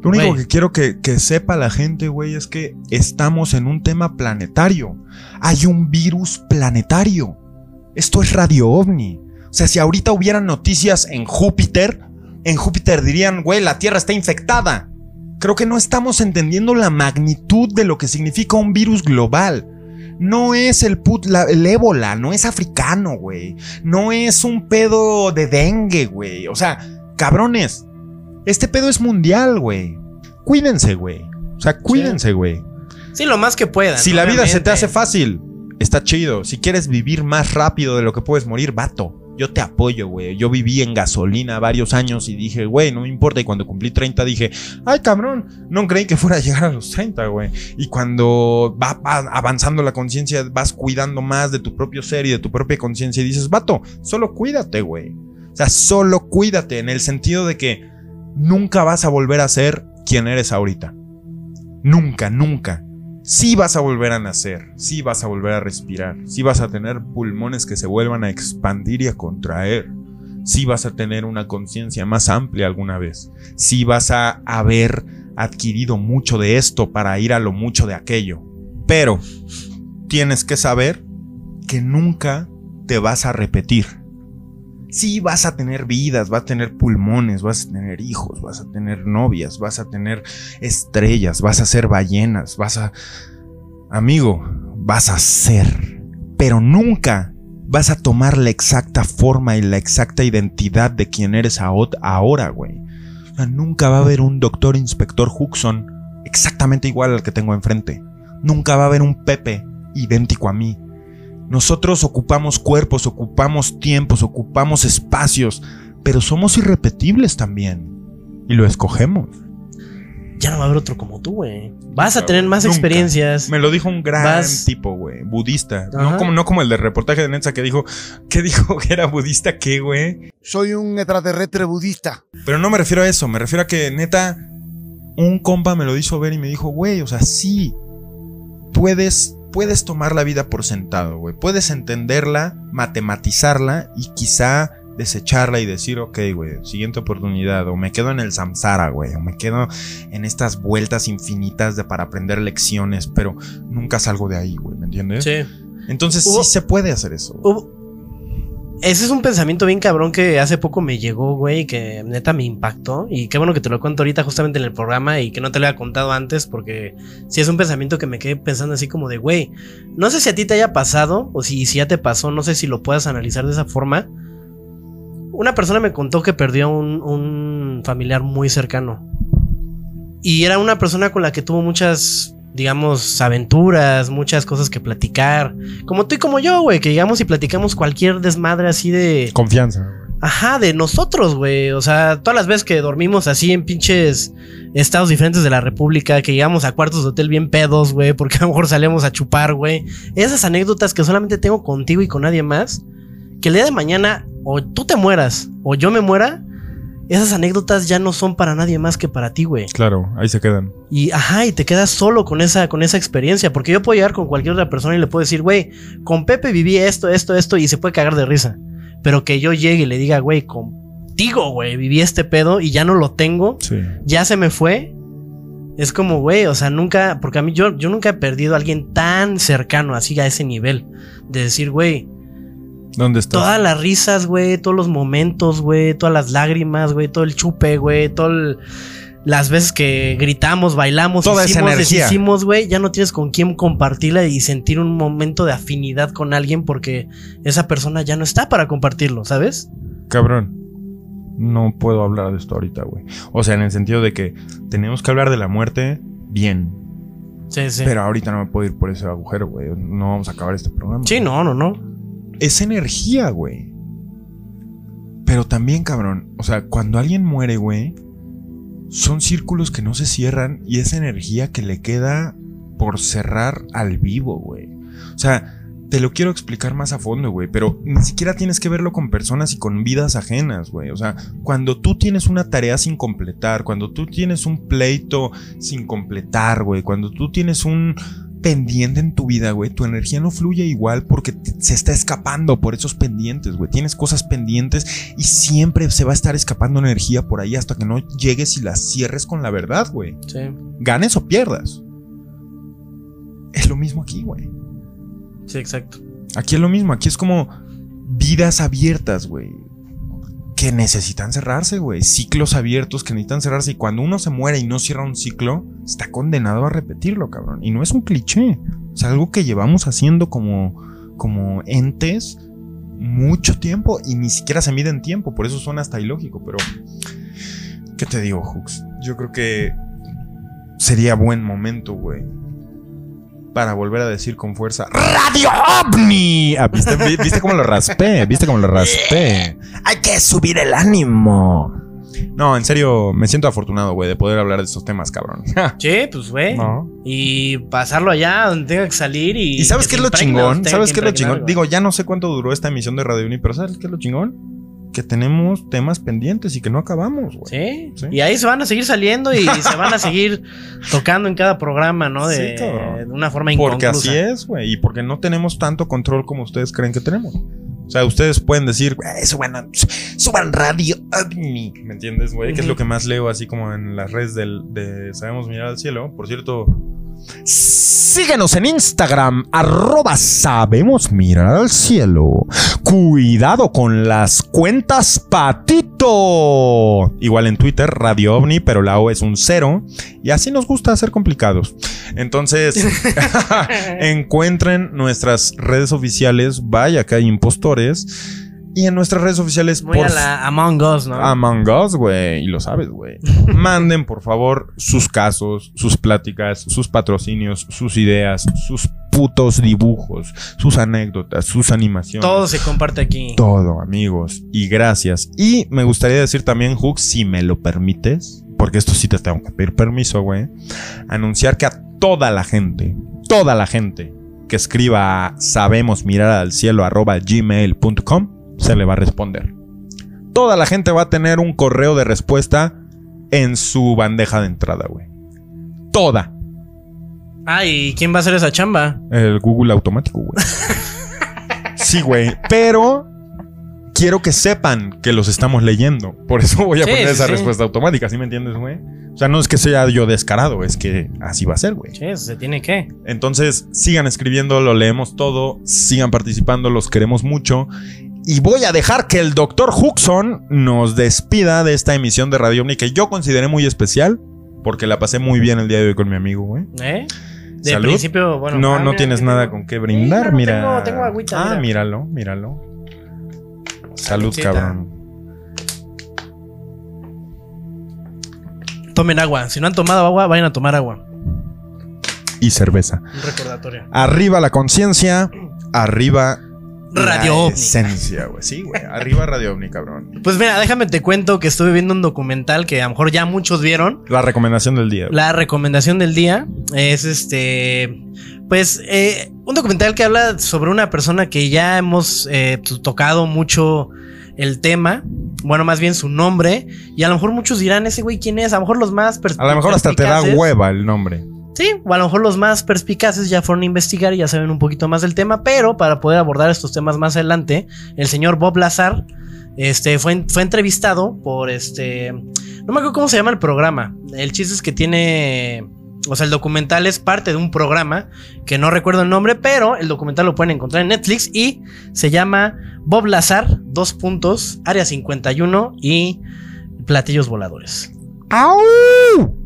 Speaker 1: Lo único que quiero que, que sepa la gente, güey, es que estamos en un tema planetario. Hay un virus planetario. Esto es radio ovni. O sea, si ahorita hubieran noticias en Júpiter, en Júpiter dirían, güey, la Tierra está infectada. Creo que no estamos entendiendo la magnitud de lo que significa un virus global. No es el, put- la- el ébola, no es africano, güey. No es un pedo de dengue, güey. O sea, cabrones, este pedo es mundial, güey. Cuídense, güey. O sea, cuídense, güey.
Speaker 2: Sí, lo más que puedan.
Speaker 1: Si la vida se te hace fácil, está chido. Si quieres vivir más rápido de lo que puedes morir, vato. Yo te apoyo, güey. Yo viví en gasolina varios años y dije, güey, no me importa. Y cuando cumplí 30 dije, ay, cabrón, no creí que fuera a llegar a los 30, güey. Y cuando va, va avanzando la conciencia, vas cuidando más de tu propio ser y de tu propia conciencia y dices, vato, solo cuídate, güey. O sea, solo cuídate en el sentido de que nunca vas a volver a ser quien eres ahorita. Nunca, nunca. Sí vas a volver a nacer, sí vas a volver a respirar, sí vas a tener pulmones que se vuelvan a expandir y a contraer, sí vas a tener una conciencia más amplia alguna vez, sí vas a haber adquirido mucho de esto para ir a lo mucho de aquello. Pero tienes que saber que nunca te vas a repetir. Sí, vas a tener vidas, vas a tener pulmones, vas a tener hijos, vas a tener novias, vas a tener estrellas, vas a ser ballenas, vas a... Amigo, vas a ser. Pero nunca vas a tomar la exacta forma y la exacta identidad de quien eres ahora, güey. O sea, nunca va a haber un doctor inspector Huxon exactamente igual al que tengo enfrente. Nunca va a haber un Pepe idéntico a mí. Nosotros ocupamos cuerpos, ocupamos tiempos, ocupamos espacios, pero somos irrepetibles también. Y lo escogemos.
Speaker 2: Ya no va a haber otro como tú, güey. Vas a tener más
Speaker 1: Nunca.
Speaker 2: experiencias.
Speaker 1: Me lo dijo un gran
Speaker 2: Vas-
Speaker 1: tipo, güey, budista. No como, no como el de reportaje de Netza que dijo, ¿qué dijo (laughs) que era budista qué, güey?
Speaker 5: Soy un extraterrestre budista.
Speaker 1: Pero no me refiero a eso, me refiero a que neta, un compa me lo hizo ver y me dijo, güey, o sea, sí, puedes, puedes tomar la vida por sentado, güey. Puedes entenderla, matematizarla y quizá desecharla y decir, ok, güey, siguiente oportunidad, o me quedo en el samsara, güey, o me quedo en estas vueltas infinitas de para aprender lecciones, pero nunca salgo de ahí, güey, ¿me entiendes?
Speaker 2: Sí.
Speaker 1: Entonces
Speaker 2: Hubo-
Speaker 1: sí se puede hacer eso.
Speaker 2: Hubo- Ese es un pensamiento bien cabrón que hace poco me llegó, güey, que neta me impactó. Y qué bueno que te lo cuento ahorita justamente en el programa y que no te lo había contado antes porque sí es un pensamiento que me quedé pensando así como de, güey, no sé si a ti te haya pasado o si, si ya te pasó, no sé si lo puedas analizar de esa forma. Una persona me contó que perdió a un, un familiar muy cercano. Y era una persona con la que tuvo muchas, digamos, aventuras, muchas cosas que platicar. Como tú y como yo, güey, que llegamos y platicamos cualquier desmadre así de...
Speaker 1: Confianza.
Speaker 2: Ajá, de nosotros, güey. O sea, todas las veces que dormimos así en pinches estados diferentes de la República, que llegamos a cuartos de hotel bien pedos, güey, porque a lo mejor salíamos a chupar, güey. Esas anécdotas que solamente tengo contigo y con nadie más, que el día de mañana o tú te mueras o yo me muera, esas anécdotas ya no son para nadie más que para ti, güey.
Speaker 1: Claro, ahí se quedan.
Speaker 2: Y ajá, y te quedas solo con esa, con esa experiencia. Porque yo puedo llegar con cualquier otra persona y le puedo decir, güey, con Pepe viví esto, esto, esto, y se puede cagar de risa. Pero que yo llegue y le diga, güey, contigo, güey, viví este pedo y ya no lo tengo,
Speaker 1: Sí.
Speaker 2: ya se me fue. Es como, güey, o sea, nunca, porque a mí yo, yo nunca he perdido a alguien tan cercano, así a ese nivel. De decir, güey,
Speaker 1: ¿Dónde estás?
Speaker 2: todas las risas, güey, todos los momentos, güey, todas las lágrimas, güey, todo el chupe, güey, todas las veces que gritamos, bailamos,
Speaker 1: Toda
Speaker 2: hicimos, deshicimos, güey, ya no tienes con quién compartirla y sentir un momento de afinidad con alguien porque esa persona ya no está para compartirlo, ¿sabes?
Speaker 1: Cabrón. no puedo hablar de esto ahorita, güey. O sea, en el sentido de que tenemos que hablar de la muerte bien.
Speaker 2: Sí, sí.
Speaker 1: Pero ahorita no me puedo ir por ese agujero, güey. No vamos a acabar este programa.
Speaker 2: Sí, no, no, no.
Speaker 1: Es energía, güey. Pero también, cabrón. O sea, cuando alguien muere, güey, son círculos que no se cierran y es energía que le queda por cerrar al vivo, güey. O sea, te lo quiero explicar más a fondo, güey, pero ni siquiera tienes que verlo con personas y con vidas ajenas, güey. O sea, cuando tú tienes una tarea sin completar, cuando tú tienes un pleito sin completar, güey, cuando tú tienes un pendiente en tu vida, güey, tu energía no fluye igual porque se está escapando por esos pendientes, güey. Tienes cosas pendientes y siempre se va a estar escapando energía por ahí hasta que no llegues y las cierres con la verdad, güey.
Speaker 2: Sí.
Speaker 1: Ganes o pierdas. Es lo mismo aquí, güey.
Speaker 2: Sí, exacto.
Speaker 1: Aquí es lo mismo, aquí es como vidas abiertas, güey. Que necesitan cerrarse, güey. Ciclos abiertos que necesitan cerrarse. Y cuando uno se muere y no cierra un ciclo, está condenado a repetirlo, cabrón. Y no es un cliché. Es algo que llevamos haciendo como, como entes mucho tiempo y ni siquiera se mide en tiempo. Por eso suena hasta ilógico. Pero, ¿qué te digo, Hooks? Yo creo que sería buen momento, güey. Para volver a decir con fuerza ¡Radio OVNI! Ah, ¿viste, vi- ¿Viste cómo lo raspé? ¿Viste cómo lo raspé? (laughs) Hay que subir el ánimo. No, en serio, me siento afortunado, güey, de poder hablar de estos temas, cabrón. (laughs)
Speaker 2: Sí, pues, güey.
Speaker 1: No.
Speaker 2: Y pasarlo allá donde tenga que salir y.
Speaker 1: ¿Y sabes
Speaker 2: que
Speaker 1: qué es lo chingón? ¿Sabes qué es lo chingón? Digo, ya no sé cuánto duró esta emisión de Radio Uni, pero ¿sabes qué es lo chingón? Que tenemos temas pendientes y que no acabamos, güey.
Speaker 2: Sí.
Speaker 1: Sí.
Speaker 2: Y ahí se van a seguir saliendo y se van a (laughs) seguir tocando en cada programa, ¿no? De,
Speaker 1: Sí,
Speaker 2: de una forma
Speaker 1: Porque
Speaker 2: inconclusa.
Speaker 1: así es, güey. Y porque no tenemos tanto control como ustedes creen que tenemos. O sea, ustedes pueden decir, güey, suban, suban radio ovni. ¿Me entiendes, güey? Que es lo que más leo así como en las redes del, de Sabemos Mirar al Cielo. Por cierto, síguenos en Instagram, arroba Sabemos Mirar al Cielo. Cuidado con las cuentas patito. Igual en Twitter, Radio OVNI, pero la O es un cero. Y así nos gusta hacer complicados. Entonces, (laughs) (laughs) encuentren nuestras redes oficiales. Vaya que hay impostores. Y en nuestras redes oficiales,
Speaker 2: Muy a la Among Us, ¿no?
Speaker 1: Among Us, güey. Y lo sabes, güey. (laughs) Manden, por favor, sus casos, sus pláticas, sus patrocinios, sus ideas, sus putos dibujos, sus anécdotas, sus animaciones.
Speaker 2: Todo se comparte aquí.
Speaker 1: Todo, amigos. Y gracias. Y me gustaría decir también, Hook, si me lo permites, porque esto sí te tengo que pedir permiso, güey. Anunciar que a toda la gente, toda la gente que escriba sabemos mirar al cielo arroba gmail.com se le va a responder. Toda la gente va a tener un correo de respuesta en su bandeja de entrada, güey. Toda.
Speaker 2: Ah, ¿y quién va a hacer esa chamba?
Speaker 1: El Google automático, güey. (laughs) Sí, güey. Pero quiero que sepan que los estamos leyendo. Por eso voy a
Speaker 2: Sí,
Speaker 1: poner
Speaker 2: sí,
Speaker 1: esa
Speaker 2: sí.
Speaker 1: respuesta automática, ¿sí me entiendes, güey? O sea, no es que sea yo descarado, es que así va a ser, güey.
Speaker 2: Sí, eso se tiene que.
Speaker 1: Entonces, sigan escribiendo, lo leemos todo, sigan participando, los queremos mucho. Y voy a dejar que el doctor Huxon nos despida de esta emisión de Radio Omni que yo consideré muy especial, porque la pasé muy bien el día de hoy con mi amigo, güey.
Speaker 2: ¿Eh? De
Speaker 1: Salud.
Speaker 2: principio, bueno.
Speaker 1: no,
Speaker 2: ah,
Speaker 1: no
Speaker 2: mira,
Speaker 1: tienes nada con qué brindar, mira.
Speaker 2: tengo- tengo agüita,
Speaker 1: ah,
Speaker 2: mira.
Speaker 1: míralo, míralo. Salud,
Speaker 2: Saludcita.
Speaker 1: cabrón.
Speaker 2: Tomen agua. Si no han tomado agua, vayan a tomar agua.
Speaker 1: Y cerveza.
Speaker 2: Un recordatorio.
Speaker 1: Arriba la conciencia, arriba
Speaker 2: Radio
Speaker 1: la
Speaker 2: OVNI.
Speaker 1: esencia, güey. Sí, güey. Arriba Radio OVNI, cabrón.
Speaker 2: Pues mira, déjame te cuento que estuve viendo un documental que a lo mejor ya muchos vieron.
Speaker 1: La recomendación del día.
Speaker 2: La recomendación del día es este. Pues eh, un documental que habla sobre una persona que ya hemos eh, to- tocado mucho el tema. Bueno, más bien su nombre. Y a lo mejor muchos dirán, ese güey, ¿quién es? A lo mejor los más
Speaker 1: A lo mejor hasta te da hueva el nombre.
Speaker 2: Sí, o a lo mejor los más perspicaces ya fueron a investigar y ya saben un poquito más del tema, pero para poder abordar estos temas más adelante, el señor Bob Lazar este, fue, fue entrevistado por este... No me acuerdo cómo se llama el programa. El chiste es que tiene... O sea, el documental es parte de un programa que no recuerdo el nombre, pero el documental lo pueden encontrar en Netflix y se llama Bob Lazar, dos puntos, Área 51 y Platillos Voladores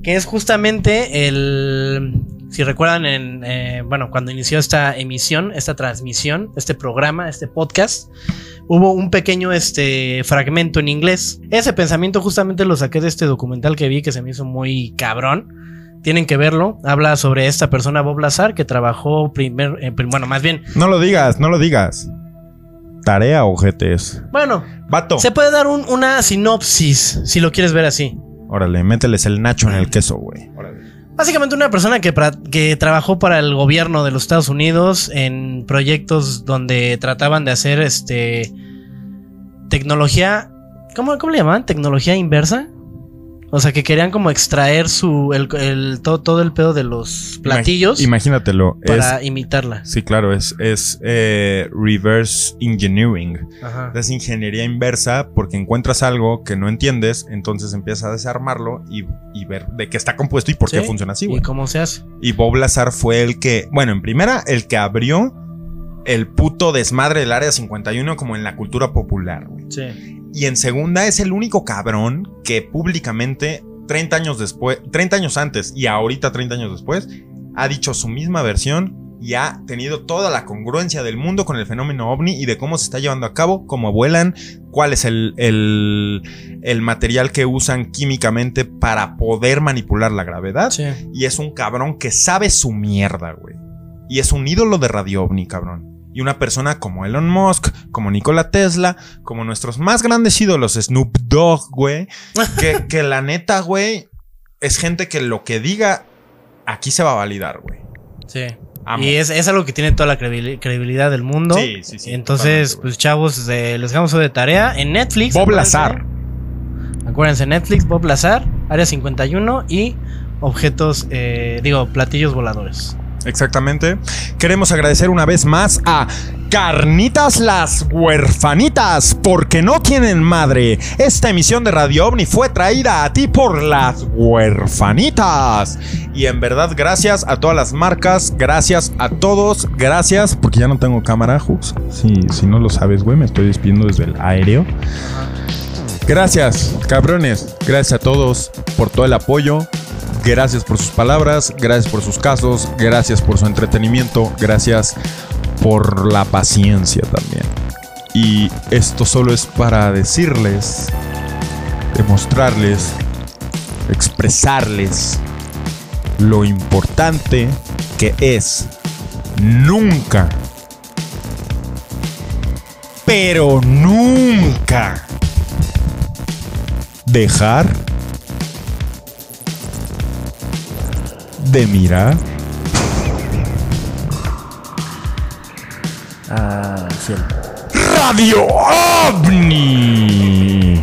Speaker 2: que es justamente el Si recuerdan, en, eh, bueno, cuando inició esta emisión, esta transmisión, este programa, este podcast, hubo un pequeño este, fragmento en inglés. Ese pensamiento justamente lo saqué de este documental que vi que se me hizo muy cabrón. Tienen que verlo. Habla sobre esta persona, Bob Lazar, que trabajó primer, eh, prim- bueno, más bien,
Speaker 1: No lo digas, no lo digas. Tarea, ojetes.
Speaker 2: bueno,
Speaker 1: Vato.
Speaker 2: se puede dar un- una sinopsis si lo quieres ver así.
Speaker 1: Órale, mételes el nacho en el queso, güey.
Speaker 2: Básicamente una persona que, que trabajó para el gobierno de los Estados Unidos en proyectos donde trataban de hacer este tecnología, ¿cómo, cómo le llamaban? Tecnología inversa. O sea, que querían como extraer su el, el- todo, todo el pedo de los platillos
Speaker 1: Imagínatelo.
Speaker 2: para
Speaker 1: es-
Speaker 2: imitarla.
Speaker 1: sí, claro, es, es eh, reverse engineering.
Speaker 2: Ajá.
Speaker 1: Es ingeniería inversa porque encuentras algo que no entiendes, entonces empiezas a desarmarlo y, y ver de qué está compuesto y por qué funciona así,
Speaker 2: ¿Y
Speaker 1: güey.
Speaker 2: cómo se hace?
Speaker 1: Y Bob Lazar fue el que, bueno, en primera, el que abrió el puto desmadre del área 51 como en la cultura popular, güey.
Speaker 2: Sí.
Speaker 1: Y en segunda, es el único cabrón que públicamente, 30 años después, 30 años antes y ahorita 30 años después, ha dicho su misma versión y ha tenido toda la congruencia del mundo con el fenómeno ovni y de cómo se está llevando a cabo, cómo vuelan, cuál es el, el, el material que usan químicamente para poder manipular la gravedad.
Speaker 2: Sí.
Speaker 1: Y es un cabrón que sabe su mierda, güey. Y es un ídolo de Radio OVNI, cabrón. Y una persona como Elon Musk, como Nikola Tesla, como nuestros más grandes ídolos, Snoop Dogg, güey. (laughs) Que, que la neta, güey, es gente que lo que diga aquí se va a validar, güey.
Speaker 2: Sí.
Speaker 1: Amo.
Speaker 2: Y es, es algo que tiene toda la credibil- credibilidad del mundo.
Speaker 1: Sí, sí, sí,
Speaker 2: Entonces, pues chavos, eh, les dejamos eso de tarea en Netflix.
Speaker 1: Bob
Speaker 2: acuérdense.
Speaker 1: Lazar.
Speaker 2: Acuérdense, Netflix, Bob Lazar, Área 51 y objetos, eh, digo, platillos voladores.
Speaker 1: Exactamente. Queremos agradecer una vez más a Carnitas las huerfanitas, porque no tienen madre. Esta emisión de Radio OVNI fue traída a ti por las huerfanitas. Y en verdad, gracias a todas las marcas, gracias a todos, gracias, porque ya no tengo cámara. Si, si no lo sabes, güey, me estoy despidiendo desde el aéreo. Gracias, cabrones. Gracias a todos por todo el apoyo. Gracias por sus palabras, gracias por sus casos, gracias por su entretenimiento, gracias por la paciencia también. Y esto solo es para decirles, demostrarles, expresarles lo importante que es nunca, pero nunca dejar de mirar
Speaker 7: Ah, cielo.
Speaker 1: Radio OVNI.